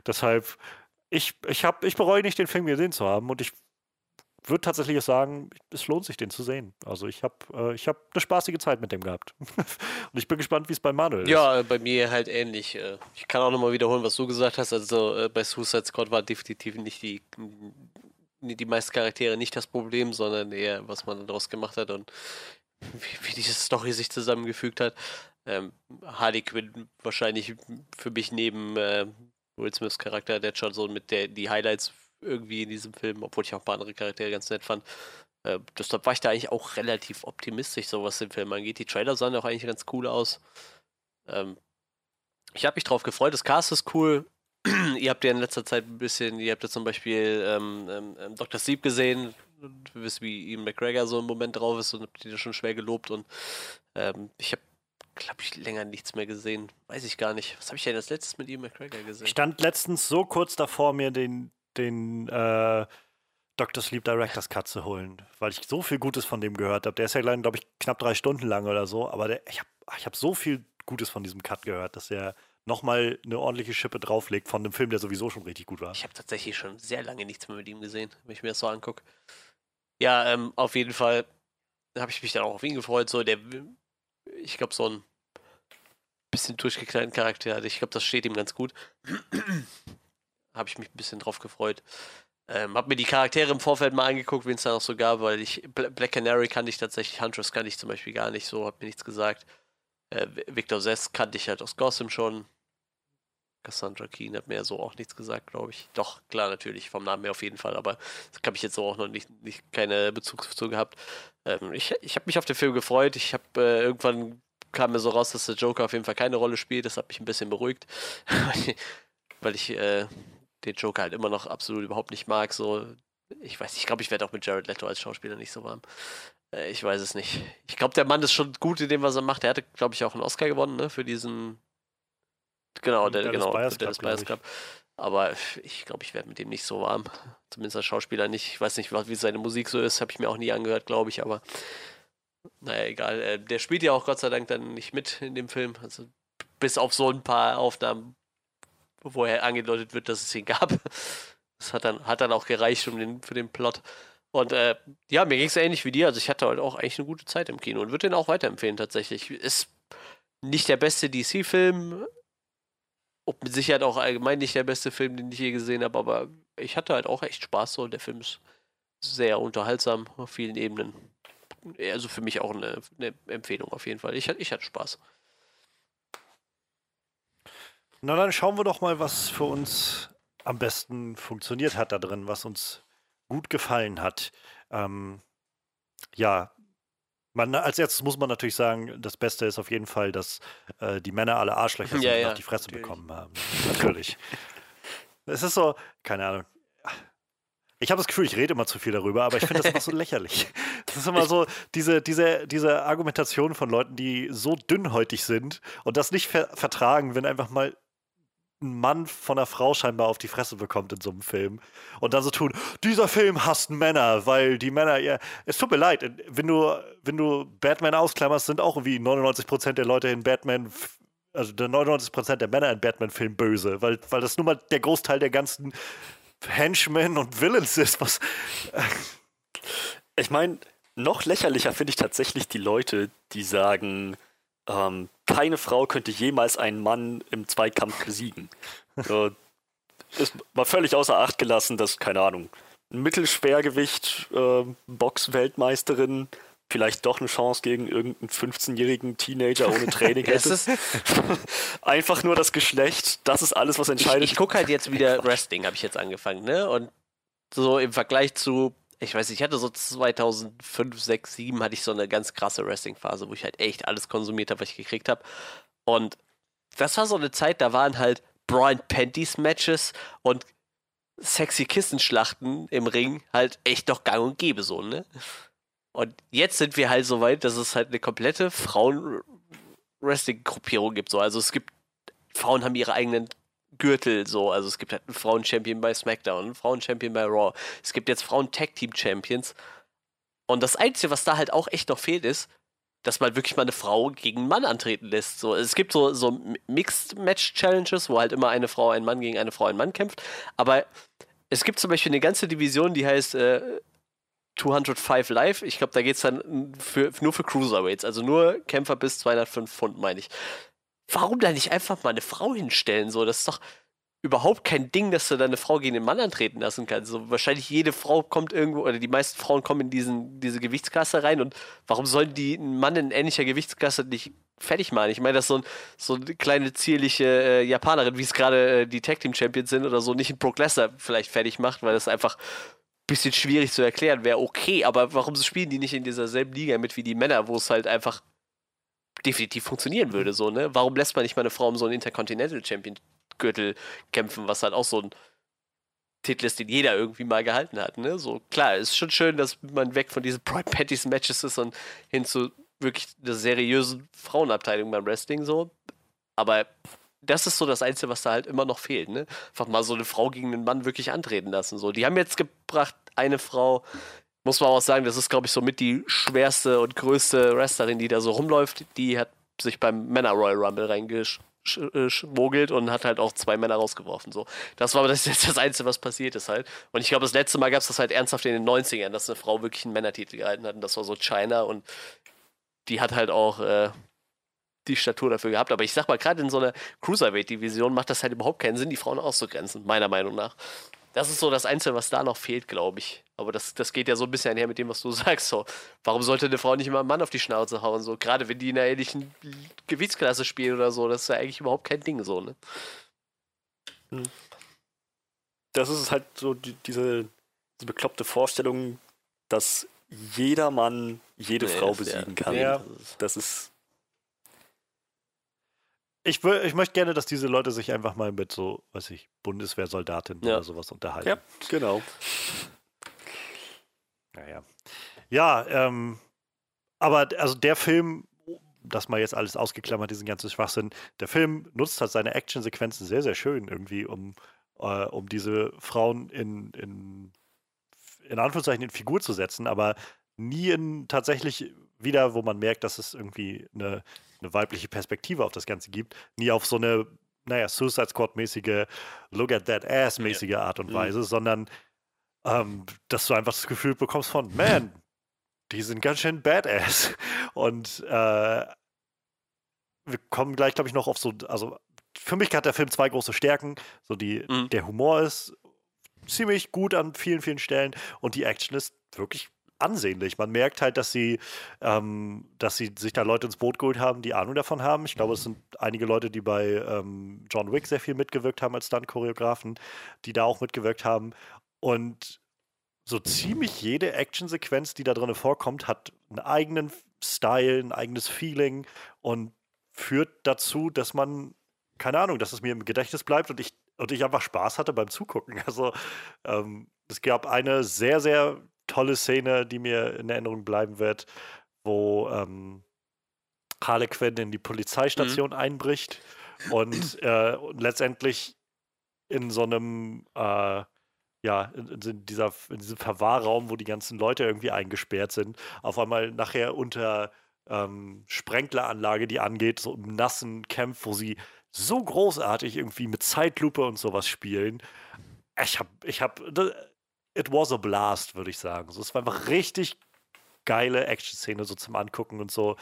Deshalb, ich, ich, hab, ich bereue nicht, den Film gesehen zu haben und ich würde tatsächlich sagen, es lohnt sich, den zu sehen. Also ich habe äh, hab eine spaßige Zeit mit dem gehabt. und ich bin gespannt, wie es bei Manuel ja, ist. Ja, bei mir halt ähnlich. Äh, ich kann auch nochmal wiederholen, was du gesagt hast. Also äh, bei Suicide Squad war definitiv nicht die, die meisten Charaktere nicht das Problem, sondern eher, was man daraus gemacht hat und wie, wie diese Story sich zusammengefügt hat. Ähm, Harley Quinn wahrscheinlich für mich neben äh, Will Smiths Charakter, der schon so mit der die Highlights irgendwie in diesem Film, obwohl ich auch ein paar andere Charaktere ganz nett fand. Äh, deshalb war ich da eigentlich auch relativ optimistisch, so was den Film angeht. Die Trailer sahen auch eigentlich ganz cool aus. Ähm, ich habe mich drauf gefreut. Das Cast ist cool. ihr habt ja in letzter Zeit ein bisschen, ihr habt ja zum Beispiel ähm, ähm, ähm Dr. Sleep gesehen, und wisst, wie Ian McGregor so im Moment drauf ist und habt ihr schon schwer gelobt und ähm, ich habe glaube ich, länger nichts mehr gesehen. Weiß ich gar nicht. Was habe ich denn als letztes mit Ian McGregor gesehen? Ich stand letztens so kurz davor, mir den, den äh, Dr. Sleep Directors Cut zu holen, weil ich so viel Gutes von dem gehört habe. Der ist ja, glaube ich, knapp drei Stunden lang oder so, aber der, ich habe ich hab so viel Gutes von diesem Cut gehört, dass er nochmal eine ordentliche Schippe drauflegt von einem Film, der sowieso schon richtig gut war. Ich habe tatsächlich schon sehr lange nichts mehr mit ihm gesehen, wenn ich mir das so angucke. Ja, ähm, auf jeden Fall habe ich mich dann auch auf ihn gefreut. So, der, ich glaube, so ein bisschen durchgeknallten Charakter. Ich glaube, das steht ihm ganz gut. habe ich mich ein bisschen drauf gefreut. Ähm, hab mir die Charaktere im Vorfeld mal angeguckt, wen es da noch so gab, weil ich Black Canary kannte ich tatsächlich, Huntress kannte ich zum Beispiel gar nicht so, hab mir nichts gesagt. Äh, Victor Sess kannte ich halt aus Gotham schon. Cassandra Keen hat mir so auch nichts gesagt, glaube ich. Doch, klar, natürlich, vom Namen her auf jeden Fall, aber das habe ich jetzt so auch noch nicht, nicht keine Bezug zu gehabt. Ähm, ich ich habe mich auf den Film gefreut. Ich habe äh, irgendwann kam mir so raus, dass der Joker auf jeden Fall keine Rolle spielt. Das hat mich ein bisschen beruhigt, weil ich äh, den Joker halt immer noch absolut überhaupt nicht mag. So, ich weiß, ich glaube, ich werde auch mit Jared Leto als Schauspieler nicht so warm. Äh, ich weiß es nicht. Ich glaube, der Mann ist schon gut in dem, was er macht. Er hatte, glaube ich, auch einen Oscar gewonnen, ne, für diesen. Genau, der, genau, Bias Dennis Bias Club. Aber ich glaube, ich werde mit dem nicht so warm. Zumindest als Schauspieler nicht. Ich weiß nicht, wie seine Musik so ist. Habe ich mir auch nie angehört, glaube ich. Aber naja, egal. Äh, der spielt ja auch Gott sei Dank dann nicht mit in dem Film. Also bis auf so ein paar Aufnahmen, wo er angedeutet wird, dass es ihn gab. Das hat dann, hat dann auch gereicht um den, für den Plot. Und äh, ja, mir ging es ähnlich wie dir. Also ich hatte heute auch eigentlich eine gute Zeit im Kino und würde den auch weiterempfehlen tatsächlich. Ist nicht der beste DC-Film. Und mit Sicherheit auch allgemein nicht der beste Film, den ich je gesehen habe, aber ich hatte halt auch echt Spaß so. Der Film ist sehr unterhaltsam auf vielen Ebenen. Also für mich auch eine, eine Empfehlung auf jeden Fall. Ich, ich hatte Spaß. Na dann schauen wir doch mal, was für uns am besten funktioniert hat da drin, was uns gut gefallen hat. Ähm, ja, man, als erstes muss man natürlich sagen, das Beste ist auf jeden Fall, dass äh, die Männer alle Arschlöcher sind ja, und ja, auf die Fresse natürlich. bekommen haben. Natürlich. es ist so, keine Ahnung. Ich habe das Gefühl, ich rede immer zu viel darüber, aber ich finde das immer so lächerlich. Das ist immer so diese, diese, diese Argumentation von Leuten, die so dünnhäutig sind und das nicht ver vertragen, wenn einfach mal ein Mann von einer Frau scheinbar auf die Fresse bekommt in so einem Film und dann so tun, dieser Film hasst Männer, weil die Männer, ja, es tut mir leid, wenn du, wenn du Batman ausklammerst, sind auch irgendwie 99% der Leute in Batman, also der 99% der Männer in Batman-Filmen böse, weil, weil das nun mal der Großteil der ganzen Henchmen und Villains ist, was. ich meine, noch lächerlicher finde ich tatsächlich die Leute, die sagen, ähm, keine Frau könnte jemals einen Mann im Zweikampf besiegen. So, ist mal völlig außer Acht gelassen, dass, keine Ahnung, ein Mittelschwergewicht, äh, Box-Weltmeisterin vielleicht doch eine Chance gegen irgendeinen 15-jährigen Teenager ohne Training hätte. Einfach nur das Geschlecht, das ist alles, was entscheidet. Ich, ich gucke halt jetzt wieder Wrestling, habe ich jetzt angefangen, ne? Und so im Vergleich zu ich weiß nicht, ich hatte so 2005, 6, 7 hatte ich so eine ganz krasse Wrestling-Phase, wo ich halt echt alles konsumiert habe, was ich gekriegt habe. Und das war so eine Zeit, da waren halt Brian Panties Matches und sexy Kissenschlachten im Ring halt echt doch gang und gäbe so, ne? Und jetzt sind wir halt so weit, dass es halt eine komplette Frauen-Wrestling-Gruppierung gibt. So. Also es gibt, Frauen haben ihre eigenen Gürtel so. Also es gibt halt einen Frauen-Champion bei SmackDown, einen Frauen-Champion bei Raw. Es gibt jetzt Frauen-Tag-Team-Champions. Und das Einzige, was da halt auch echt noch fehlt, ist, dass man wirklich mal eine Frau gegen einen Mann antreten lässt. So, es gibt so, so Mixed-Match-Challenges, wo halt immer eine Frau, ein Mann gegen eine Frau, ein Mann kämpft. Aber es gibt zum Beispiel eine ganze Division, die heißt äh, 205 Live. Ich glaube, da geht es dann für, nur für Cruiserweights, also nur Kämpfer bis 205 Pfund, meine ich warum da nicht einfach mal eine Frau hinstellen? So, das ist doch überhaupt kein Ding, dass du deine Frau gegen den Mann antreten lassen kannst. So, wahrscheinlich jede Frau kommt irgendwo, oder die meisten Frauen kommen in diesen, diese Gewichtsklasse rein und warum sollen die einen Mann in ähnlicher Gewichtsklasse nicht fertig machen? Ich meine, dass so, ein, so eine kleine zierliche äh, Japanerin, wie es gerade äh, die Tag Team Champions sind oder so, nicht einen Brock Lesnar vielleicht fertig macht, weil das einfach ein bisschen schwierig zu erklären wäre, okay, aber warum spielen die nicht in dieser selben Liga mit wie die Männer, wo es halt einfach definitiv funktionieren würde. So, ne? Warum lässt man nicht mal eine Frau um so einen Intercontinental Champion Gürtel kämpfen, was halt auch so ein Titel ist, den jeder irgendwie mal gehalten hat. Ne? So klar, ist schon schön, dass man weg von diesen Pride Panties Matches ist und hin zu wirklich einer seriösen Frauenabteilung beim Wrestling so. Aber das ist so das Einzige, was da halt immer noch fehlt. Ne? Einfach mal so eine Frau gegen einen Mann wirklich antreten lassen. So, die haben jetzt gebracht eine Frau muss man auch sagen, das ist, glaube ich, so mit die schwerste und größte Wrestlerin, die da so rumläuft. Die hat sich beim Männer Royal Rumble reingeschmissen äh, schmuggelt und hat halt auch zwei Männer rausgeworfen. So. Das war das das Einzige, was passiert ist halt. Und ich glaube, das letzte Mal gab es das halt ernsthaft in den 90ern, dass eine Frau wirklich einen Männertitel gehalten hat. Und das war so China und die hat halt auch äh, die Statur dafür gehabt. Aber ich sag mal, gerade in so einer Cruiserweight-Division macht das halt überhaupt keinen Sinn, die Frauen auszugrenzen, meiner Meinung nach. Das ist so das Einzige, was da noch fehlt, glaube ich. Aber das, das geht ja so ein bisschen einher mit dem, was du sagst. So. Warum sollte eine Frau nicht immer einen Mann auf die Schnauze hauen? So, gerade wenn die in einer ähnlichen Gewichtsklasse spielen oder so, das ist ja eigentlich überhaupt kein Ding so, ne? Hm. Das ist halt so die, diese, diese bekloppte Vorstellung, dass jeder Mann jede nee, Frau besiegen ja, kann. Ja. Das ist ich, ich möchte gerne, dass diese Leute sich einfach mal mit so, weiß ich, Bundeswehrsoldatinnen ja. oder sowas unterhalten. Ja, genau. Naja. Ja, ähm, aber also der Film, das mal jetzt alles ausgeklammert, diesen ganzen Schwachsinn, der Film nutzt halt seine Actionsequenzen sehr, sehr schön irgendwie, um, äh, um diese Frauen in, in, in Anführungszeichen in Figur zu setzen, aber nie in tatsächlich wieder, wo man merkt, dass es irgendwie eine, eine weibliche Perspektive auf das Ganze gibt, nie auf so eine, naja, Suicide Squad-mäßige Look at that ass-mäßige ja. Art und mhm. Weise, mhm. sondern ähm, dass du einfach das Gefühl bekommst von, man, die sind ganz schön badass. Und äh, wir kommen gleich, glaube ich, noch auf so, also für mich hat der Film zwei große Stärken. So die, mhm. der Humor ist ziemlich gut an vielen, vielen Stellen und die Action ist wirklich ansehnlich. Man merkt halt, dass sie, ähm, dass sie sich da Leute ins Boot geholt haben, die Ahnung davon haben. Ich glaube, es sind einige Leute, die bei ähm, John Wick sehr viel mitgewirkt haben als Stunt-Choreografen, die da auch mitgewirkt haben. Und so ziemlich jede Actionsequenz, die da drin vorkommt, hat einen eigenen Style, ein eigenes Feeling und führt dazu, dass man, keine Ahnung, dass es mir im Gedächtnis bleibt und ich, und ich einfach Spaß hatte beim Zugucken. Also ähm, es gab eine sehr, sehr tolle Szene, die mir in Erinnerung bleiben wird, wo ähm, Harlequin in die Polizeistation mhm. einbricht und, äh, letztendlich in so einem äh, ja, in, in, dieser, in diesem Verwahrraum, wo die ganzen Leute irgendwie eingesperrt sind, auf einmal nachher unter ähm, Sprenkleranlage, die angeht, so im nassen Camp, wo sie so großartig irgendwie mit Zeitlupe und sowas spielen. Ich hab, ich hab, it was a blast, würde ich sagen. So, es war einfach richtig geile Action-Szene so zum Angucken und so.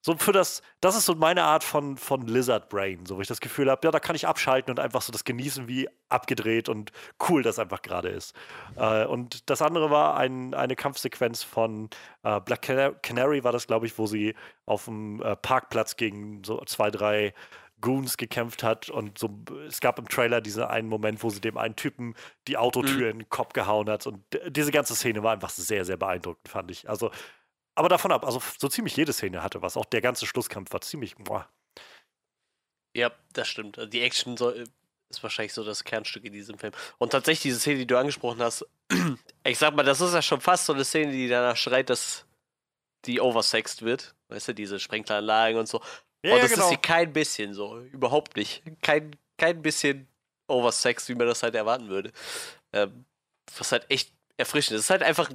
So für das, das ist so meine Art von, von Lizard Brain, so wo ich das Gefühl habe, ja, da kann ich abschalten und einfach so das genießen, wie abgedreht und cool das einfach gerade ist. Äh, und das andere war ein, eine Kampfsequenz von äh, Black Canary, war das, glaube ich, wo sie auf dem äh, Parkplatz gegen so zwei, drei Goons gekämpft hat und so, es gab im Trailer diesen einen Moment, wo sie dem einen Typen die Autotür mhm. in den Kopf gehauen hat und diese ganze Szene war einfach sehr, sehr beeindruckend, fand ich. Also, aber davon ab, also so ziemlich jede Szene hatte was, auch der ganze Schlusskampf war ziemlich, boah. Ja, das stimmt. Also die Action soll, ist wahrscheinlich so das Kernstück in diesem Film. Und tatsächlich diese Szene, die du angesprochen hast, ich sag mal, das ist ja schon fast so eine Szene, die danach schreit, dass die oversext wird. Weißt du, diese Sprenkleranlagen und so. Ja, und das genau. ist hier kein bisschen so. Überhaupt nicht. Kein, kein bisschen oversex, wie man das halt erwarten würde. Ähm, was halt echt erfrischend ist. Es ist halt einfach.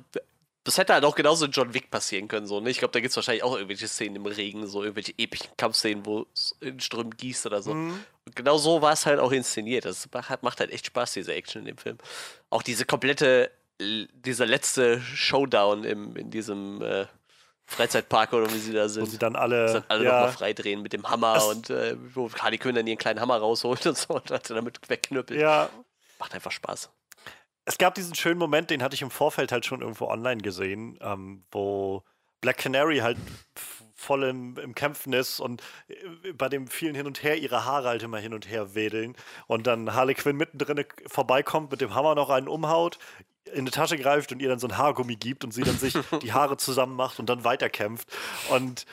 Das hätte halt auch genauso in John Wick passieren können, so, ne? Ich glaube, da gibt es wahrscheinlich auch irgendwelche Szenen im Regen, so irgendwelche epischen Kampfszenen, wo es in Strömen gießt oder so. Mhm. Und genau so war es halt auch inszeniert. Das macht halt echt Spaß, diese Action in dem Film. Auch diese komplette, dieser letzte Showdown im, in diesem äh, Freizeitpark oder wie sie da sind. Wo sie dann alle, dann alle ja, nochmal freidrehen mit dem Hammer es, und äh, wo Harley Quinn dann ihren kleinen Hammer rausholt und so und damit wegknüppelt. Ja. Macht einfach Spaß. Es gab diesen schönen Moment, den hatte ich im Vorfeld halt schon irgendwo online gesehen, ähm, wo Black Canary halt voll im, im, Kämpfen ist und äh, bei dem vielen hin und her ihre Haare halt immer hin und her wedeln und dann Harley Quinn mittendrin vorbeikommt, mit dem Hammer noch einen umhaut, in die Tasche greift und ihr dann so ein Haargummi gibt und sie dann sich die Haare zusammen macht und dann weiterkämpft. Und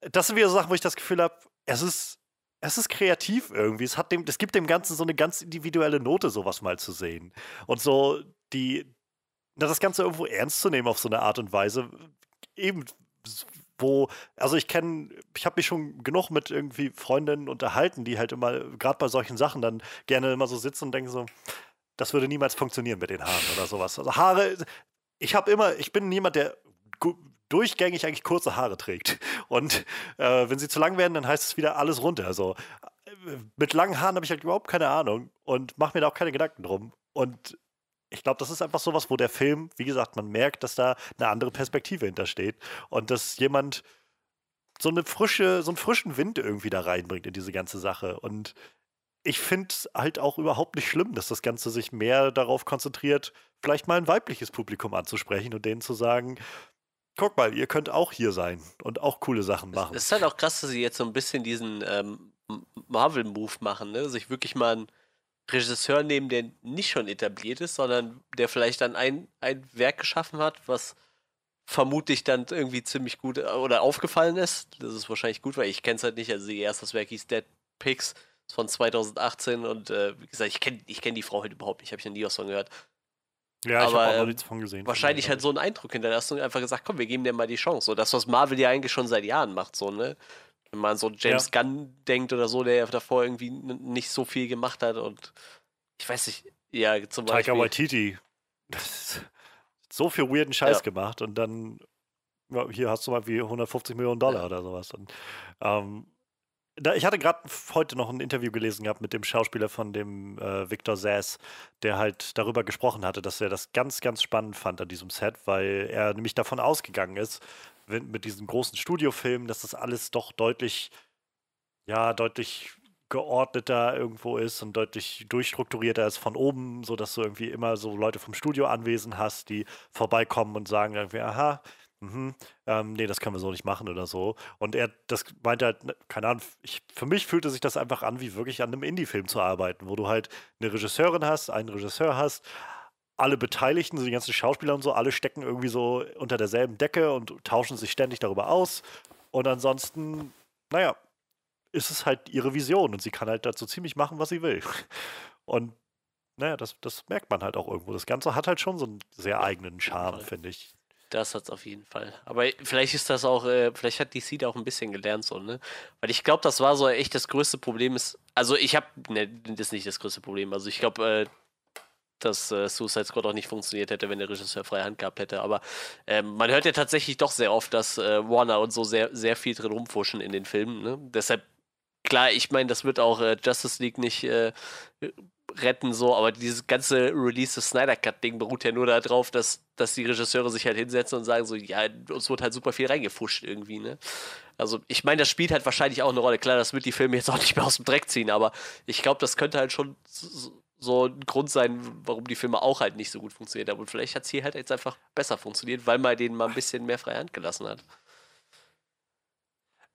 das sind wieder so Sachen, wo ich das Gefühl habe, es ist, es ist kreativ irgendwie. Es, hat dem, es gibt dem Ganzen so eine ganz individuelle Note, sowas mal zu sehen. Und so die, das Ganze irgendwo ernst zu nehmen auf so eine Art und Weise, eben wo, also ich kenne, ich habe mich schon genug mit irgendwie Freundinnen unterhalten, die halt immer, gerade bei solchen Sachen, dann gerne immer so sitzen und denken so, das würde niemals funktionieren mit den Haaren oder sowas. Also Haare, ich habe immer, ich bin niemand, der durchgängig eigentlich kurze Haare trägt. Und äh, wenn sie zu lang werden, dann heißt es wieder alles runter. Also mit langen Haaren habe ich halt überhaupt keine Ahnung und mache mir da auch keine Gedanken drum. Und ich glaube, das ist einfach sowas, wo der Film, wie gesagt, man merkt, dass da eine andere Perspektive hintersteht und dass jemand so eine frische, so einen frischen Wind irgendwie da reinbringt in diese ganze Sache. Und ich finde es halt auch überhaupt nicht schlimm, dass das Ganze sich mehr darauf konzentriert, vielleicht mal ein weibliches Publikum anzusprechen und denen zu sagen, guck mal, ihr könnt auch hier sein und auch coole Sachen machen. Es ist halt auch krass, dass sie jetzt so ein bisschen diesen ähm, Marvel-Move machen, ne? Sich wirklich mal einen Regisseur nehmen, der nicht schon etabliert ist, sondern der vielleicht dann ein, ein Werk geschaffen hat, was vermutlich dann irgendwie ziemlich gut äh, oder aufgefallen ist. Das ist wahrscheinlich gut, weil ich kenne es halt nicht. Also ihr erstes Werk hieß Dead Pigs von 2018 und äh, wie gesagt, ich kenne ich kenn die Frau halt überhaupt nicht, habe ich noch nie was von gehört. Ja, ich habe auch noch ähm, nichts von gesehen. Wahrscheinlich halt so einen Eindruck hinterlassen und einfach gesagt, komm, wir geben dir mal die Chance. So das, was Marvel ja eigentlich schon seit Jahren macht, so, ne? Wenn man so James ja. Gunn denkt oder so, der ja davor irgendwie nicht so viel gemacht hat und ich weiß nicht, ja, zum Beispiel. Taika Waititi. so viel weirden Scheiß ja. gemacht und dann hier hast du mal wie 150 Millionen Dollar ja. oder sowas. Und ähm, ich hatte gerade heute noch ein Interview gelesen gehabt mit dem Schauspieler von dem äh, Victor Sass, der halt darüber gesprochen hatte, dass er das ganz, ganz spannend fand an diesem Set, weil er nämlich davon ausgegangen ist, wenn, mit diesen großen Studiofilmen, dass das alles doch deutlich, ja, deutlich geordneter irgendwo ist und deutlich durchstrukturierter ist von oben, sodass du irgendwie immer so Leute vom Studio anwesend hast, die vorbeikommen und sagen irgendwie, aha, mhm, ähm, nee, das können wir so nicht machen oder so. Und er, das meinte halt, ne, keine Ahnung, ich, für mich fühlte sich das einfach an, wie wirklich an einem Indie-Film zu arbeiten, wo du halt eine Regisseurin hast, einen Regisseur hast, alle Beteiligten, so die ganzen Schauspieler und so, alle stecken irgendwie so unter derselben Decke und tauschen sich ständig darüber aus. Und ansonsten, naja, ist es halt ihre Vision und sie kann halt dazu ziemlich machen, was sie will. Und naja, das, das merkt man halt auch irgendwo. Das Ganze hat halt schon so einen sehr eigenen Charme, finde ich. Das hat es auf jeden Fall. Aber vielleicht ist das auch, äh, vielleicht hat DC da auch ein bisschen gelernt, so, ne? Weil ich glaube, das war so echt das größte Problem ist. Also ich habe, ne, das ist nicht das größte Problem. Also ich glaube, äh, dass äh, Suicide Squad auch nicht funktioniert hätte, wenn der Regisseur freie Hand gehabt hätte. Aber äh, man hört ja tatsächlich doch sehr oft, dass äh, Warner und so sehr, sehr viel drin rumfuschen in den Filmen. Ne? Deshalb, klar, ich meine, das wird auch äh, Justice League nicht äh, retten, so, aber dieses ganze Release des Snyder Cut-Ding beruht ja nur darauf, dass, dass die Regisseure sich halt hinsetzen und sagen so, ja, uns wird halt super viel reingefuscht irgendwie, ne? Also, ich meine, das spielt halt wahrscheinlich auch eine Rolle. Klar, das wird die Filme jetzt auch nicht mehr aus dem Dreck ziehen, aber ich glaube, das könnte halt schon so, so ein Grund sein, warum die Filme auch halt nicht so gut funktioniert haben. Und vielleicht hat es hier halt jetzt einfach besser funktioniert, weil man denen mal ein bisschen mehr freie Hand gelassen hat.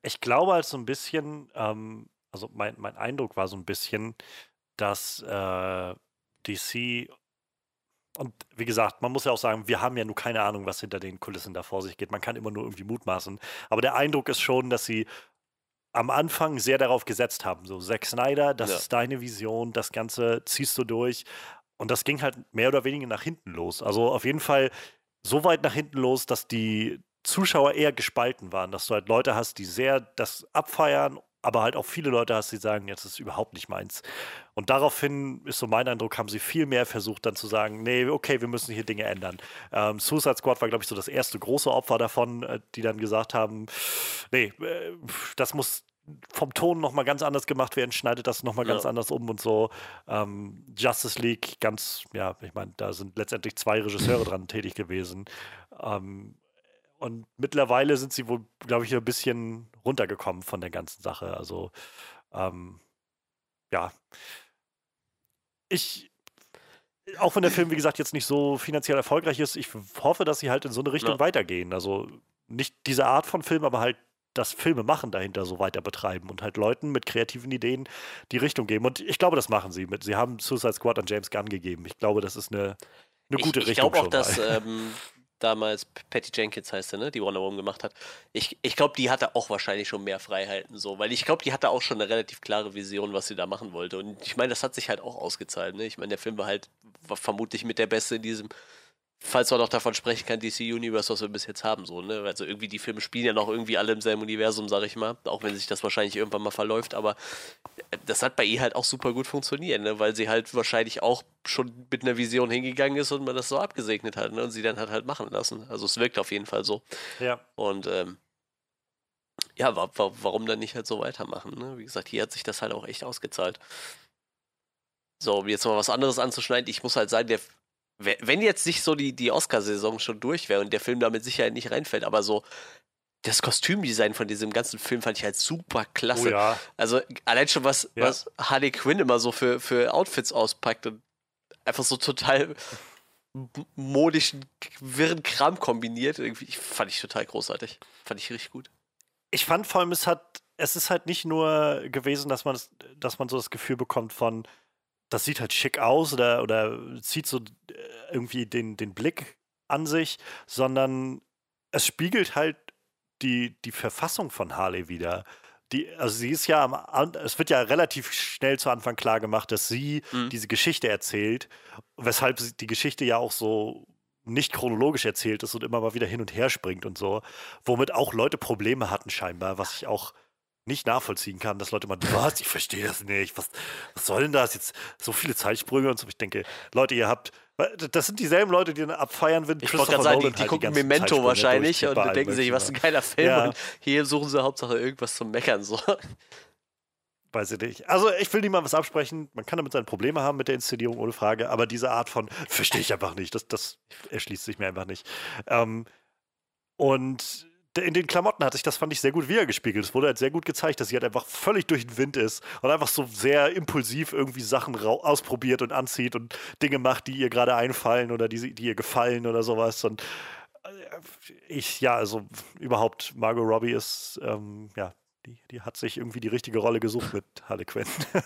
Ich glaube halt so ein bisschen, ähm, also mein, mein Eindruck war so ein bisschen, dass äh, DC und wie gesagt, man muss ja auch sagen, wir haben ja nur keine Ahnung, was hinter den Kulissen da vor sich geht. Man kann immer nur irgendwie mutmaßen. Aber der Eindruck ist schon, dass sie am Anfang sehr darauf gesetzt haben. So, Zack Snyder, das ja. ist deine Vision, das Ganze ziehst du durch. Und das ging halt mehr oder weniger nach hinten los. Also auf jeden Fall so weit nach hinten los, dass die Zuschauer eher gespalten waren, dass du halt Leute hast, die sehr das abfeiern, aber halt auch viele Leute hast, die sagen, jetzt ist überhaupt nicht meins. Und daraufhin ist so mein Eindruck, haben sie viel mehr versucht, dann zu sagen, nee, okay, wir müssen hier Dinge ändern. Ähm, Suicide Squad war, glaube ich, so das erste große Opfer davon, äh, die dann gesagt haben, nee, äh, das muss vom Ton nochmal ganz anders gemacht werden, schneidet das nochmal ja. ganz anders um und so. Ähm, Justice League, ganz, ja, ich meine, da sind letztendlich zwei Regisseure dran tätig gewesen. Ähm, und mittlerweile sind sie wohl, glaube ich, ein bisschen runtergekommen von der ganzen Sache. Also, ähm, ja. Ich, auch wenn der Film, wie gesagt, jetzt nicht so finanziell erfolgreich ist, ich hoffe, dass sie halt in so eine Richtung ja. weitergehen. Also nicht diese Art von Film, aber halt das Filme machen dahinter so weiter betreiben und halt Leuten mit kreativen Ideen die Richtung geben. Und ich glaube, das machen sie. Mit, sie haben Suicide Squad an James Gunn gegeben. Ich glaube, das ist eine, eine gute ich, ich Richtung. Ich glaube auch, dass ähm, damals Patty Jenkins heißt sie, ne, die Wonder Woman gemacht hat. Ich, ich glaube, die hatte auch wahrscheinlich schon mehr Freiheiten so, weil ich glaube, die hatte auch schon eine relativ klare Vision, was sie da machen wollte. Und ich meine, das hat sich halt auch ausgezahlt. Ne? Ich meine, der Film war halt war vermutlich mit der Beste in diesem falls man noch davon sprechen kann, DC Universe, was wir bis jetzt haben, so, ne? Also irgendwie die Filme spielen ja noch irgendwie alle im selben Universum, sag ich mal, auch wenn sich das wahrscheinlich irgendwann mal verläuft, aber äh, das hat bei ihr halt auch super gut funktioniert, ne? Weil sie halt wahrscheinlich auch schon mit einer Vision hingegangen ist und man das so abgesegnet hat, ne? Und sie dann hat halt machen lassen. Also es wirkt auf jeden Fall so. Ja. Und ähm, ja, wa wa warum dann nicht halt so weitermachen? Ne? Wie gesagt, hier hat sich das halt auch echt ausgezahlt. So, um jetzt mal was anderes anzuschneiden, ich muss halt sagen, der, wenn jetzt nicht so die, die Oscar-Saison schon durch wäre und der Film da mit Sicherheit nicht reinfällt, aber so das Kostümdesign von diesem ganzen Film fand ich halt super klasse. Oh ja. Also allein schon was, ja. was Harley Quinn immer so für, für Outfits auspackt und einfach so total modischen, wirren Kram kombiniert. Irgendwie fand ich total großartig. Fand ich richtig gut. Ich fand vor allem, es hat, es ist halt nicht nur gewesen, dass man, dass man so das Gefühl bekommt von, das sieht halt schick aus oder, oder zieht so äh, irgendwie den, den Blick an sich, sondern es spiegelt halt die, die Verfassung von Harley wieder. Die, also sie ist ja am, es wird ja relativ schnell zu Anfang klar gemacht, dass sie mhm. diese Geschichte erzählt, weshalb die Geschichte ja auch so nicht chronologisch erzählt ist und immer mal wieder hin und her springt und so, womit auch Leute Probleme hatten scheinbar, was ich auch nicht nachvollziehen kann, dass Leute mal, was, ich verstehe das nicht, was, was soll denn das jetzt, so viele Zeitsprünge und so. Ich denke, Leute, ihr habt, das sind dieselben Leute, die dann abfeiern, wenn Ich wollte gerade sagen, die, die halt gucken die Memento wahrscheinlich und denken sich, was ein geiler Film ja. und hier suchen sie Hauptsache irgendwas zum Meckern, so. Weiß ich nicht. Also, ich will niemandem was absprechen. Man kann damit seine Probleme haben mit der Inszenierung, ohne Frage. Aber diese Art von, verstehe ich einfach nicht. Das, das erschließt sich mir einfach nicht. Ähm, und in den Klamotten hat sich das, fand ich, sehr gut wiedergespiegelt. Es wurde halt sehr gut gezeigt, dass sie halt einfach völlig durch den Wind ist und einfach so sehr impulsiv irgendwie Sachen ausprobiert und anzieht und Dinge macht, die ihr gerade einfallen oder die, die ihr gefallen oder sowas. Und äh, ich, ja, also überhaupt, Margot Robbie ist, ähm, ja, die, die hat sich irgendwie die richtige Rolle gesucht mit Harley Quinn.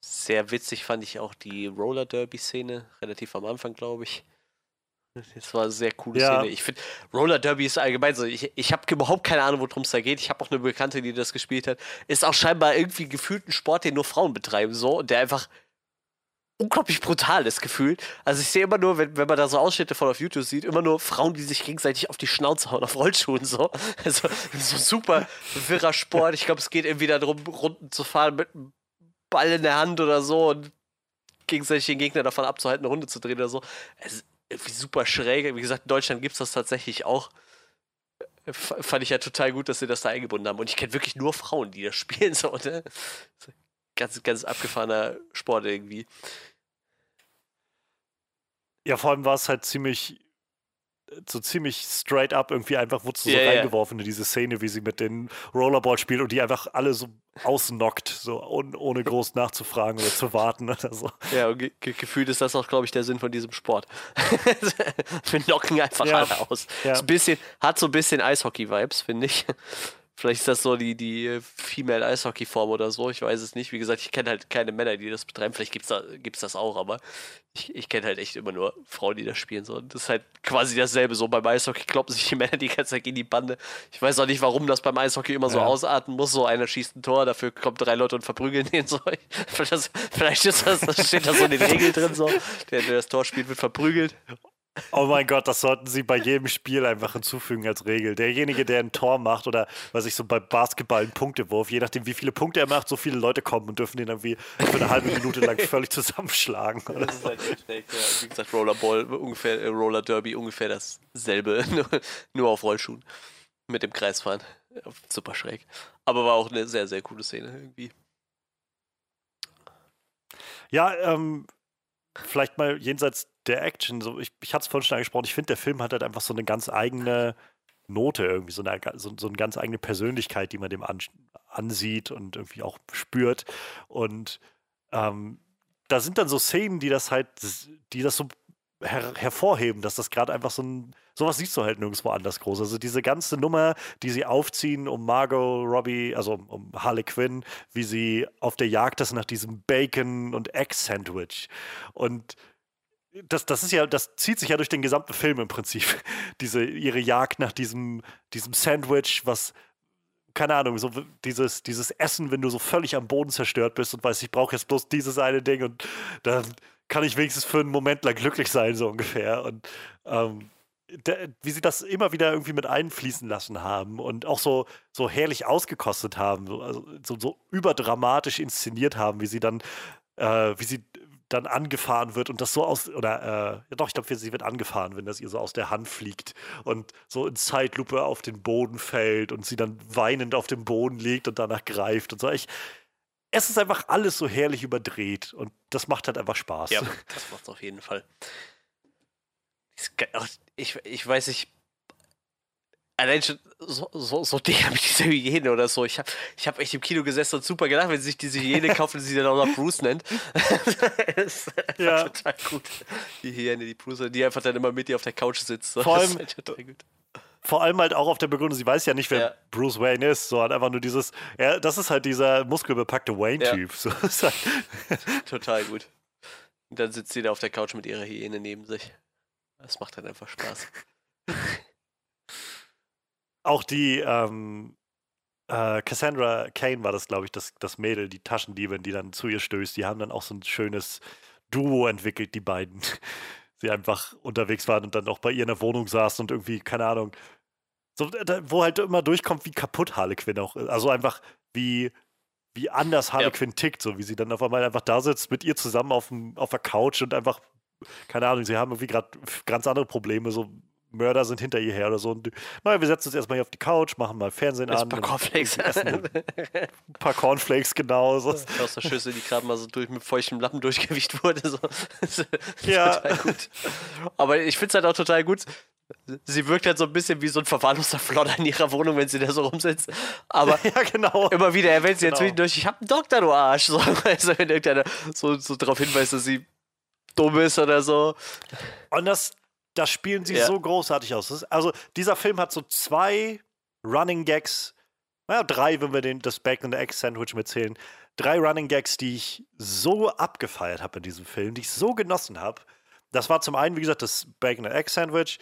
sehr witzig fand ich auch die Roller Derby-Szene, relativ am Anfang, glaube ich das war eine sehr coole ja. Szene. Ich finde, Roller Derby ist allgemein so. Ich, ich habe überhaupt keine Ahnung, worum es da geht. Ich habe auch eine Bekannte, die das gespielt hat. Ist auch scheinbar irgendwie gefühlt ein Sport, den nur Frauen betreiben, so. Und der einfach unglaublich brutal ist gefühlt. Also ich sehe immer nur, wenn, wenn man da so Ausschnitte von auf YouTube sieht, immer nur Frauen, die sich gegenseitig auf die Schnauze hauen, auf Rollschuhen so. Also so super wirrer Sport. Ich glaube, es geht irgendwie darum, Runden zu fahren mit einem Ball in der Hand oder so und gegenseitig den Gegner davon abzuhalten, eine Runde zu drehen oder so. Es super schräg. Wie gesagt, in Deutschland gibt es das tatsächlich auch. F fand ich ja total gut, dass sie das da eingebunden haben. Und ich kenne wirklich nur Frauen, die das spielen. So, ne? Ganz, ganz abgefahrener Sport irgendwie. Ja, vor allem war es halt ziemlich so ziemlich straight up irgendwie einfach wurde so yeah, reingeworfen yeah. in diese Szene, wie sie mit den Rollerball spielt und die einfach alle so ausnockt, so un, ohne groß nachzufragen oder zu warten oder so. Ja, und ge gefühlt ist das auch, glaube ich, der Sinn von diesem Sport. Wir knocken einfach ja. alle aus. Ja. So ein bisschen, hat so ein bisschen Eishockey-Vibes, finde ich. Vielleicht ist das so die, die Female Eishockey-Form oder so. Ich weiß es nicht. Wie gesagt, ich kenne halt keine Männer, die das betreiben. Vielleicht gibt es da, gibt's das auch, aber ich, ich kenne halt echt immer nur Frauen, die das spielen. So. Und das ist halt quasi dasselbe. So beim Eishockey kloppen sich die Männer die ganze Zeit in die Bande. Ich weiß auch nicht, warum das beim Eishockey immer so ja. ausarten muss. So einer schießt ein Tor, dafür kommen drei Leute und verprügeln den so. Vielleicht ist das, das steht da so in den Regeln drin. So. Der, der das Tor spielt, wird verprügelt. Oh mein Gott, das sollten sie bei jedem Spiel einfach hinzufügen als Regel. Derjenige, der ein Tor macht oder was ich so bei Basketball einen Punktewurf, je nachdem wie viele Punkte er macht, so viele Leute kommen und dürfen den irgendwie für eine halbe Minute lang völlig zusammenschlagen. Oder? Das ist halt echt ja. Wie gesagt, Rollerball, ungefähr, äh, Roller Derby, ungefähr dasselbe, nur, nur auf Rollschuhen. Mit dem Kreisfahren. Super schräg. Aber war auch eine sehr, sehr coole Szene irgendwie. Ja, ähm, vielleicht mal jenseits der Action, so, ich, ich hatte es vorhin schon angesprochen, ich finde, der Film hat halt einfach so eine ganz eigene Note, irgendwie so eine, so, so eine ganz eigene Persönlichkeit, die man dem an, ansieht und irgendwie auch spürt. Und ähm, da sind dann so Szenen, die das halt, die das so her hervorheben, dass das gerade einfach so ein, sowas siehst du halt nirgendwo anders groß. Also diese ganze Nummer, die sie aufziehen um Margot Robbie, also um Harley Quinn, wie sie auf der Jagd ist nach diesem Bacon- und Egg-Sandwich. Und das, das ist ja, das zieht sich ja durch den gesamten Film im Prinzip. Diese, ihre Jagd nach diesem, diesem Sandwich, was, keine Ahnung, so dieses, dieses Essen, wenn du so völlig am Boden zerstört bist und weißt, ich brauche jetzt bloß dieses eine Ding und dann kann ich wenigstens für einen Moment lang glücklich sein, so ungefähr. Und ähm, wie sie das immer wieder irgendwie mit einfließen lassen haben und auch so, so herrlich ausgekostet haben, so, also, so, so überdramatisch inszeniert haben, wie sie dann, äh, wie sie dann angefahren wird und das so aus, oder, äh, ja doch, ich glaube, sie wird angefahren, wenn das ihr so aus der Hand fliegt und so in Zeitlupe auf den Boden fällt und sie dann weinend auf dem Boden liegt und danach greift und so. Ich, es ist einfach alles so herrlich überdreht und das macht halt einfach Spaß. Ja, das macht auf jeden Fall. Ich, ich weiß nicht, allein schon so, so, so mit dieser Hyäne oder so. Ich habe ich hab echt im Kino gesessen und super gedacht, wenn sie sich diese Hyäne kaufen, die sie dann auch noch Bruce nennt. das ist ja. total gut. Die Hyäne, die Bruce, die einfach dann immer mit dir auf der Couch sitzt. Vor allem, vor allem halt auch auf der Begründung, sie weiß ja nicht, wer ja. Bruce Wayne ist, so hat einfach nur dieses, ja, das ist halt dieser muskelbepackte Wayne-Typ. Ja. So, halt Total gut. Und dann sitzt sie da auf der Couch mit ihrer Hyäne neben sich. Das macht dann einfach Spaß. Auch die ähm, äh, Cassandra Kane war das, glaube ich, das, das Mädel, die Taschendiebin, die dann zu ihr stößt. Die haben dann auch so ein schönes Duo entwickelt, die beiden. Sie einfach unterwegs waren und dann auch bei ihr in der Wohnung saßen und irgendwie, keine Ahnung, so, wo halt immer durchkommt, wie kaputt Harlequin auch ist. Also einfach, wie, wie anders Harlequin ja. tickt, so wie sie dann auf einmal einfach da sitzt, mit ihr zusammen auf, dem, auf der Couch und einfach, keine Ahnung, sie haben irgendwie gerade ganz andere Probleme, so Mörder sind hinter ihr her oder so. Und, naja, wir setzen uns erstmal hier auf die Couch, machen mal Fernsehen an. Ein paar Cornflakes. ein paar Cornflakes, genau. So. Aus der Schüssel, die gerade mal so durch, mit feuchtem Lappen durchgewicht wurde. So. ja. Total gut. Aber ich finde es halt auch total gut. Sie wirkt halt so ein bisschen wie so ein verwahrloster Flodder in ihrer Wohnung, wenn sie da so rumsitzt. Aber ja, genau. immer wieder erwähnt sie genau. ja zwischendurch, ich habe einen Doktor, du Arsch. So, also wenn irgendeiner so, so darauf hinweist, dass sie dumm ist oder so. Und das, das spielen sie ja. so großartig aus. Ist, also, dieser Film hat so zwei Running Gags, naja, drei, wenn wir den, das Bacon and Egg Sandwich mitzählen. Drei Running Gags, die ich so abgefeiert habe in diesem Film, die ich so genossen habe. Das war zum einen, wie gesagt, das Bacon and Egg Sandwich.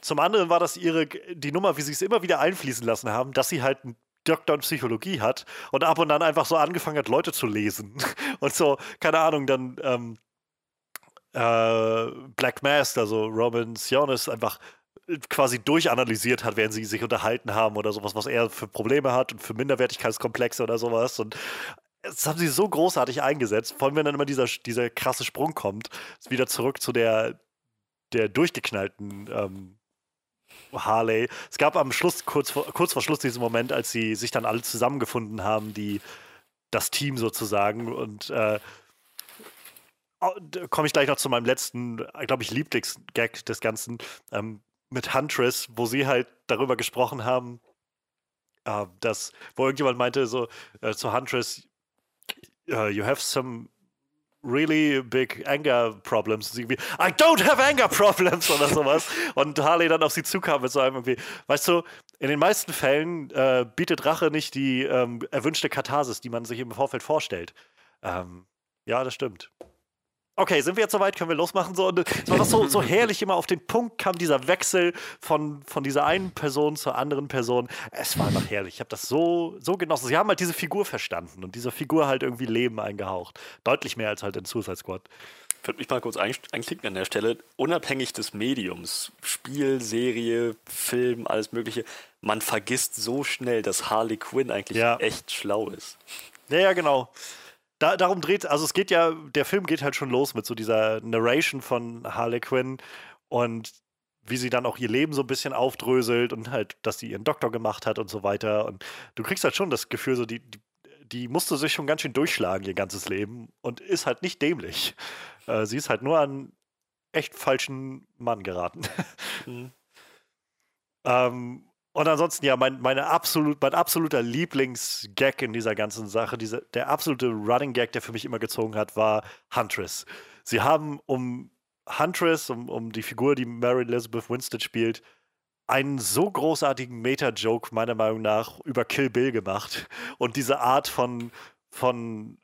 Zum anderen war das ihre, die Nummer, wie sie es immer wieder einfließen lassen haben, dass sie halt einen Doktor in Psychologie hat und ab und an einfach so angefangen hat, Leute zu lesen. Und so, keine Ahnung, dann ähm, äh, Black Mask, also Robin Sionis, einfach äh, quasi durchanalysiert hat, während sie sich unterhalten haben oder sowas, was er für Probleme hat und für Minderwertigkeitskomplexe oder sowas. Und das haben sie so großartig eingesetzt, vor allem wenn dann immer dieser, dieser krasse Sprung kommt, wieder zurück zu der, der durchgeknallten ähm, Harley. Es gab am Schluss, kurz vor, kurz vor Schluss diesen Moment, als sie sich dann alle zusammengefunden haben, die das Team sozusagen und äh, komme ich gleich noch zu meinem letzten, glaube ich, Lieblingsgag des Ganzen ähm, mit Huntress, wo sie halt darüber gesprochen haben, äh, dass, wo irgendjemand meinte so äh, zu Huntress, uh, you have some really big anger problems. Und irgendwie, I don't have anger problems oder sowas. Und Harley dann auf sie zukam mit so einem irgendwie, weißt du, in den meisten Fällen äh, bietet Rache nicht die ähm, erwünschte Katharsis, die man sich im Vorfeld vorstellt. Ähm, ja, das stimmt. Okay, sind wir jetzt soweit? Können wir losmachen? So, und es war so, so herrlich, immer auf den Punkt kam dieser Wechsel von, von dieser einen Person zur anderen Person. Es war einfach herrlich. Ich habe das so, so genossen. Sie haben halt diese Figur verstanden und dieser Figur halt irgendwie Leben eingehaucht. Deutlich mehr als halt in Suicide Squad. Ich würde mich mal kurz einklicken an der Stelle. Unabhängig des Mediums, Spiel, Serie, Film, alles Mögliche, man vergisst so schnell, dass Harley Quinn eigentlich ja. echt schlau ist. Ja, ja, genau da, darum dreht, also es geht ja, der Film geht halt schon los mit so dieser Narration von Harley Quinn und wie sie dann auch ihr Leben so ein bisschen aufdröselt und halt, dass sie ihren Doktor gemacht hat und so weiter. Und du kriegst halt schon das Gefühl, so die, die, die musste sich schon ganz schön durchschlagen, ihr ganzes Leben und ist halt nicht dämlich. Äh, sie ist halt nur an echt falschen Mann geraten. Mhm. ähm, und ansonsten, ja, mein, meine absolut, mein absoluter Lieblingsgag in dieser ganzen Sache, diese, der absolute Running Gag, der für mich immer gezogen hat, war Huntress. Sie haben um Huntress, um, um die Figur, die Mary Elizabeth Winstead spielt, einen so großartigen Meta-Joke, meiner Meinung nach, über Kill Bill gemacht. Und diese Art von, von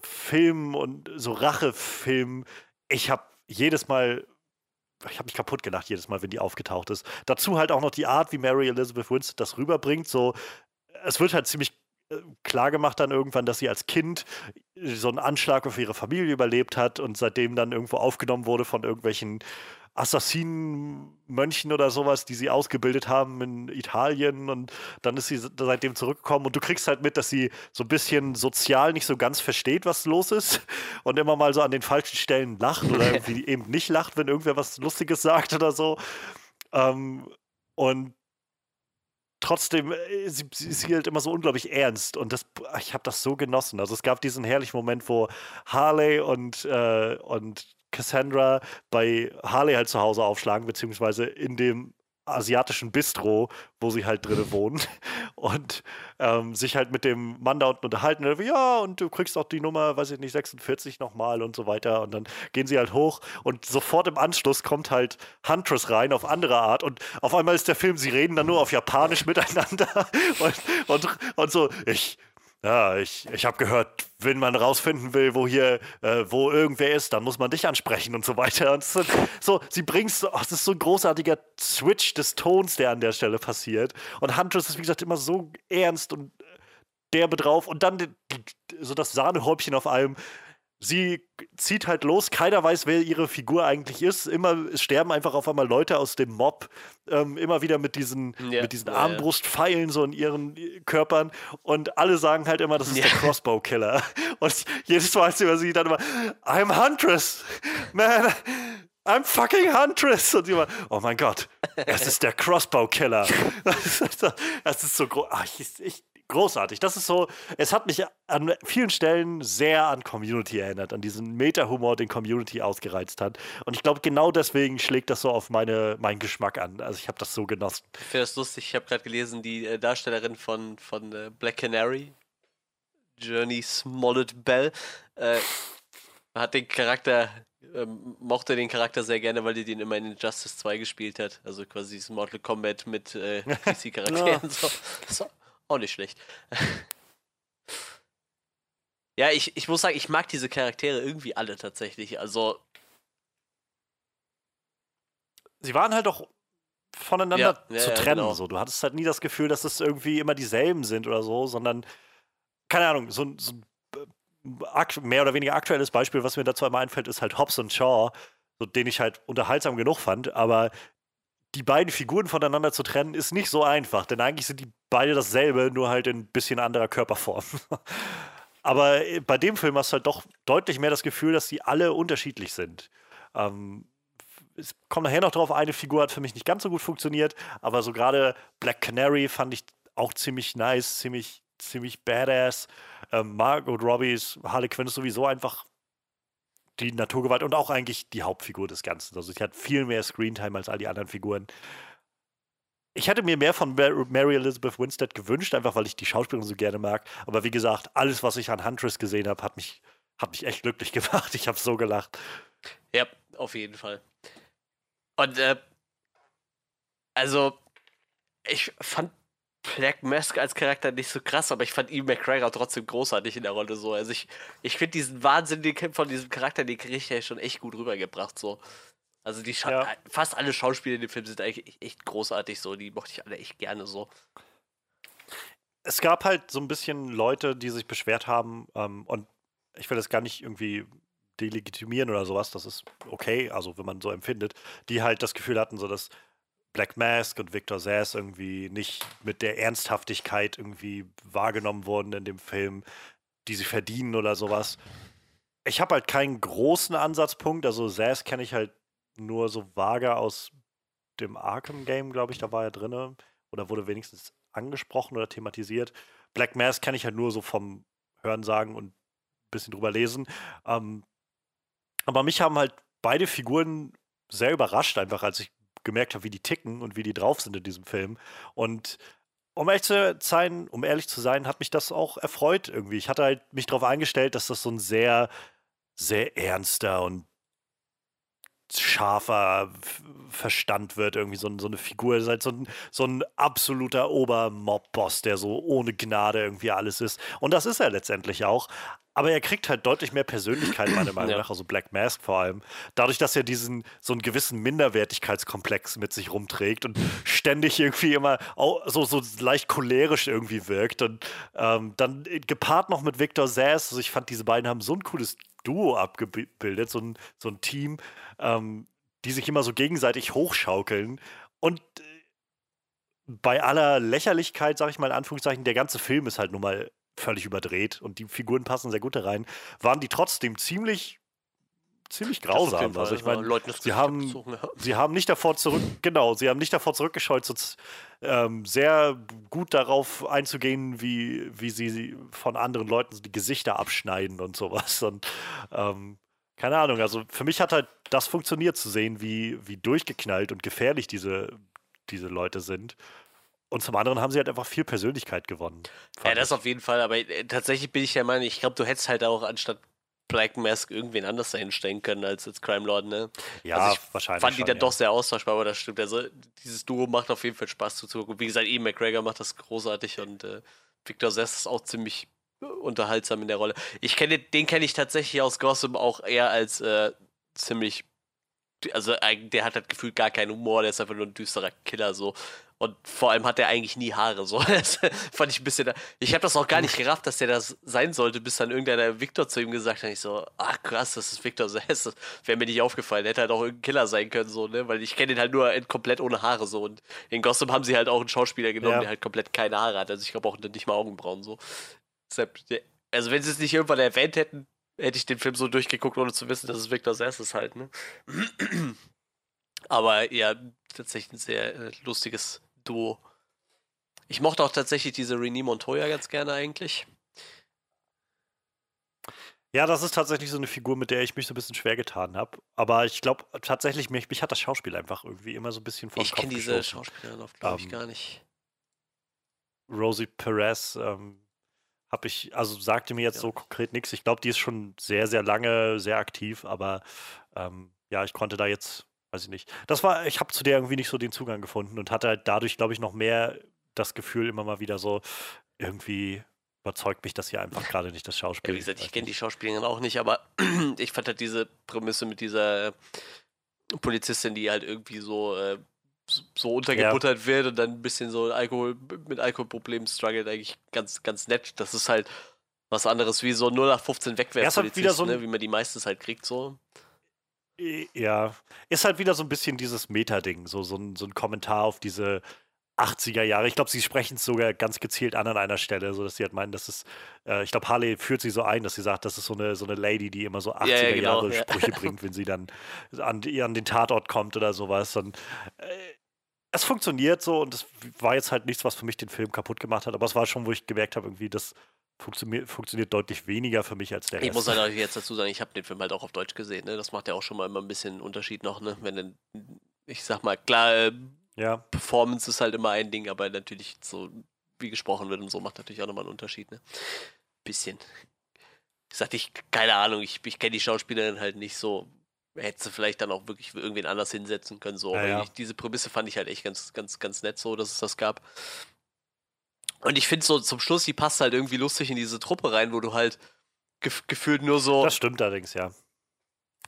Film und so Rachefilm, ich habe jedes Mal ich habe mich kaputt gelacht jedes Mal, wenn die aufgetaucht ist. Dazu halt auch noch die Art, wie Mary Elizabeth Winstead das rüberbringt. So, es wird halt ziemlich äh, klar gemacht dann irgendwann, dass sie als Kind so einen Anschlag auf ihre Familie überlebt hat und seitdem dann irgendwo aufgenommen wurde von irgendwelchen Assassinenmönchen oder sowas, die sie ausgebildet haben in Italien und dann ist sie seitdem zurückgekommen und du kriegst halt mit, dass sie so ein bisschen sozial nicht so ganz versteht, was los ist und immer mal so an den falschen Stellen lacht oder irgendwie eben nicht lacht, wenn irgendwer was Lustiges sagt oder so. Ähm, und trotzdem, äh, sie, sie ist halt immer so unglaublich ernst und das, ich habe das so genossen. Also es gab diesen herrlichen Moment, wo Harley und, äh, und Cassandra bei Harley halt zu Hause aufschlagen, beziehungsweise in dem asiatischen Bistro, wo sie halt drinnen wohnen und ähm, sich halt mit dem Mann da unten unterhalten. Und, ja, und du kriegst auch die Nummer, weiß ich nicht, 46 nochmal und so weiter. Und dann gehen sie halt hoch und sofort im Anschluss kommt halt Huntress rein auf andere Art und auf einmal ist der Film, sie reden dann nur auf Japanisch miteinander und, und, und so, ich ja, ich, ich habe gehört, wenn man rausfinden will, wo hier, äh, wo irgendwer ist, dann muss man dich ansprechen und so weiter. Und so, so, sie bringt so, das ist so ein großartiger Switch des Tons, der an der Stelle passiert. Und Huntress ist, wie gesagt, immer so ernst und derbe drauf. Und dann die, so das Sahnehäubchen auf allem sie zieht halt los, keiner weiß, wer ihre Figur eigentlich ist. Immer es sterben einfach auf einmal Leute aus dem Mob, ähm, immer wieder mit diesen, ja, mit diesen ja, Armbrustpfeilen so in ihren Körpern und alle sagen halt immer, das ist ja. der Crossbow-Killer. Und jedes Mal sieht sie dann immer, I'm Huntress, man. I'm fucking Huntress. Und sie immer, oh mein Gott, es ist der Crossbow-Killer. Das ist so groß. Ich, ich, großartig. Das ist so, es hat mich an vielen Stellen sehr an Community erinnert, an diesen Meta-Humor, den Community ausgereizt hat. Und ich glaube, genau deswegen schlägt das so auf meine, meinen Geschmack an. Also ich habe das so genossen. Ich finde das lustig, ich habe gerade gelesen, die äh, Darstellerin von, von äh, Black Canary, Journey Smollett Bell, äh, hat den Charakter ähm, mochte den Charakter sehr gerne, weil die den immer in Justice 2 gespielt hat. Also quasi dieses Mortal Kombat mit äh, DC-Charakteren. ja. so. so. Auch nicht schlecht. ja, ich, ich muss sagen, ich mag diese Charaktere irgendwie alle tatsächlich. Also. Sie waren halt auch voneinander ja, zu ja, trennen. Genau. So. Du hattest halt nie das Gefühl, dass es irgendwie immer dieselben sind oder so, sondern, keine Ahnung, so, so ein äh, mehr oder weniger aktuelles Beispiel, was mir dazu einmal einfällt, ist halt Hobbs und Shaw, so, den ich halt unterhaltsam genug fand, aber die beiden Figuren voneinander zu trennen, ist nicht so einfach, denn eigentlich sind die beide dasselbe, nur halt in ein bisschen anderer Körperform. Aber äh, bei dem Film hast du halt doch deutlich mehr das Gefühl, dass die alle unterschiedlich sind. Ähm, es kommt nachher noch drauf, eine Figur hat für mich nicht ganz so gut funktioniert, aber so gerade Black Canary fand ich auch ziemlich nice, ziemlich, ziemlich badass. Ähm, Margot Robbies Harley Quinn ist sowieso einfach die Naturgewalt und auch eigentlich die Hauptfigur des Ganzen. Also sie hat viel mehr Screentime als all die anderen Figuren. Ich hätte mir mehr von Mary Elizabeth Winstead gewünscht, einfach weil ich die Schauspielerin so gerne mag. Aber wie gesagt, alles, was ich an Huntress gesehen habe, hat mich, hat mich echt glücklich gemacht. Ich habe so gelacht. Ja, auf jeden Fall. Und äh, also, ich fand Black Mask als Charakter nicht so krass, aber ich fand Ian McGregor trotzdem großartig in der Rolle so. Also ich, ich finde diesen Wahnsinn den von diesem Charakter, den kriege ich ja schon echt gut rübergebracht so. Also die Scha ja. fast alle Schauspieler in dem Film sind eigentlich echt großartig so, die mochte ich alle echt gerne so. Es gab halt so ein bisschen Leute, die sich beschwert haben ähm, und ich will das gar nicht irgendwie delegitimieren oder sowas, das ist okay, also wenn man so empfindet, die halt das Gefühl hatten, so dass Black Mask und Victor Sass irgendwie nicht mit der Ernsthaftigkeit irgendwie wahrgenommen wurden in dem Film, die sie verdienen oder sowas. Ich habe halt keinen großen Ansatzpunkt. Also Sass kenne ich halt nur so vage aus dem Arkham-Game, glaube ich, da war er drin. Oder wurde wenigstens angesprochen oder thematisiert. Black Mask kenne ich halt nur so vom Hörensagen und ein bisschen drüber lesen. Ähm, aber mich haben halt beide Figuren sehr überrascht, einfach als ich gemerkt habe, wie die ticken und wie die drauf sind in diesem Film. Und um ehrlich zu sein, um ehrlich zu sein, hat mich das auch erfreut irgendwie. Ich hatte halt mich darauf eingestellt, dass das so ein sehr, sehr ernster und scharfer Verstand wird, irgendwie so, so eine Figur. ist halt so ein, so ein absoluter Obermob-Boss, der so ohne Gnade irgendwie alles ist. Und das ist er letztendlich auch. Aber er kriegt halt deutlich mehr Persönlichkeit, meiner Meinung nach, also Black Mask vor allem. Dadurch, dass er diesen so einen gewissen Minderwertigkeitskomplex mit sich rumträgt und ständig irgendwie immer so, so leicht cholerisch irgendwie wirkt. Und ähm, dann gepaart noch mit Victor Sass, also ich fand, diese beiden haben so ein cooles Duo abgebildet, so ein, so ein Team, ähm, die sich immer so gegenseitig hochschaukeln. Und äh, bei aller Lächerlichkeit, sag ich mal in Anführungszeichen, der ganze Film ist halt nun mal völlig überdreht und die Figuren passen sehr gut da rein, waren die trotzdem ziemlich ziemlich grausam. Also ich meine, sie haben, sie haben nicht davor zurück, genau, sie haben nicht davor zurückgescheut, so, ähm, sehr gut darauf einzugehen, wie, wie sie von anderen Leuten die Gesichter abschneiden und sowas. Und ähm, keine Ahnung, also für mich hat halt das funktioniert zu sehen, wie, wie durchgeknallt und gefährlich diese, diese Leute sind. Und zum anderen haben sie halt einfach viel Persönlichkeit gewonnen. Ja, das ich. auf jeden Fall. Aber äh, tatsächlich bin ich der Meinung, ich glaube, du hättest halt auch anstatt Black Mask irgendwen anders dahinstellen können als als Crime Lord, ne? Ja, also ich wahrscheinlich. Fand die dann ja. doch sehr austauschbar, aber das stimmt. Also, dieses Duo macht auf jeden Fall Spaß zuzugucken. Wie gesagt, Ian McGregor macht das großartig und äh, Victor Sess ist auch ziemlich unterhaltsam in der Rolle. Ich kenne den kenne ich tatsächlich aus Gotham auch eher als äh, ziemlich also der hat halt gefühlt gar keinen Humor, der ist einfach nur ein düsterer Killer so. Und vor allem hat er eigentlich nie Haare. So. Das fand ich ein bisschen. Ich habe das auch gar nicht gerafft, dass der das sein sollte, bis dann irgendeiner Victor zu ihm gesagt hat. Ich so, ach krass, das ist Victor. Das wäre mir nicht aufgefallen. Hätte halt auch irgendein Killer sein können, so, ne? Weil ich kenne ihn halt nur komplett ohne Haare so. Und in Gotham haben sie halt auch einen Schauspieler genommen, ja. der halt komplett keine Haare hat. Also ich glaube auch nicht mal Augenbrauen so. Also wenn sie es nicht irgendwann erwähnt hätten, hätte ich den Film so durchgeguckt, ohne zu wissen, dass es Victor Sess ist halt, ne? Aber ja, tatsächlich ein sehr äh, lustiges Duo. Ich mochte auch tatsächlich diese Renee Montoya ganz gerne eigentlich. Ja, das ist tatsächlich so eine Figur, mit der ich mich so ein bisschen schwer getan habe. Aber ich glaube tatsächlich, mich, mich, hat das Schauspiel einfach irgendwie immer so ein bisschen vor Ich kenne diese Schauspielerin oft, glaube ich, ähm, gar nicht. Rosie Perez ähm, habe ich, also sagte mir jetzt ja. so konkret nichts. Ich glaube, die ist schon sehr, sehr lange sehr aktiv, aber ähm, ja, ich konnte da jetzt weiß ich nicht. Das war, ich habe zu der irgendwie nicht so den Zugang gefunden und hatte halt dadurch, glaube ich, noch mehr das Gefühl immer mal wieder so, irgendwie überzeugt mich das hier einfach gerade nicht, das Schauspiel. Ja, wie gesagt, ich kenne die Schauspielerin auch nicht, aber ich fand halt diese Prämisse mit dieser Polizistin, die halt irgendwie so, äh, so untergebuttert ja. wird und dann ein bisschen so Alkohol, mit Alkoholproblemen struggelt, eigentlich ganz, ganz nett. Das ist halt was anderes wie so 0 nach 15 Wegwerfpolizist, so ne, wie man die meistens halt kriegt, so. Ja, ist halt wieder so ein bisschen dieses Meta-Ding, so, so, ein, so ein Kommentar auf diese 80er Jahre. Ich glaube, sie sprechen es sogar ganz gezielt an an einer Stelle, so dass sie halt meinen, dass es, äh, ich glaube, Harley führt sie so ein, dass sie sagt, das ist so eine, so eine Lady, die immer so 80er ja, ja, genau, Jahre ja. Sprüche bringt, wenn sie dann an, an den Tatort kommt oder sowas. Und äh, es funktioniert so und es war jetzt halt nichts, was für mich den Film kaputt gemacht hat, aber es war schon, wo ich gemerkt habe, irgendwie, das funktioniert, funktioniert deutlich weniger für mich als der Rest. Ich muss halt jetzt dazu sagen, ich habe den Film halt auch auf Deutsch gesehen. Ne? Das macht ja auch schon mal immer ein bisschen Unterschied noch. Ne? Wenn denn, ich sag mal, klar, äh, ja. Performance ist halt immer ein Ding, aber natürlich so, wie gesprochen wird und so, macht natürlich auch nochmal einen Unterschied. Ne? Bisschen. Ich sagte, ich, keine Ahnung, ich, ich kenne die Schauspielerin halt nicht so. Hätte sie vielleicht dann auch wirklich irgendwen anders hinsetzen können. So. Ja, ja. Ich, diese Prämisse fand ich halt echt ganz, ganz, ganz nett so, dass es das gab. Und ich finde so zum Schluss, die passt halt irgendwie lustig in diese Truppe rein, wo du halt gef gefühlt nur so. Das stimmt allerdings, ja.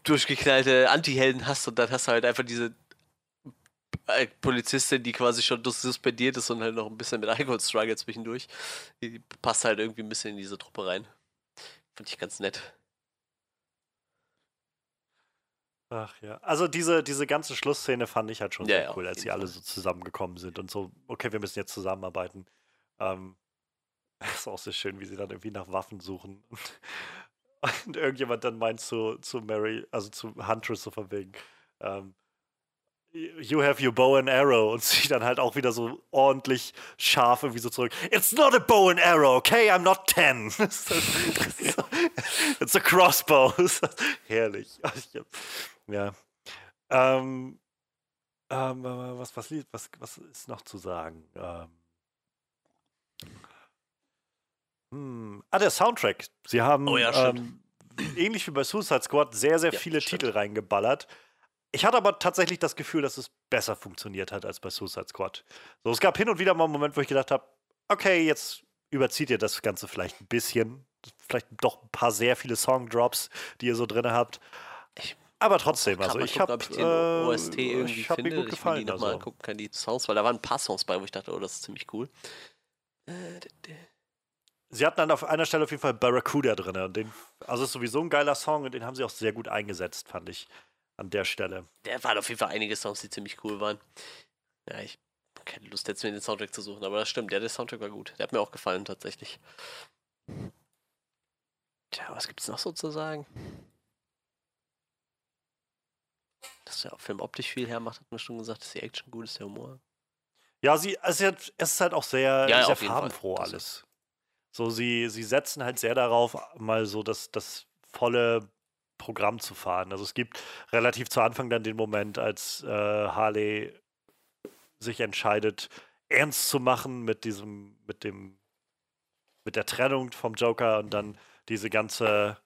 Durchgeknallte Anti-Helden hast und dann hast du halt einfach diese äh, Polizistin, die quasi schon suspendiert ist und halt noch ein bisschen mit Alkohol-Struggle zwischendurch. Die passt halt irgendwie ein bisschen in diese Truppe rein. Fand ich ganz nett. Ach ja. Also diese, diese ganze Schlussszene fand ich halt schon ja, sehr cool, als sie alle so zusammengekommen sind und so, okay, wir müssen jetzt zusammenarbeiten. Ähm, ist auch sehr schön, wie sie dann irgendwie nach Waffen suchen. Und, und irgendjemand dann meint zu, zu Mary, also zu Huntress so von wegen, ähm, You have your bow and arrow und sie dann halt auch wieder so ordentlich scharf irgendwie so zurück. It's not a bow and arrow, okay? I'm not ten. It's a crossbow. Herrlich. Ja. Ähm, ähm, was, was, was, was ist noch zu sagen? Ähm, hm. Ah, der Soundtrack. Sie haben oh ja, ähm, ähnlich wie bei Suicide Squad sehr, sehr ja, viele stimmt. Titel reingeballert. Ich hatte aber tatsächlich das Gefühl, dass es besser funktioniert hat als bei Suicide Squad. So, es gab hin und wieder mal einen Moment, wo ich gedacht habe, okay, jetzt überzieht ihr das Ganze vielleicht ein bisschen. Vielleicht doch ein paar sehr viele Songdrops, die ihr so drin habt. Ich aber trotzdem, also ich habe ich den äh, OST irgendwie ich finde. Mir gut gefallen, ich will die nochmal also. gucken kann, die Songs, weil da waren ein paar Songs bei, wo ich dachte, oh, das ist ziemlich cool. Äh, Sie hatten dann auf einer Stelle auf jeden Fall Barracuda drin. Und den, also ist sowieso ein geiler Song und den haben sie auch sehr gut eingesetzt, fand ich. An der Stelle. Der waren auf jeden Fall einige Songs, die ziemlich cool waren. Ja, ich habe keine Lust jetzt mir den Soundtrack zu suchen, aber das stimmt, ja, der Soundtrack war gut. Der hat mir auch gefallen tatsächlich. Tja, was gibt es noch so zu sagen? Dass der Film optisch viel hermacht, hat man schon gesagt, dass die Action gut ist, der Humor. Ja, sie, es ist halt auch sehr, ja, sehr farbenfroh alles. So, sie, sie setzen halt sehr darauf, mal so das, das volle Programm zu fahren. Also es gibt relativ zu Anfang dann den Moment, als äh, Harley sich entscheidet, ernst zu machen mit diesem, mit dem, mit der Trennung vom Joker und dann diese ganze,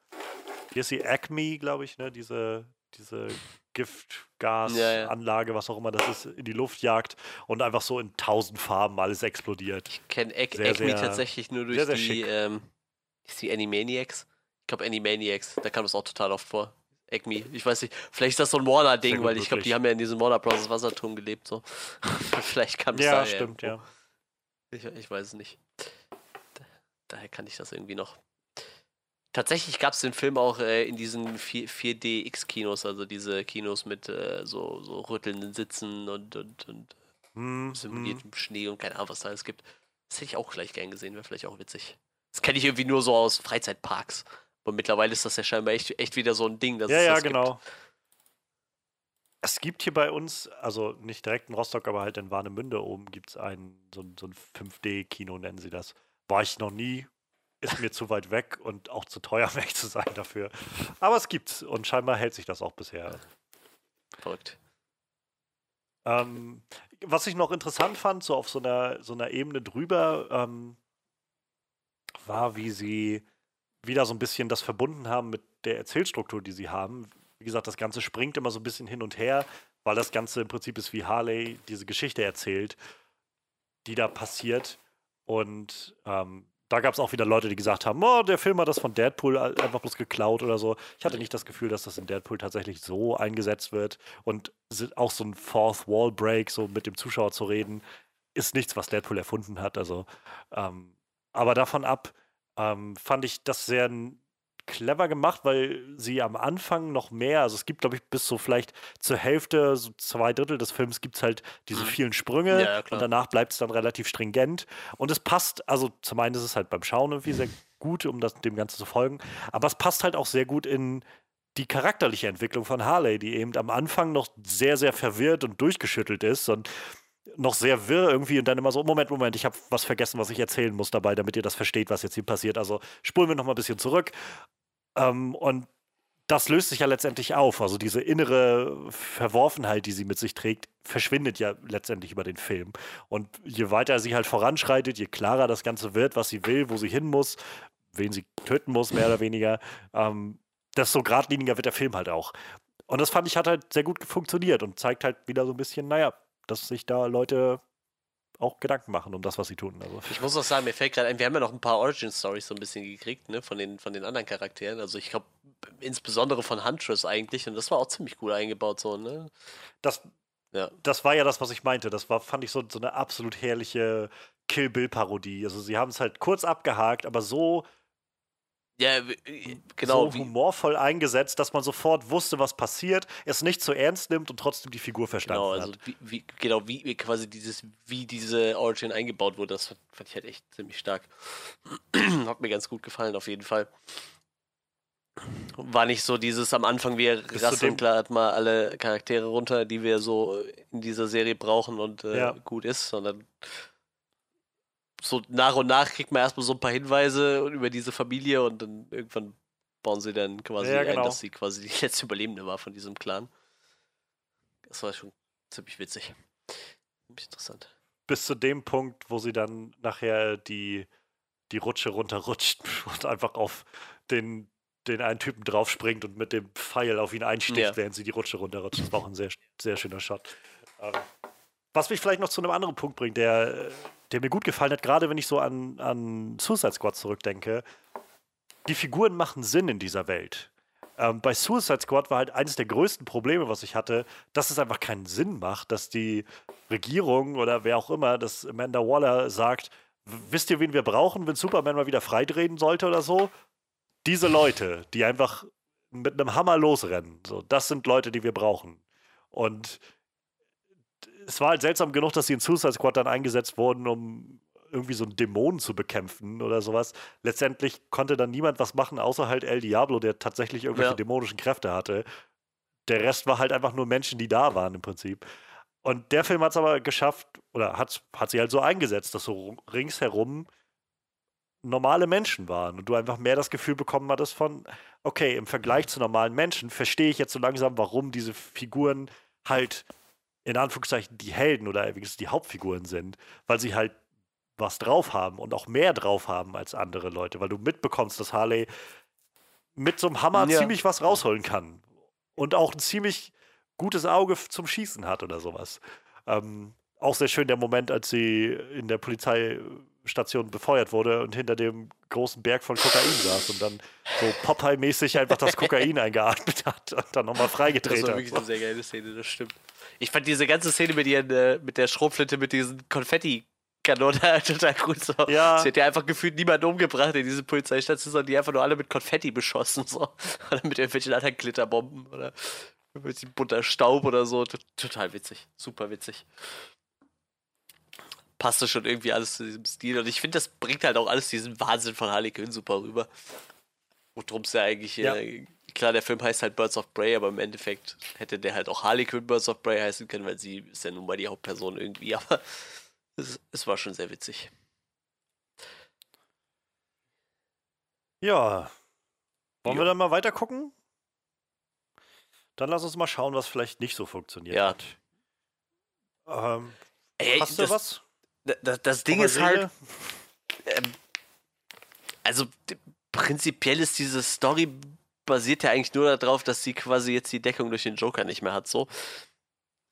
wie ist sie, Acme, glaube ich, ne, diese, diese Giftgasanlage, ja, ja. was auch immer das ist, in die Luft jagt und einfach so in tausend Farben alles explodiert. Ich kenne Acme tatsächlich nur durch sehr, sehr die, ähm, ist die Animaniacs. Ich glaube Animaniacs, da kam das auch total oft vor. Acme, ich weiß nicht, vielleicht ist das so ein Warner-Ding, weil ich glaube, die haben ja in diesem Warner Bros. Wasserturm gelebt, so. vielleicht kam das Ja, stimmt, ja. Ich, ich weiß es nicht. Da, daher kann ich das irgendwie noch. Tatsächlich gab es den Film auch äh, in diesen 4, d x kinos also diese Kinos mit äh, so, so rüttelnden Sitzen und, und, und mm, simuliertem mm. Schnee und keine Ahnung, was da alles gibt. Das hätte ich auch gleich gern gesehen, wäre vielleicht auch witzig. Das kenne ich irgendwie nur so aus Freizeitparks. Und mittlerweile ist das ja scheinbar echt, echt wieder so ein Ding. Dass ja, es ja, genau. Gibt. Es gibt hier bei uns, also nicht direkt in Rostock, aber halt in Warnemünde oben gibt es ein, so, so ein 5D-Kino, nennen sie das. War ich noch nie, ist mir zu weit weg und auch zu teuer, echt zu sein dafür. Aber es gibt's und scheinbar hält sich das auch bisher. Verrückt. Ähm, was ich noch interessant fand, so auf so einer, so einer Ebene drüber, ähm, war, wie sie wieder so ein bisschen das verbunden haben mit der Erzählstruktur, die sie haben. Wie gesagt, das Ganze springt immer so ein bisschen hin und her, weil das Ganze im Prinzip ist, wie Harley diese Geschichte erzählt, die da passiert. Und ähm, da gab es auch wieder Leute, die gesagt haben, oh, der Film hat das von Deadpool einfach bloß geklaut oder so. Ich hatte nicht das Gefühl, dass das in Deadpool tatsächlich so eingesetzt wird. Und auch so ein Fourth Wall Break, so mit dem Zuschauer zu reden, ist nichts, was Deadpool erfunden hat. Also, ähm, aber davon ab ähm, fand ich das sehr clever gemacht, weil sie am Anfang noch mehr, also es gibt, glaube ich, bis so vielleicht zur Hälfte, so zwei Drittel des Films gibt es halt diese mhm. vielen Sprünge ja, und danach bleibt es dann relativ stringent. Und es passt, also zum einen ist es halt beim Schauen irgendwie sehr gut, um das, dem Ganzen zu folgen, aber es passt halt auch sehr gut in die charakterliche Entwicklung von Harley, die eben am Anfang noch sehr, sehr verwirrt und durchgeschüttelt ist und noch sehr wirr irgendwie und dann immer so, Moment, Moment, ich habe was vergessen, was ich erzählen muss dabei, damit ihr das versteht, was jetzt hier passiert. Also spulen wir noch mal ein bisschen zurück ähm, und das löst sich ja letztendlich auf. Also diese innere Verworfenheit, die sie mit sich trägt, verschwindet ja letztendlich über den Film. Und je weiter sie halt voranschreitet, je klarer das Ganze wird, was sie will, wo sie hin muss, wen sie töten muss, mehr oder weniger, ähm, desto geradliniger wird der Film halt auch. Und das fand ich hat halt sehr gut funktioniert und zeigt halt wieder so ein bisschen, naja, dass sich da Leute auch Gedanken machen um das, was sie tun. Also. Ich muss auch sagen, mir fällt gerade ein, wir haben ja noch ein paar Origin-Stories so ein bisschen gekriegt, ne, von den, von den anderen Charakteren. Also ich glaube, insbesondere von Huntress eigentlich, und das war auch ziemlich gut eingebaut, so, ne? Das, ja. das war ja das, was ich meinte. Das war, fand ich, so, so eine absolut herrliche Kill Bill-Parodie. Also sie haben es halt kurz abgehakt, aber so ja, genau. So humorvoll eingesetzt, dass man sofort wusste, was passiert, es nicht zu ernst nimmt und trotzdem die Figur verstanden genau, also hat. Wie, wie, genau, wie quasi dieses, wie diese Origin eingebaut wurde, das fand ich halt echt ziemlich stark. hat mir ganz gut gefallen, auf jeden Fall. War nicht so dieses am Anfang, wir rasseln klar mal alle Charaktere runter, die wir so in dieser Serie brauchen und äh, ja. gut ist, sondern so nach und nach kriegt man erstmal so ein paar Hinweise über diese Familie und dann irgendwann bauen sie dann quasi ja, genau. ein, dass sie quasi die letzte Überlebende war von diesem Clan. Das war schon ziemlich witzig. Ziemlich interessant. Bis zu dem Punkt, wo sie dann nachher die, die Rutsche runterrutscht und einfach auf den, den einen Typen draufspringt und mit dem Pfeil auf ihn einsticht, ja. während sie die Rutsche runterrutscht. Das war auch ein sehr, sehr schöner Shot. Ähm, was mich vielleicht noch zu einem anderen Punkt bringt, der, der mir gut gefallen hat, gerade wenn ich so an, an Suicide Squad zurückdenke. Die Figuren machen Sinn in dieser Welt. Ähm, bei Suicide Squad war halt eines der größten Probleme, was ich hatte, dass es einfach keinen Sinn macht, dass die Regierung oder wer auch immer, dass Amanda Waller sagt, wisst ihr, wen wir brauchen, wenn Superman mal wieder freidrehen sollte oder so? Diese Leute, die einfach mit einem Hammer losrennen. So, das sind Leute, die wir brauchen. Und es war halt seltsam genug, dass sie in Suicide Squad dann eingesetzt wurden, um irgendwie so einen Dämonen zu bekämpfen oder sowas. Letztendlich konnte dann niemand was machen, außer halt El Diablo, der tatsächlich irgendwelche ja. dämonischen Kräfte hatte. Der Rest war halt einfach nur Menschen, die da waren im Prinzip. Und der Film hat es aber geschafft, oder hat, hat sie halt so eingesetzt, dass so ringsherum normale Menschen waren und du einfach mehr das Gefühl bekommen hattest von, okay, im Vergleich zu normalen Menschen verstehe ich jetzt so langsam, warum diese Figuren halt in Anführungszeichen die Helden oder wenigstens die Hauptfiguren sind, weil sie halt was drauf haben und auch mehr drauf haben als andere Leute, weil du mitbekommst, dass Harley mit so einem Hammer ja. ziemlich was rausholen kann und auch ein ziemlich gutes Auge zum Schießen hat oder sowas. Ähm, auch sehr schön der Moment, als sie in der Polizeistation befeuert wurde und hinter dem großen Berg von Kokain saß und dann so Popeye-mäßig einfach das Kokain eingeatmet hat und dann nochmal freigedreht hat. Das war wirklich eine sehr geile Szene, das stimmt. Ich fand diese ganze Szene mit, ihren, äh, mit der Schrotflinte mit diesen Konfetti Kanone total gut so. Ja. Sie hat ja einfach gefühlt niemanden umgebracht in diese Polizeistation, sondern die einfach nur alle mit Konfetti beschossen so. Oder mit irgendwelchen anderen Glitterbomben oder mit bunter Staub oder so. Total witzig. Super witzig. Passte schon irgendwie alles zu diesem Stil. Und ich finde, das bringt halt auch alles diesen Wahnsinn von Harley Quinn super rüber. Worum es ja eigentlich ja. Äh, klar, der Film heißt halt Birds of Prey, aber im Endeffekt hätte der halt auch Harley Quinn Birds of Prey heißen können, weil sie ist ja nun mal die Hauptperson irgendwie, aber es, es war schon sehr witzig. Ja. Wollen ja. wir dann mal weiter gucken? Dann lass uns mal schauen, was vielleicht nicht so funktioniert ja. hat. Ähm, Ey, hast du das, was? Das, das Ding ist halt. Ähm, also prinzipiell ist diese Story basiert ja eigentlich nur darauf, dass sie quasi jetzt die Deckung durch den Joker nicht mehr hat. So.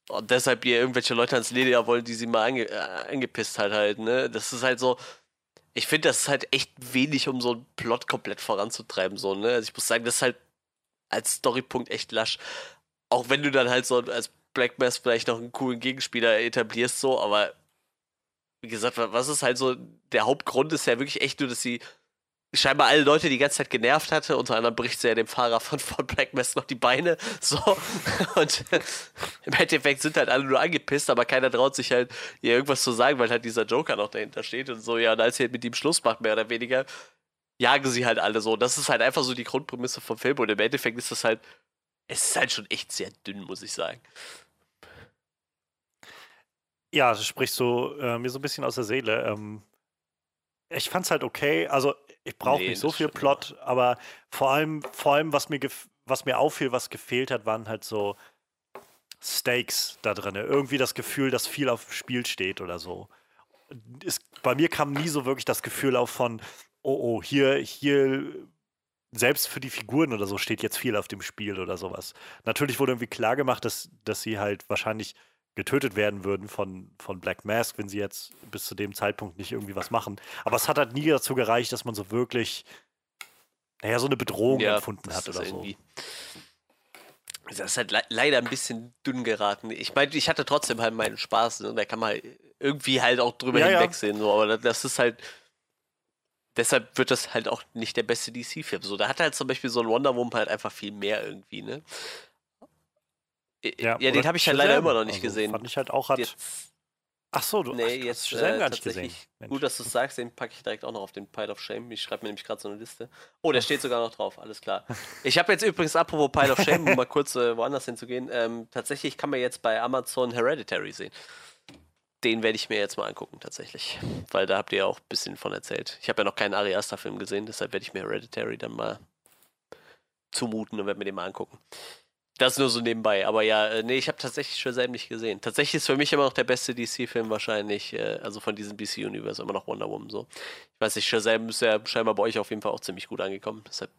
Und deshalb ihr irgendwelche Leute ans Leder wollen, die sie mal ange, äh, angepisst halt halt, ne? Das ist halt so. Ich finde, das ist halt echt wenig, um so einen Plot komplett voranzutreiben, so, ne? Also ich muss sagen, das ist halt als Storypunkt echt lasch. Auch wenn du dann halt so als Black Mass vielleicht noch einen coolen Gegenspieler etablierst, so, aber wie gesagt, was ist halt so, der Hauptgrund ist ja wirklich echt nur, dass sie scheinbar alle Leute die ganze Zeit genervt hatte. Unter anderem bricht sie ja dem Fahrer von, von Black Mass noch die Beine. So. Und im Endeffekt sind halt alle nur angepisst, aber keiner traut sich halt, ihr irgendwas zu sagen, weil halt dieser Joker noch dahinter steht und so. Ja, und als sie halt mit ihm Schluss macht, mehr oder weniger, jagen sie halt alle so. Das ist halt einfach so die Grundprämisse vom Film. Und im Endeffekt ist das halt, es ist halt schon echt sehr dünn, muss ich sagen. Ja, das sprichst du äh, mir so ein bisschen aus der Seele. Ähm, ich fand's halt okay. Also ich brauche nee, nicht so viel Plot, ja. aber vor allem, vor allem, was mir, was mir auffiel, was gefehlt hat, waren halt so Stakes da drin. Irgendwie das Gefühl, dass viel auf dem Spiel steht oder so. Ist, bei mir kam nie so wirklich das Gefühl auf von, oh, oh, hier, hier, selbst für die Figuren oder so steht jetzt viel auf dem Spiel oder sowas. Natürlich wurde irgendwie klar gemacht, dass, dass sie halt wahrscheinlich getötet werden würden von, von Black Mask, wenn sie jetzt bis zu dem Zeitpunkt nicht irgendwie was machen. Aber es hat halt nie dazu gereicht, dass man so wirklich, naja, so eine Bedrohung ja, empfunden hat oder so. Das ist halt le leider ein bisschen dünn geraten. Ich meine, ich hatte trotzdem halt meinen Spaß und ne? da kann man halt irgendwie halt auch drüber ja, hinwegsehen. So. Aber das ist halt. Deshalb wird das halt auch nicht der beste DC-Film. So, da hat halt zum Beispiel so ein Wonder Woman halt einfach viel mehr irgendwie, ne? Ja, ja den habe ich halt leider immer noch nicht also, gesehen. Fand ich halt auch hat. Jetzt, Ach so, du nee, ach, jetzt Shazam äh, gar nicht gesehen. Mensch. Gut, dass du es sagst, den packe ich direkt auch noch auf den Pile of Shame. Ich schreibe mir nämlich gerade so eine Liste. Oh, der steht sogar noch drauf, alles klar. Ich habe jetzt übrigens, apropos Pile of Shame, um mal kurz äh, woanders hinzugehen, ähm, tatsächlich kann man jetzt bei Amazon Hereditary sehen. Den werde ich mir jetzt mal angucken, tatsächlich. Weil da habt ihr ja auch ein bisschen von erzählt. Ich habe ja noch keinen Ari Aster-Film gesehen, deshalb werde ich mir Hereditary dann mal zumuten und werde mir den mal angucken. Das nur so nebenbei. Aber ja, äh, nee, ich habe tatsächlich Shazam nicht gesehen. Tatsächlich ist für mich immer noch der beste DC-Film wahrscheinlich, äh, also von diesem DC-Universum, immer noch Wonder Woman so. Ich weiß nicht, Shazam ist ja scheinbar bei euch auf jeden Fall auch ziemlich gut angekommen. Deshalb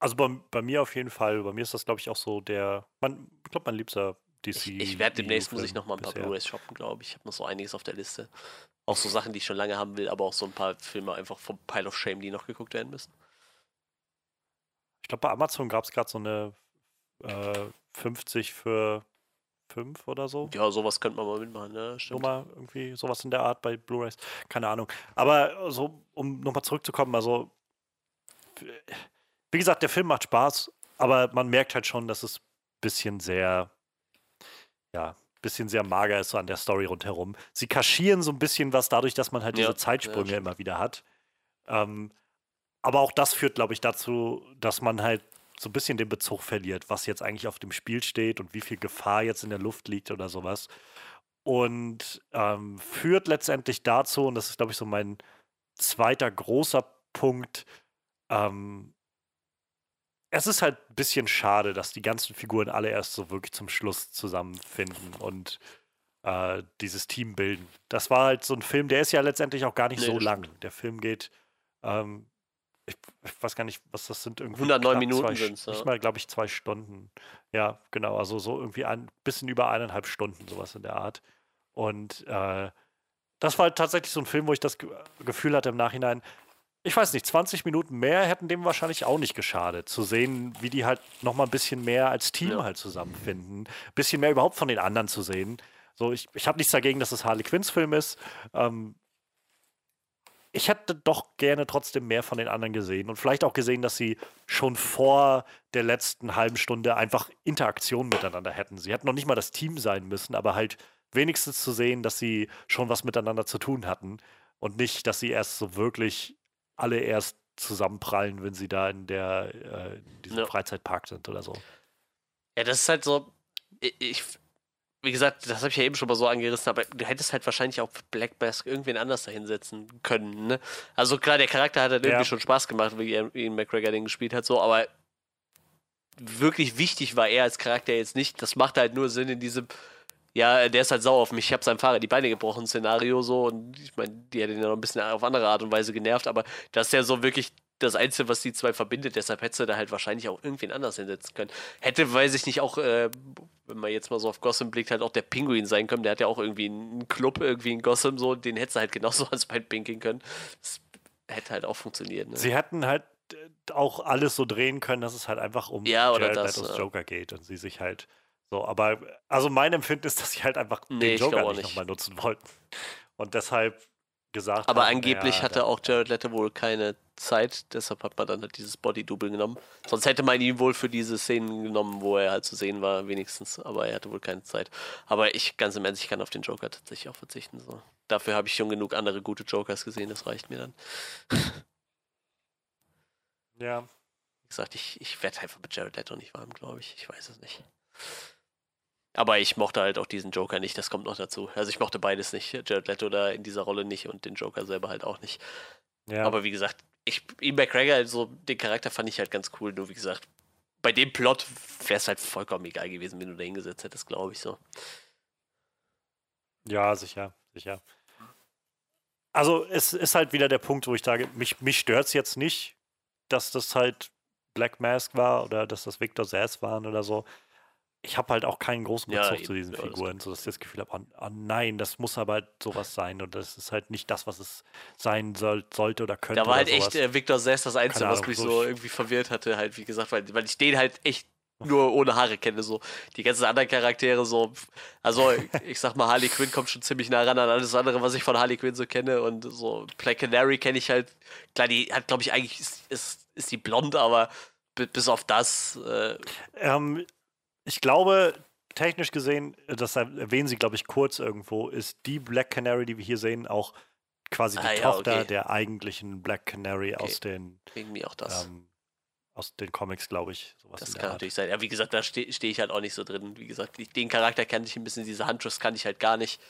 also bei, bei mir auf jeden Fall. Bei mir ist das, glaube ich, auch so der, man, ich glaube, mein liebster DC. Ich, ich werde demnächst, muss ich noch mal ein paar Blu-rays shoppen, glaube ich. Ich habe noch so einiges auf der Liste. Auch so Sachen, die ich schon lange haben will, aber auch so ein paar Filme einfach vom Pile of Shame, die noch geguckt werden müssen. Ich glaube, bei Amazon gab es gerade so eine äh, 50 für 5 oder so. Ja, sowas könnte man mal mitmachen, ne? Stimmt. Nur mal irgendwie sowas in der Art bei Blu-rays. Keine Ahnung. Aber so, um nochmal zurückzukommen, also wie gesagt, der Film macht Spaß, aber man merkt halt schon, dass es ein bisschen sehr, ja, bisschen sehr mager ist so an der Story rundherum. Sie kaschieren so ein bisschen was dadurch, dass man halt ja, diese Zeitsprünge ja, immer wieder hat. Ähm, aber auch das führt, glaube ich, dazu, dass man halt so ein bisschen den Bezug verliert, was jetzt eigentlich auf dem Spiel steht und wie viel Gefahr jetzt in der Luft liegt oder sowas. Und ähm, führt letztendlich dazu, und das ist, glaube ich, so mein zweiter großer Punkt, ähm, es ist halt ein bisschen schade, dass die ganzen Figuren alle erst so wirklich zum Schluss zusammenfinden und äh, dieses Team bilden. Das war halt so ein Film, der ist ja letztendlich auch gar nicht nee, so lang. Der Film geht ähm, ich, ich, weiß gar nicht, was das sind. Irgendwie 109 Minuten sind es. Ja. Nicht mal, glaube ich, zwei Stunden. Ja, genau. Also so irgendwie ein bisschen über eineinhalb Stunden, sowas in der Art. Und äh, das war halt tatsächlich so ein Film, wo ich das Gefühl hatte im Nachhinein, ich weiß nicht, 20 Minuten mehr hätten dem wahrscheinlich auch nicht geschadet. Zu sehen, wie die halt nochmal ein bisschen mehr als Team ja. halt zusammenfinden. Ein bisschen mehr überhaupt von den anderen zu sehen. So, ich, ich habe nichts dagegen, dass es Harley Quinns Film ist. Ähm, ich hätte doch gerne trotzdem mehr von den anderen gesehen und vielleicht auch gesehen, dass sie schon vor der letzten halben Stunde einfach Interaktion miteinander hätten. Sie hätten noch nicht mal das Team sein müssen, aber halt wenigstens zu sehen, dass sie schon was miteinander zu tun hatten und nicht, dass sie erst so wirklich alle erst zusammenprallen, wenn sie da in der äh, in diesem ja. Freizeitpark sind oder so. Ja, das ist halt so. Ich, wie gesagt, das habe ich ja eben schon mal so angerissen, aber du hättest halt wahrscheinlich auch Black Mask irgendwen anders da hinsetzen können. Ne? Also klar, der Charakter hat halt ja. irgendwie schon Spaß gemacht, wie Ian McGregor den gespielt hat, so, aber wirklich wichtig war er als Charakter jetzt nicht. Das macht halt nur Sinn in diesem, ja, der ist halt sauer auf mich, ich habe seinem Fahrer die Beine gebrochen Szenario so und ich meine, die hat ihn ja noch ein bisschen auf andere Art und Weise genervt, aber das ist ja so wirklich das Einzige, was die zwei verbindet. Deshalb hätte sie da halt wahrscheinlich auch irgendwen anders hinsetzen können. Hätte, weiß ich nicht, auch, äh, wenn man jetzt mal so auf Gotham blickt, halt auch der Pinguin sein können. Der hat ja auch irgendwie einen Club irgendwie in Gotham, so, den hätte sie halt genauso als bei pinkeln können. Das hätte halt auch funktioniert. Ne? Sie hätten halt äh, auch alles so drehen können, dass es halt einfach um ja, oder Jared das, ja. Joker geht und sie sich halt so, aber also mein Empfinden ist, dass sie halt einfach nee, den Joker nicht, nicht nochmal nutzen wollten. Und deshalb gesagt Aber haben, angeblich ja, hatte auch Jared Leto wohl keine Zeit, deshalb hat man dann halt dieses Body-Double genommen. Sonst hätte man ihn wohl für diese Szenen genommen, wo er halt zu sehen war, wenigstens. Aber er hatte wohl keine Zeit. Aber ich, ganz im Ernst, ich kann auf den Joker tatsächlich auch verzichten. So. Dafür habe ich schon genug andere gute Jokers gesehen, das reicht mir dann. ja. Wie gesagt, ich, ich werde einfach mit Jared Leto nicht warm, glaube ich. Ich weiß es nicht. Aber ich mochte halt auch diesen Joker nicht, das kommt noch dazu. Also ich mochte beides nicht. Jared Leto da in dieser Rolle nicht und den Joker selber halt auch nicht. Ja. Aber wie gesagt, ich, Ian McGregor, also den Charakter fand ich halt ganz cool. Nur wie gesagt, bei dem Plot wäre es halt vollkommen egal gewesen, wenn du da hingesetzt hättest, glaube ich so. Ja, sicher, sicher. Also es ist halt wieder der Punkt, wo ich sage, mich, mich stört es jetzt nicht, dass das halt Black Mask war oder dass das Victor Sass waren oder so ich habe halt auch keinen großen Bezug ja, zu diesen Figuren, sodass ich das Gefühl habe, oh, oh, nein, das muss aber halt sowas sein und das ist halt nicht das, was es sein soll, sollte oder könnte. Da war halt echt äh, Victor Sess das Einzige, was mich so irgendwie verwirrt hatte, halt, wie gesagt, weil, weil ich den halt echt nur ohne Haare kenne, so. Die ganzen anderen Charaktere, so. Also, ich sag mal, Harley Quinn kommt schon ziemlich nah ran an alles andere, was ich von Harley Quinn so kenne. Und so, Black Canary kenne ich halt. Klar, die hat, glaube ich, eigentlich ist, ist, ist die blond, aber bis auf das. Äh, ähm, ich glaube, technisch gesehen, das erwähnen sie, glaube ich, kurz irgendwo, ist die Black Canary, die wir hier sehen, auch quasi die ah, ja, Tochter okay. der eigentlichen Black Canary okay. aus den mir auch das. Ähm, aus den Comics, glaube ich. das kann natürlich sein. Ja, wie gesagt, da stehe steh ich halt auch nicht so drin. Wie gesagt, den Charakter kannte ich ein bisschen, diese Huntress kann ich halt gar nicht.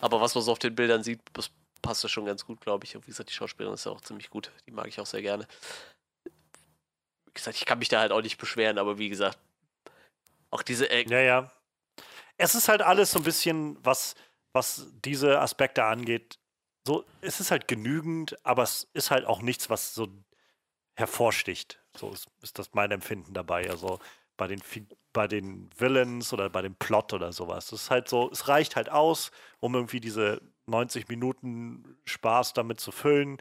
Aber was man so auf den Bildern sieht, das passt ja schon ganz gut, glaube ich. Und wie gesagt, die Schauspielerin ist ja auch ziemlich gut. Die mag ich auch sehr gerne. Wie gesagt, ich kann mich da halt auch nicht beschweren, aber wie gesagt, auch diese. Äh ja, ja. Es ist halt alles so ein bisschen, was, was diese Aspekte angeht. So, es ist halt genügend, aber es ist halt auch nichts, was so hervorsticht. So ist, ist das mein Empfinden dabei. Also bei den, bei den Villains oder bei dem Plot oder sowas. Es ist halt so, es reicht halt aus, um irgendwie diese 90 Minuten Spaß damit zu füllen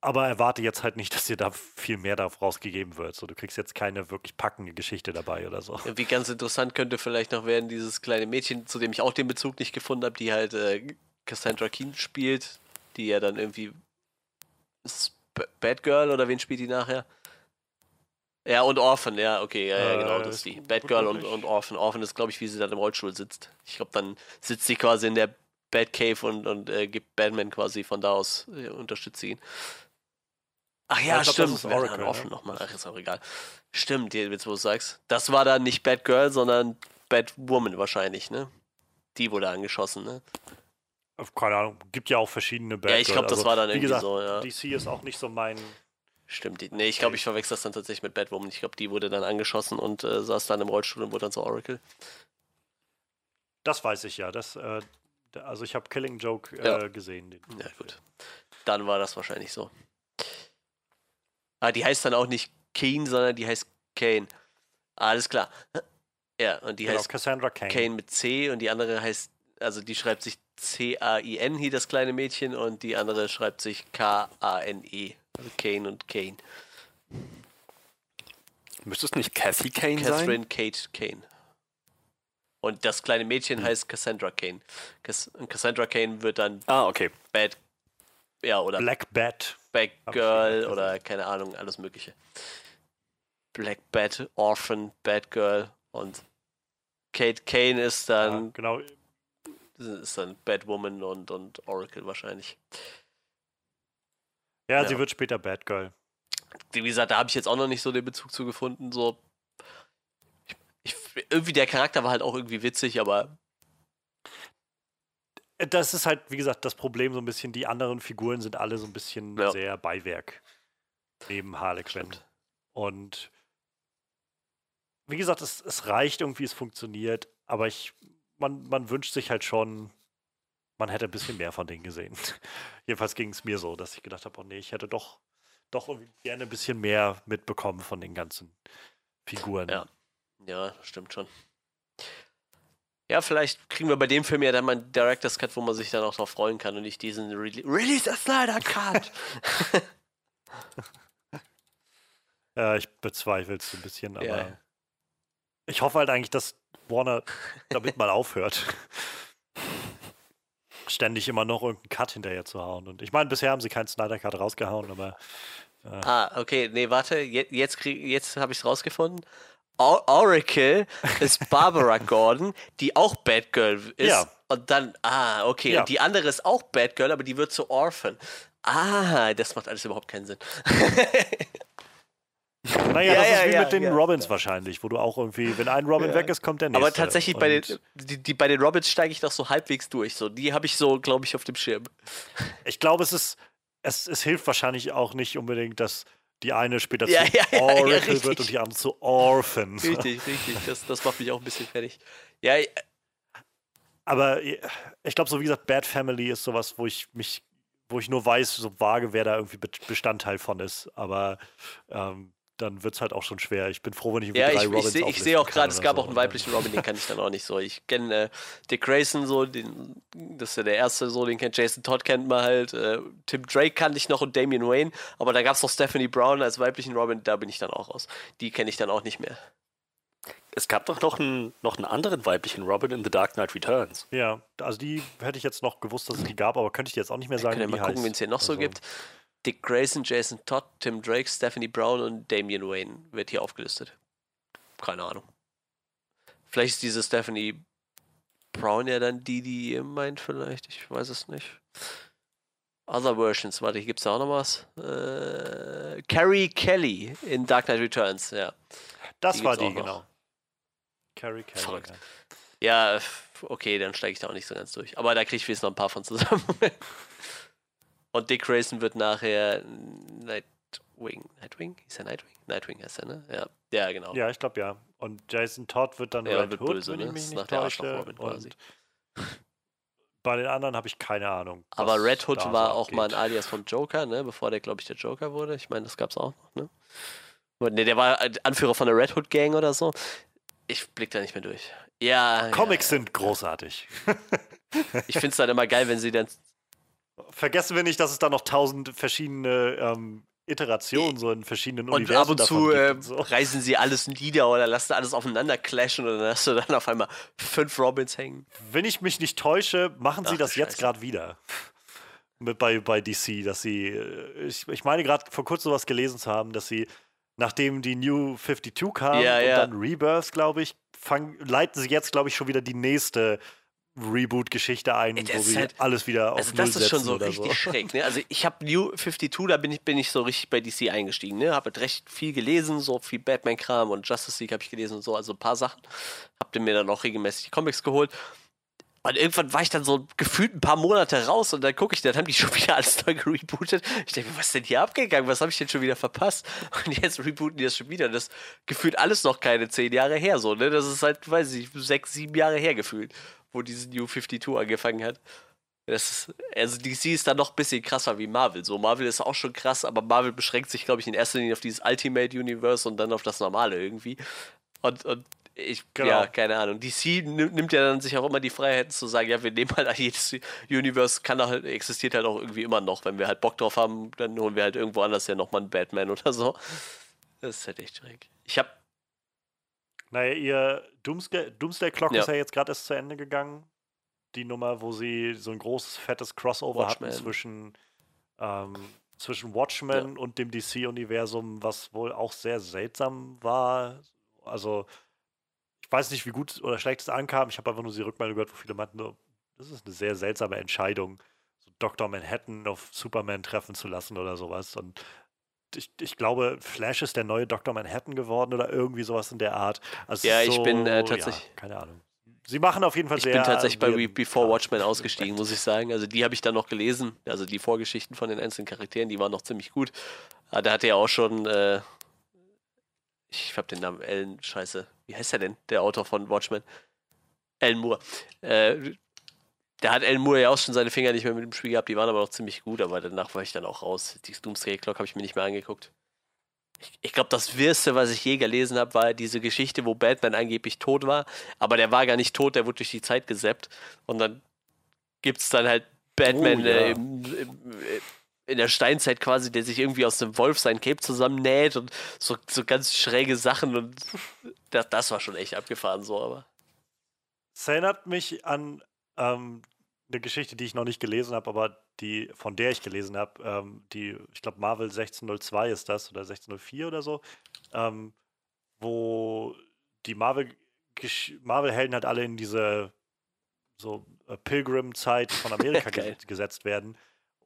aber erwarte jetzt halt nicht, dass dir da viel mehr daraus gegeben wird. So, du kriegst jetzt keine wirklich packende Geschichte dabei oder so. Wie ganz interessant könnte vielleicht noch werden, dieses kleine Mädchen, zu dem ich auch den Bezug nicht gefunden habe, die halt äh, Cassandra Keen spielt, die ja dann irgendwie Bad Girl oder wen spielt die nachher? Ja, und Orphan, ja, okay, ja, ja genau, das ist die. Batgirl und, und Orphan. Orphan ist, glaube ich, wie sie dann im Rollstuhl sitzt. Ich glaube, dann sitzt sie quasi in der Batcave und, und äh, gibt Batman quasi von da aus, äh, unterstützt ihn. Ach ja, glaub, stimmt. Das ist Oracle, Orphan ne? nochmal. Ach, ist auch egal. Stimmt, jetzt wo du sagst. Das war dann nicht Batgirl, sondern Batwoman wahrscheinlich, ne? Die wurde angeschossen, ne? Keine Ahnung, gibt ja auch verschiedene Batgirl. Ja, ich glaube, das also, war dann irgendwie gesagt, so, ja. DC ist auch nicht so mein Stimmt. Nee, ich glaube, ich verwechsel das dann tatsächlich mit Batwoman. Ich glaube, die wurde dann angeschossen und äh, saß dann im Rollstuhl und wurde dann so Oracle. Das weiß ich ja. Das, äh, also ich habe Killing Joke äh, ja. gesehen. Ja, gut. Dann war das wahrscheinlich so. Ah, die heißt dann auch nicht Kane, sondern die heißt Kane. Alles klar. Ja, und die genau, heißt Cassandra Kane. Kane mit C und die andere heißt, also die schreibt sich C-A-I-N, hier das kleine Mädchen, und die andere schreibt sich K-A-N-E. Also Kane und Kane. Müsste es nicht Kathy Kane Catherine sein? Catherine Kate Kane. Und das kleine Mädchen hm. heißt Cassandra Kane. Cass Cassandra Kane wird dann ah, okay. Bad, ja, oder Black Bat. Black Girl oder keine Ahnung, alles Mögliche. Black Bat, Orphan, Bad Girl und Kate Kane ist dann. Ja, genau. Ist dann Batwoman und, und Oracle wahrscheinlich. Ja, ja, sie wird später Bad Girl. Wie gesagt, da habe ich jetzt auch noch nicht so den Bezug zu gefunden. So, ich, irgendwie der Charakter war halt auch irgendwie witzig, aber das ist halt, wie gesagt, das Problem so ein bisschen. Die anderen Figuren sind alle so ein bisschen ja. sehr Beiwerk neben Harlequin. Und wie gesagt, es, es reicht irgendwie, es funktioniert, aber ich, man, man wünscht sich halt schon, man hätte ein bisschen mehr von denen gesehen. Jedenfalls ging es mir so, dass ich gedacht habe, oh nee, ich hätte doch, doch gerne ein bisschen mehr mitbekommen von den ganzen Figuren. Ja, ja stimmt schon. Ja, vielleicht kriegen wir bei dem Film ja dann mal einen Director's Cut, wo man sich dann auch drauf freuen kann und nicht diesen Re Release a Snyder Cut. ja, ich bezweifle es ein bisschen, aber ja. ich hoffe halt eigentlich, dass Warner damit mal aufhört. Ständig immer noch irgendeinen Cut hinterher zu hauen. Und ich meine, bisher haben sie keinen Snyder Cut rausgehauen, aber. Äh. Ah, okay, nee, warte, jetzt, jetzt, jetzt habe ich es rausgefunden. Oracle ist Barbara Gordon, die auch Batgirl ist. Ja. Und dann, ah, okay. Ja. Und die andere ist auch Batgirl, aber die wird zu Orphan. Ah, das macht alles überhaupt keinen Sinn. Naja, ja, das ja, ist wie ja, mit den Robins wahrscheinlich, wo du auch irgendwie, wenn ein Robin weg ist, kommt der nächste. Aber tatsächlich bei den, die, die, bei den Robins steige ich doch so halbwegs durch. So. Die habe ich so, glaube ich, auf dem Schirm. Ich glaube, es ist, es, es hilft wahrscheinlich auch nicht unbedingt, dass die eine später ja, zu ja, Oracle ja, wird und die andere zu Orphan. Richtig, richtig. Das, das macht mich auch ein bisschen fertig. Ja. Aber ich glaube, so wie gesagt, Bad Family ist sowas, wo ich mich, wo ich nur weiß, so vage, wer da irgendwie Bestandteil von ist. Aber ähm, dann wird es halt auch schon schwer. Ich bin froh, wenn ich irgendwie ja, drei ich, Robins Ich, ich sehe auch gerade, es gab so. auch einen weiblichen Robin, den kann ich dann auch nicht so. Ich kenne äh, Dick Grayson so, den, das ist ja der erste so, den kennt Jason Todd kennt man halt. Äh, Tim Drake kannte ich noch und Damian Wayne, aber da gab es noch Stephanie Brown als weiblichen Robin, da bin ich dann auch raus. Die kenne ich dann auch nicht mehr. Es gab doch noch einen, noch einen anderen weiblichen Robin in The Dark Knight Returns. Ja, also die hätte ich jetzt noch gewusst, dass es die gab, aber könnte ich jetzt auch nicht mehr sagen. Wir können ja mal gucken, wen es hier noch also. so gibt. Dick Grayson, Jason Todd, Tim Drake, Stephanie Brown und Damian Wayne wird hier aufgelistet. Keine Ahnung. Vielleicht ist diese Stephanie Brown ja dann die, die ihr meint, vielleicht. Ich weiß es nicht. Other Versions, warte, hier gibt es da auch noch was. Äh, Carrie Kelly in Dark Knight Returns, ja. Das die war die, genau. Carrie Kelly. Verrückt. Ja. ja, okay, dann steige ich da auch nicht so ganz durch. Aber da kriege ich jetzt noch ein paar von zusammen. Und Dick Grayson wird nachher Nightwing. Nightwing? Ist er Nightwing? Nightwing heißt er, ne? Ja, ja genau. Ja, ich glaube ja. Und Jason Todd wird dann ja, Red wird Hood, böse, wenn ich ne? mich nicht täusche. Und bei den anderen habe ich keine Ahnung. Aber Red Hood war auch mal ein Alias von Joker, ne? Bevor der, glaube ich, der Joker wurde. Ich meine, das gab es auch noch, ne? Ne, der war Anführer von der Red Hood Gang oder so. Ich blick da nicht mehr durch. Ja. Comics ja, sind großartig. ich finde es dann immer geil, wenn sie dann Vergessen wir nicht, dass es da noch tausend verschiedene ähm, Iterationen so in verschiedenen und Universen ab und zu äh, und so. reißen sie alles nieder oder lassen alles aufeinander clashen und dann hast du dann auf einmal fünf Robins hängen. Wenn ich mich nicht täusche, machen sie Ach, das jetzt gerade wieder. Mit bei, bei DC, dass sie, äh, ich, ich meine gerade vor kurzem was gelesen zu haben, dass sie nachdem die New 52 kam Ja, und ja. dann Rebirth, glaube ich, fang, leiten sie jetzt, glaube ich, schon wieder die nächste Reboot-Geschichte ein, das wo sie halt- alles wieder auf Also Null das ist schon so richtig so. schräg. Ne? Also ich habe New 52, da bin ich, bin ich so richtig bei DC eingestiegen. Ne? Habe halt recht viel gelesen, so viel Batman-Kram und Justice League habe ich gelesen und so, also ein paar Sachen. Hab mir dann auch regelmäßig die Comics geholt. Und irgendwann war ich dann so gefühlt ein paar Monate raus und dann gucke ich, dann haben die schon wieder alles neu gerebootet. Ich denke, was ist denn hier abgegangen? Was habe ich denn schon wieder verpasst? Und jetzt rebooten die das schon wieder. Das gefühlt alles noch keine zehn Jahre her, so, ne? Das ist halt, weiß ich, sechs, sieben Jahre her gefühlt, wo diese New 52 angefangen hat. Das ist, also DC ist da noch ein bisschen krasser wie Marvel. So, Marvel ist auch schon krass, aber Marvel beschränkt sich, glaube ich, in erster Linie auf dieses Ultimate Universe und dann auf das Normale irgendwie. Und, und ich, Genau. ja, keine Ahnung. DC nimmt, nimmt ja dann sich auch immer die Freiheiten zu sagen, ja, wir nehmen halt jedes Universe kann halt, existiert halt auch irgendwie immer noch. Wenn wir halt Bock drauf haben, dann holen wir halt irgendwo anders ja nochmal einen Batman oder so. Das ist halt echt schräg. Ich habe Naja, ihr Doomsday, Doomsday Clock Ja. ist ja jetzt gerade erst zu Ende gegangen. Die Nummer, wo sie so ein großes, fettes Crossover Watchmen. hatten zwischen, ähm, zwischen Watchmen und dem DC-Universum, was wohl auch sehr seltsam war. Also, ich weiß nicht, wie gut oder schlecht es ankam. Ich habe einfach nur die Rückmeldung gehört, wo viele meinten, das ist eine sehr seltsame Entscheidung, so Dr. Manhattan auf Superman treffen zu lassen oder sowas. Und ich, ich glaube, Flash ist der neue Dr. Manhattan geworden oder irgendwie sowas in der Art. Also Ja, ist ich so, bin, äh, ja, tatsächlich- keine Ahnung. Sie machen auf jeden Fall Ich sehr. bin tatsächlich bei weirden Before. Watchmen ausgestiegen, muss ich sagen. Also die habe ich dann noch gelesen. Also die Vorgeschichten von den einzelnen Charakteren, die waren noch ziemlich gut. Aber da hatte er auch schon, äh, ich habe den Namen Alan, scheiße, wie heißt er denn, der Autor von Watchmen? Alan Moore. Äh, da hat Alan Moore ja auch schon seine Finger nicht mehr mit dem Spiel gehabt, die waren aber noch ziemlich gut, aber danach war ich dann auch raus. Die Doomsday Clock habe ich mir nicht mehr angeguckt. Ich, ich glaube, das Wirste, was ich je gelesen habe, war diese Geschichte, wo Batman angeblich tot war, aber der war gar nicht tot, der wurde durch die Zeit gesäppt. Und dann gibt es dann halt Batman Oh, ja. äh, im, im, in der Steinzeit quasi, der sich irgendwie aus dem Wolf sein Cape zusammennäht und so, so ganz schräge Sachen und das, das war schon echt abgefahren so, aber. Es erinnert mich an ähm, eine Geschichte, die ich noch nicht gelesen habe, aber die, von der ich gelesen habe, ähm, die, ich glaube, Marvel 1602 ist das oder 1604 oder so, ähm, wo die Marvel Marvel-Helden halt alle in diese so äh, Pilgrim-Zeit von Amerika gesetzt werden.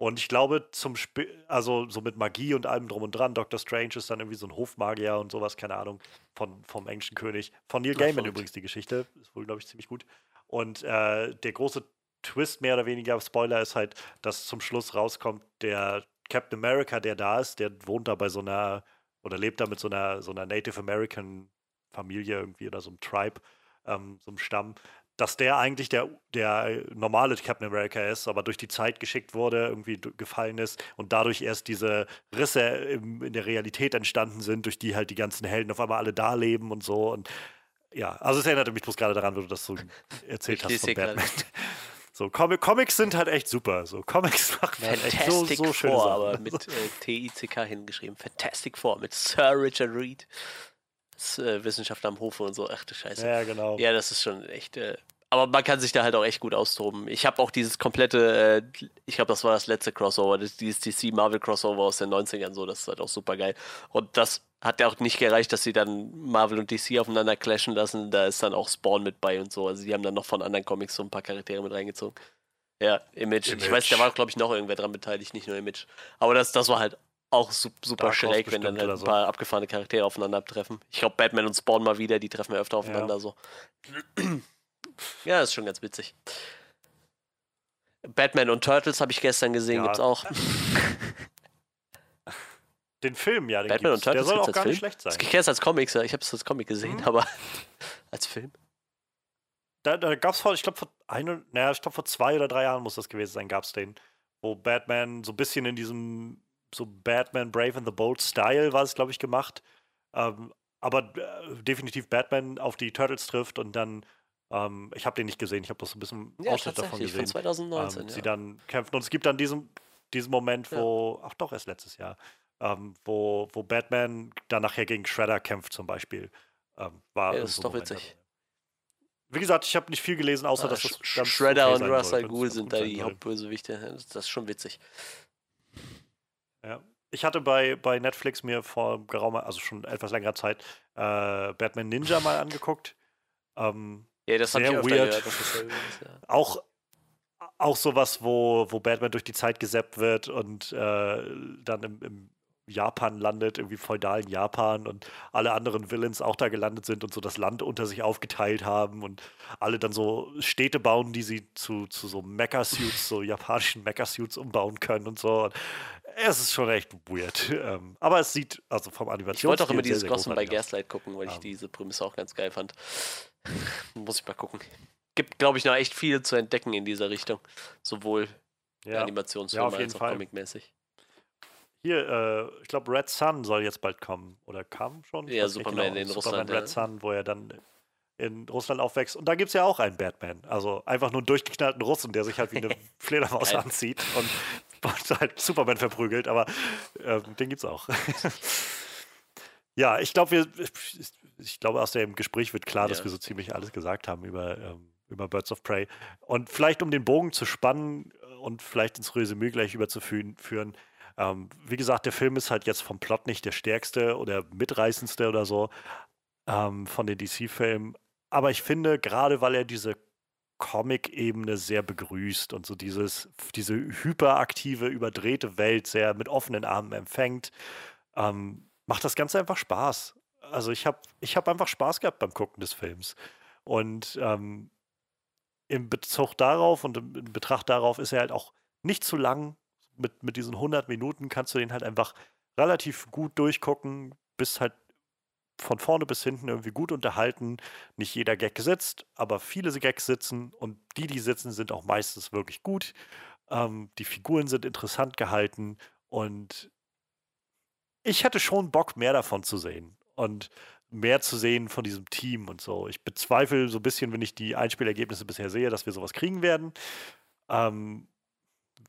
Und ich glaube, zum Sp also so mit Magie und allem drum und dran, Doctor Strange ist dann irgendwie so ein Hofmagier und sowas, keine Ahnung, von, vom englischen König. Von Neil Gaiman übrigens die Geschichte. Ist wohl, glaube ich, ziemlich gut. Und äh, der große Twist, mehr oder weniger, Spoiler, ist halt, dass zum Schluss rauskommt, der Captain America, der da ist, der wohnt da bei so einer, oder lebt da mit so einer, so einer Native American Familie irgendwie oder so einem Tribe, ähm, so einem Stamm, dass der eigentlich der, der normale Captain America ist, aber durch die Zeit geschickt wurde, irgendwie gefallen ist und dadurch erst diese Risse im, in der Realität entstanden sind, durch die halt die ganzen Helden auf einmal alle da leben und so. Und ja, also es erinnerte mich bloß gerade daran, wo du das so erzählt hast von hier gerade. Batman. So, Comic Comics sind halt echt super. So, Comics machen halt echt so, Fantastic so schöne Four, Sachen. aber mit äh, T-I-C-K hingeschrieben. Fantastic Four mit Sir Richard Reed. Das, äh, Wissenschaftler am Hofe und so. Ach du Scheiße. Ja, genau. Ja, das ist schon echt. Äh, aber man kann sich da halt auch echt gut austoben. Ich habe auch dieses komplette, äh, ich glaube, das war das letzte Crossover, das, dieses DC Marvel Crossover aus den 90ern, so, das ist halt auch super geil. Und das hat ja auch nicht gereicht, dass sie dann Marvel und DC aufeinander clashen lassen. Da ist dann auch Spawn mit bei und so. Also die haben dann noch von anderen Comics so ein paar Charaktere mit reingezogen. Ja, Image. Ich Image. weiß, da war, glaube ich, noch irgendwer dran beteiligt, nicht nur Image. Aber das, das war halt auch su super Dark schräg, wenn dann halt ein so. paar abgefahrene Charaktere aufeinander treffen. Ich glaube, Batman und Spawn mal wieder, die treffen ja öfter aufeinander so. Ja, das ist schon ganz witzig. Batman und Turtles habe ich gestern gesehen, Ja. gibt's auch. Den Film, ja, den Batman gibt's. und Der Turtles soll gibt's auch gar Film? nicht schlecht sein. Ich erst als Comics, ich habe es als Comic gesehen, Mhm. aber als Film. Da, da gab es vor, ich glaube, vor ein, naja, ich glaube, vor zwei oder drei Jahren muss das gewesen sein, gab es den, wo Batman so ein bisschen in diesem so Batman Brave and the Bold Style war es, glaube ich, gemacht. Ähm, aber äh, definitiv Batman auf die Turtles trifft und dann, ähm, ich habe den nicht gesehen, ich habe bloß so ein bisschen Ja, Ausschnitt davon tatsächlich, von gesehen. 2019. ähm, ja. Sie dann kämpfen. Und es gibt dann diesen, diesen Moment, Ja. wo, ach doch, erst letztes Jahr, ähm, wo, wo Batman dann nachher gegen Shredder kämpft zum Beispiel. Ähm, war Ja, das ist doch Moment witzig. Wie gesagt, ich habe nicht viel gelesen, außer Ah, dass das Sh- ganz Shredder okay und Russell soll, ganz sind da die. Hauptbösewichte. Das das ist schon witzig. Ja. ich hatte bei, bei Netflix mir vor geraumer, also schon etwas längerer Zeit, äh, Batman Ninja mal angeguckt. Ähm, ja, das habe ich weird. Gehört, das ja. Auch, auch sowas, wo, wo Batman durch die Zeit gesappt wird und äh, dann im, im Japan landet, irgendwie feudalen Japan und alle anderen Villains auch da gelandet sind und so das Land unter sich aufgeteilt haben und alle dann so Städte bauen, die sie zu, zu so Mecha-Suits, so japanischen Mecha-Suits umbauen können und so. Und es ist schon echt weird. Ähm, aber es sieht, also vom Animation. Ich wollte auch immer dieses Gossen bei Gaslight gucken, weil ich um. diese Prämisse auch ganz geil fand. Muss ich mal gucken. Gibt, glaube ich, noch echt viel zu entdecken in dieser Richtung. Sowohl ja. Animationsfilm ja, als auch comicmäßig. Hier, äh, ich glaube, Red Sun soll jetzt bald kommen. Oder kam schon? Ja, Superman genau. in Superman Russland. Red ja. Sun, wo er dann in Russland aufwächst. Und da gibt es ja auch einen Batman. Also einfach nur einen durchgeknallten Russen, der sich halt wie eine Fledermaus anzieht und, halt Superman verprügelt. Aber äh, den gibt's auch. ja, ich glaube, wir, ich glaube, aus dem Gespräch wird klar, ja. dass wir so ziemlich alles gesagt haben über, ähm, über Birds of Prey. Und vielleicht, um den Bogen zu spannen und vielleicht ins Resümee gleich überzuführen, ähm, wie gesagt, der Film ist halt jetzt vom Plot nicht der stärkste oder mitreißendste oder so ähm, von den DC-Filmen. Aber ich finde, gerade weil er diese Comic-Ebene sehr begrüßt und so dieses, diese hyperaktive, überdrehte Welt sehr mit offenen Armen empfängt, ähm, macht das Ganze einfach Spaß. Also ich habe ich hab einfach Spaß gehabt beim Gucken des Films. Und ähm, im Bezug darauf und im Betracht darauf ist er halt auch nicht zu lang, mit, mit diesen 100 Minuten kannst du den halt einfach relativ gut durchgucken, bist halt von vorne bis hinten irgendwie gut unterhalten. Nicht jeder Gag sitzt, aber viele Gags sitzen und die, die sitzen, sind auch meistens wirklich gut. Ähm, die Figuren sind interessant gehalten und ich hätte schon Bock, mehr davon zu sehen und mehr zu sehen von diesem Team und so. Ich bezweifle so ein bisschen, wenn ich die Einspielergebnisse bisher sehe, dass wir sowas kriegen werden. Ähm,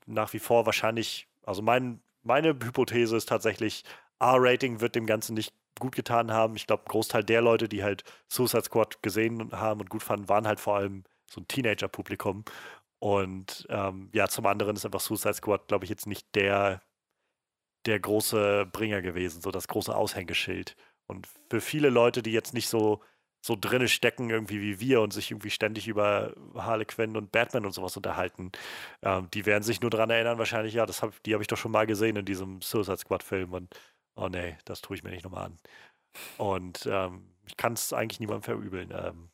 nach wie vor wahrscheinlich, also mein, meine Hypothese ist tatsächlich, R-Rating wird dem Ganzen nicht gut getan haben. Ich glaube, ein Großteil der Leute, die halt Suicide Squad gesehen haben und gut fanden, waren halt vor allem so ein Teenager-Publikum. Und ähm, ja, zum anderen ist einfach Suicide Squad, glaube ich, jetzt nicht der, der große Bringer gewesen, so das große Aushängeschild. Und für viele Leute, die jetzt nicht so so drinne stecken, irgendwie wie wir und sich irgendwie ständig über Harley Quinn und Batman und sowas unterhalten. Ähm, die werden sich nur daran erinnern, wahrscheinlich, ja, das hab, die habe ich doch schon mal gesehen in diesem Suicide Squad-Film und oh nee, das tue ich mir nicht nochmal an. Und ähm, ich kann es eigentlich niemandem verübeln. Ähm,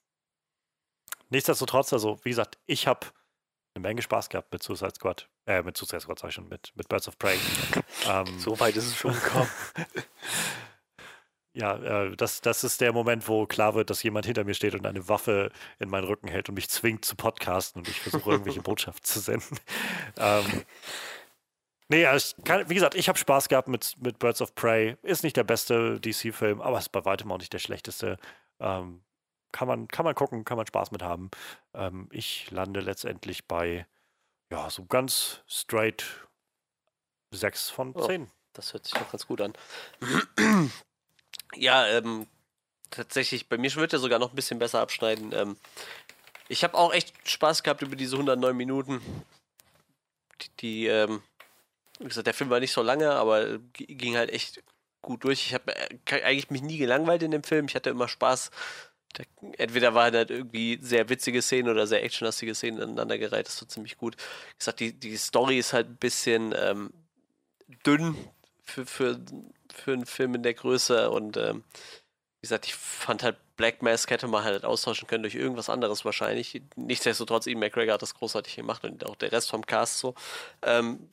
nichtsdestotrotz, also wie gesagt, ich habe eine Menge Spaß gehabt mit Suicide Squad. Äh, mit Suicide Squad sag ich schon, mit, mit Birds of Prey. ähm, so weit ist es schon gekommen. Ja, äh, das, das ist der Moment, wo klar wird, dass jemand hinter mir steht und eine Waffe in meinen Rücken hält und mich zwingt zu podcasten und ich versuche irgendwelche Botschaften zu senden. ähm, nee, also kann, wie gesagt, ich habe Spaß gehabt mit, mit Birds of Prey. Ist nicht der beste DC-Film, aber ist bei weitem auch nicht der schlechteste. Ähm, kann, man, kann man gucken, kann man Spaß mit haben. Ähm, ich lande letztendlich bei, ja, so ganz straight 6 von 10. Oh, das hört sich doch ganz gut an. Ja, ähm, tatsächlich, bei mir wird er sogar noch ein bisschen besser abschneiden. Ähm, ich habe auch echt Spaß gehabt über diese 109 Minuten. Die, die ähm, wie gesagt, der Film war nicht so lange, aber ging halt echt gut durch. Ich habe äh, eigentlich mich nie gelangweilt in dem Film. Ich hatte immer Spaß. Der, entweder waren halt irgendwie sehr witzige Szenen oder sehr actionlastige Szenen aneinandergereiht. Das war ziemlich gut. Wie gesagt, die, die Story ist halt ein bisschen ähm, dünn für, für für einen Film in der Größe und ähm, wie gesagt, ich fand halt Black Mask hätte man halt austauschen können durch irgendwas anderes wahrscheinlich. Nichtsdestotrotz, Ian McGregor hat das großartig gemacht und auch der Rest vom Cast so. Ähm,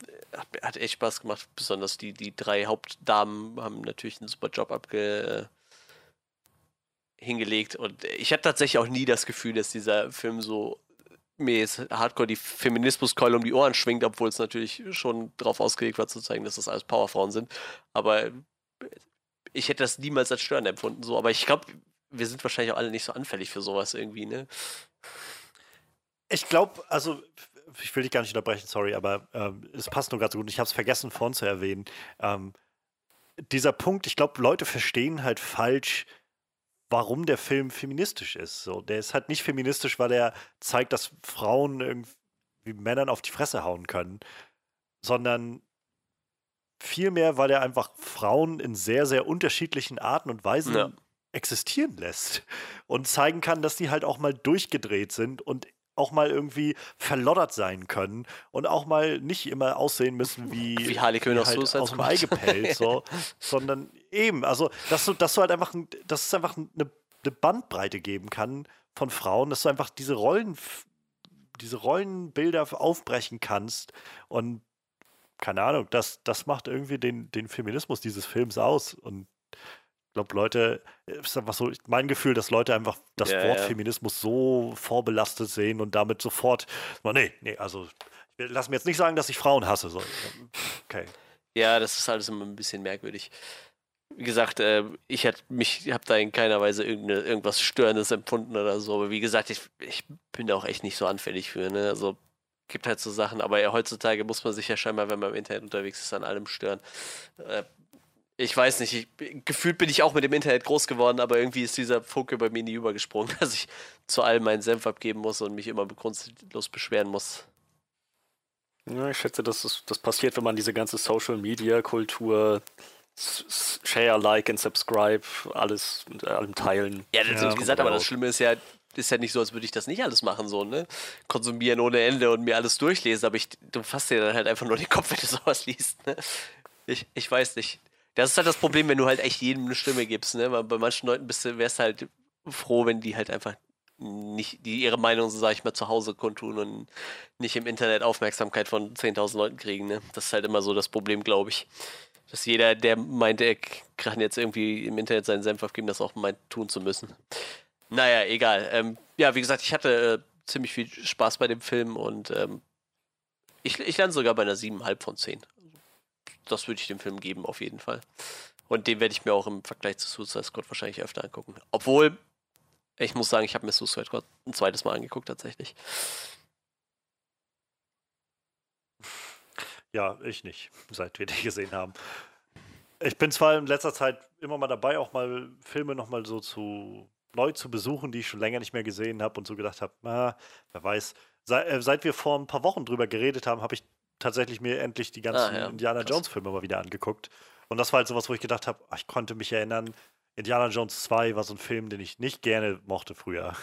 hat, echt Spaß gemacht. Besonders die, die drei Hauptdamen haben natürlich einen super Job abge, äh, hingelegt. Und ich hatte tatsächlich auch nie das Gefühl, dass dieser Film so mir jetzt hardcore die Feminismuskeule um die Ohren schwingt, obwohl es natürlich schon darauf ausgelegt war zu zeigen, dass das alles Powerfrauen sind. Aber ich hätte das niemals als störend empfunden, so. Aber ich glaube, wir sind wahrscheinlich auch alle nicht so anfällig für sowas irgendwie, ne? Ich glaube, also ich will dich gar nicht unterbrechen, sorry, aber ähm, es passt nur gerade so gut. Ich habe es vergessen vorhin zu erwähnen. Ähm, dieser Punkt, ich glaube, Leute verstehen halt falsch, warum der Film feministisch ist. So, der ist halt nicht feministisch, weil er zeigt, dass Frauen irgendwie Männern auf die Fresse hauen können, sondern vielmehr, weil er einfach Frauen in sehr, sehr unterschiedlichen Arten und Weisen ja. existieren lässt und zeigen kann, dass die halt auch mal durchgedreht sind und auch mal irgendwie verloddert sein können und auch mal nicht immer aussehen müssen wie, wie Harley Quinn halt aus dem Ei gepellt, so, sondern eben, also dass du, dass du halt einfach, dass es einfach eine, eine Bandbreite geben kann von Frauen, dass du einfach diese Rollen, diese Rollenbilder aufbrechen kannst und keine Ahnung, das, das macht irgendwie den, den Feminismus dieses Films aus. Und ich glaube, Leute, ist einfach so mein Gefühl, dass Leute einfach das ja, Wort ja. Feminismus so vorbelastet sehen und damit sofort, nee, nee, also lass mir jetzt nicht sagen, dass ich Frauen hasse. So. Okay. Ja, das ist alles immer ein bisschen merkwürdig. Wie gesagt, äh, ich habe mich, habe da in keiner Weise irgendwas Störendes empfunden oder so. Aber wie gesagt, ich, ich bin da auch echt nicht so anfällig für. Ne? Also gibt halt so Sachen, aber ja, heutzutage muss man sich ja scheinbar, wenn man im Internet unterwegs ist, an allem stören. Äh, ich weiß nicht, ich, gefühlt bin ich auch mit dem Internet groß geworden, aber irgendwie ist dieser Funke bei mir nie übergesprungen, dass ich zu allem meinen Senf abgeben muss und mich immer grundlos beschweren muss. Ja, ich schätze, das, das passiert, wenn man diese ganze Social-Media-Kultur Share, Like und Subscribe, alles mit allem teilen. Ja, das ja, gesagt, aber das Schlimme ist ja, ist ja nicht so, als würde ich das nicht alles machen, so, ne? Konsumieren ohne Ende und mir alles durchlesen, aber ich, du fasst dir dann halt einfach nur den Kopf, wenn du sowas liest, ne? Ich, ich weiß nicht. Das ist halt das Problem, wenn du halt echt jedem eine Stimme gibst, ne? Weil bei manchen Leuten bist du, wärst du halt froh, wenn die halt einfach nicht, die ihre Meinung, so sag ich mal, zu Hause kundtun und nicht im Internet Aufmerksamkeit von 10.000 Leuten kriegen, ne? Das ist halt immer so das Problem, glaube ich. Dass jeder, der meint, er kann jetzt irgendwie im Internet seinen Senf aufgeben, das auch meint, tun zu müssen. Naja, egal. Ähm, ja, wie gesagt, ich hatte äh, ziemlich viel Spaß bei dem Film und ähm, ich, ich lande sogar bei einer 7,5 von 10. Das würde ich dem Film geben, auf jeden Fall. Und den werde ich mir auch im Vergleich zu Suicide Squad wahrscheinlich öfter angucken. Obwohl, ich muss sagen, ich habe mir Suicide Squad ein zweites Mal angeguckt, tatsächlich. Ja, ich nicht, seit wir die gesehen haben. Ich bin zwar in letzter Zeit immer mal dabei, auch mal Filme nochmal so zu neu zu besuchen, die ich schon länger nicht mehr gesehen habe und so gedacht habe, ah, wer weiß. Sei, äh, seit wir vor ein paar Wochen drüber geredet haben, habe ich tatsächlich mir endlich die ganzen ah, ja. Indiana Jones Filme mal wieder angeguckt. Und das war halt sowas, wo ich gedacht habe, ich konnte mich erinnern, Indiana Jones 2 war so ein Film, den ich nicht gerne mochte früher.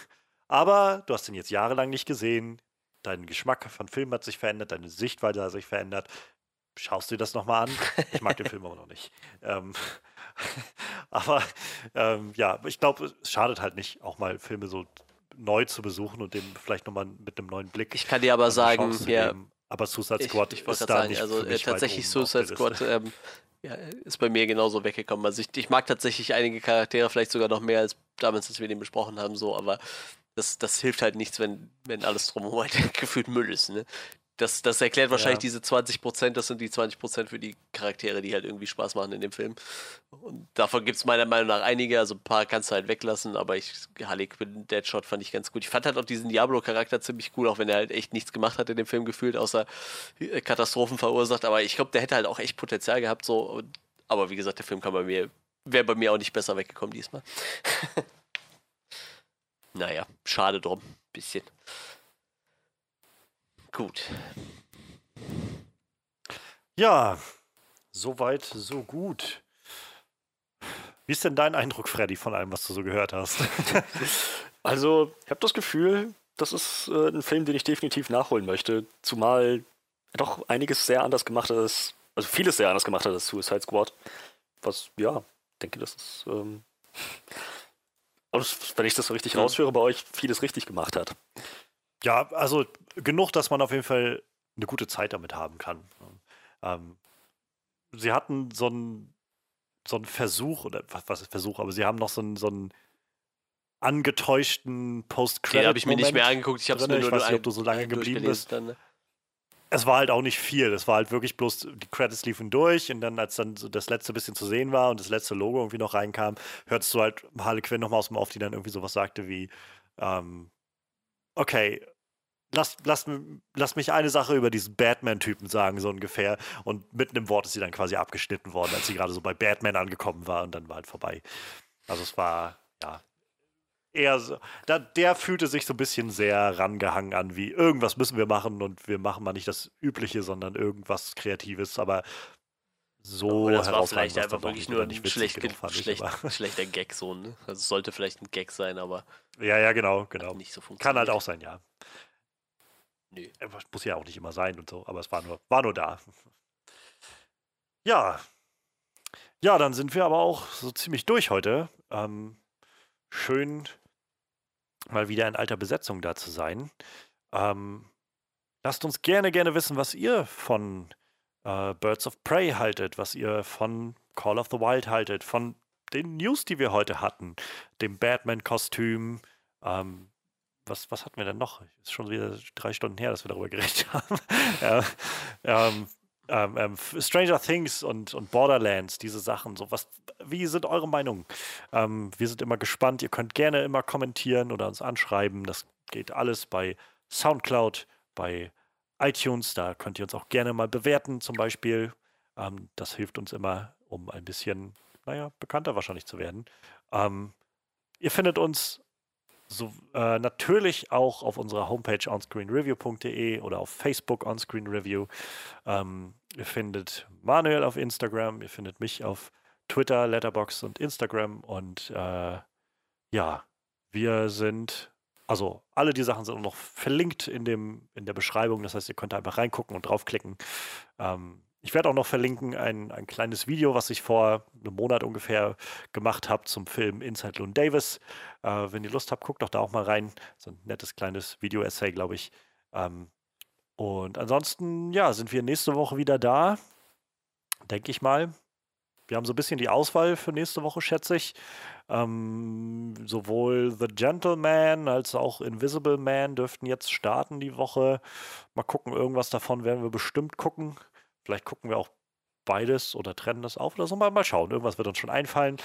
Aber du hast ihn jetzt jahrelang nicht gesehen. Dein Geschmack von Filmen hat sich verändert, deine Sichtweise hat sich verändert. Schaust du dir das nochmal an? Ich mag den Film aber noch nicht. Ähm, Aber ähm, ja, ich glaube, es schadet halt nicht, auch mal Filme so neu zu besuchen und dem vielleicht nochmal mit einem neuen Blick. Ich kann dir aber sagen, ja. Aber Suicide Squad ich, ich ist da sagen, nicht also äh, tatsächlich Suicide Squad ähm, ja, ist bei mir genauso weggekommen. Also ich, ich, mag tatsächlich einige Charaktere vielleicht sogar noch mehr als damals, als wir den besprochen haben, so, aber das, das hilft halt nichts, wenn, wenn alles drumherum halt gefühlt Müll ist. Ne? Das, das erklärt wahrscheinlich ja. diese 20 Prozent. Das sind die 20 Prozent für die Charaktere, die halt irgendwie Spaß machen in dem Film. Und davon gibt es meiner Meinung nach einige. Also ein paar kannst du halt weglassen, aber ich, Harley Quinn, Deadshot fand ich ganz gut. Ich fand halt auch diesen Diablo-Charakter ziemlich cool, auch wenn er halt echt nichts gemacht hat in dem Film gefühlt, außer äh, Katastrophen verursacht. Aber ich glaube, der hätte halt auch echt Potenzial gehabt. So. Aber wie gesagt, der Film kann bei mir, wäre bei mir auch nicht besser weggekommen diesmal. naja, schade drum. Bisschen. Gut. Ja, soweit, so gut. Wie ist denn dein Eindruck, Freddy, von allem, was du so gehört hast? also, ich habe das Gefühl, das ist äh, ein Film, den ich definitiv nachholen möchte. Zumal er doch einiges sehr anders gemacht hat, als, also vieles sehr anders gemacht hat als Suicide Squad. Was, ja, denke, das ist, ähm, wenn ich das so richtig ja. rausführe, bei euch vieles richtig gemacht hat. Ja, also genug, dass man auf jeden Fall eine gute Zeit damit haben kann. Ähm, sie hatten so einen so Versuch, oder was, ist Versuch, aber sie haben noch so einen, so einen angetäuschten Post-Credit. Den habe ich mir nicht mehr angeguckt. Ich habe es mir nur Ich weiß nicht, ob du so lange geblieben bist. Dann, ne? Es war halt auch nicht viel. Es war halt wirklich bloß, die Credits liefen durch und dann, als dann so das letzte bisschen zu sehen war und das letzte Logo irgendwie noch reinkam, hörtest du halt Harley Quinn nochmal aus dem Off, die dann irgendwie sowas sagte wie, ähm, okay, lass, lass, lass mich eine Sache über diesen Batman-Typen sagen, so ungefähr. Und mitten im Wort ist sie dann quasi abgeschnitten worden, als sie gerade so bei Batman angekommen war und dann war halt vorbei. Also es war, ja, eher so, da, der fühlte sich so ein bisschen sehr rangehangen an, wie irgendwas müssen wir machen und wir machen mal nicht das Übliche, sondern irgendwas Kreatives, aber so das war vielleicht einfach wirklich nur ein schlecht, schlecht, ich, schlechter Gag so, ne? Also es sollte vielleicht ein Gag sein, aber ja, ja, genau, genau. nicht so Kann halt auch sein, ja. Nö. Muss ja auch nicht immer sein und so, aber es war nur, war nur da. Ja. Ja, dann sind wir aber auch so ziemlich durch heute. Ähm, schön, mal wieder in alter Besetzung da zu sein. Ähm, lasst uns gerne, gerne wissen, was ihr von äh, Birds of Prey haltet, was ihr von Call of the Wild haltet, von den News, die wir heute hatten, dem Batman-Kostüm. Ähm, was, was hatten wir denn noch? Ist schon wieder drei Stunden her, dass wir darüber geredet haben. ja, ähm, ähm, ähm, Stranger Things und, und Borderlands, diese Sachen. So, was, wie sind eure Meinungen? Ähm, wir sind immer gespannt. Ihr könnt gerne immer kommentieren oder uns anschreiben. Das geht alles bei Soundcloud, bei iTunes, da könnt ihr uns auch gerne mal bewerten, zum Beispiel. Ähm, das hilft uns immer, um ein bisschen, naja, bekannter wahrscheinlich zu werden. Ähm, ihr findet uns so, äh, natürlich auch auf unserer Homepage onscreenreview.de oder auf Facebook onscreenreview. Ähm, ihr findet Manuel auf Instagram, ihr findet mich auf Twitter, Letterbox und Instagram und äh, ja, wir sind also alle die Sachen sind auch noch verlinkt in, dem, in der Beschreibung. Das heißt, ihr könnt einfach reingucken und draufklicken. Ähm, ich werde auch noch verlinken ein, ein kleines Video, was ich vor einem Monat ungefähr gemacht habe zum Film Inside Loon Davis. Äh, wenn ihr Lust habt, guckt doch da auch mal rein. So ein nettes kleines Video-Essay, glaube ich. Ähm, und ansonsten, ja, sind wir nächste Woche wieder da. Denke ich mal. Wir haben so ein bisschen die Auswahl für nächste Woche, schätze ich. Ähm, sowohl The Gentleman als auch Invisible Man dürften jetzt starten die Woche. Mal gucken, irgendwas davon werden wir bestimmt gucken. Vielleicht gucken wir auch beides oder trennen das auf oder so. Mal, mal schauen. Irgendwas wird uns schon einfallen.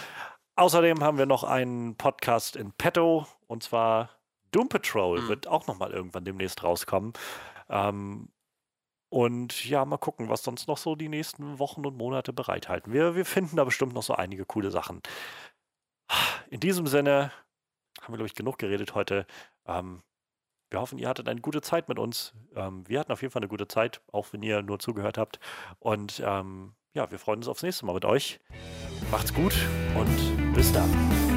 Außerdem haben wir noch einen Podcast in petto und zwar Doom Patrol mhm. wird auch nochmal irgendwann demnächst rauskommen. Ähm, und ja, mal gucken, was sonst noch so die nächsten Wochen und Monate bereithalten. Wir, wir finden da bestimmt noch so einige coole Sachen. In diesem Sinne haben wir, glaube ich, genug geredet heute. Ähm, wir hoffen, ihr hattet eine gute Zeit mit uns. Ähm, wir hatten auf jeden Fall eine gute Zeit, auch wenn ihr nur zugehört habt. Und ähm, ja, wir freuen uns aufs nächste Mal mit euch. Macht's gut und bis dann.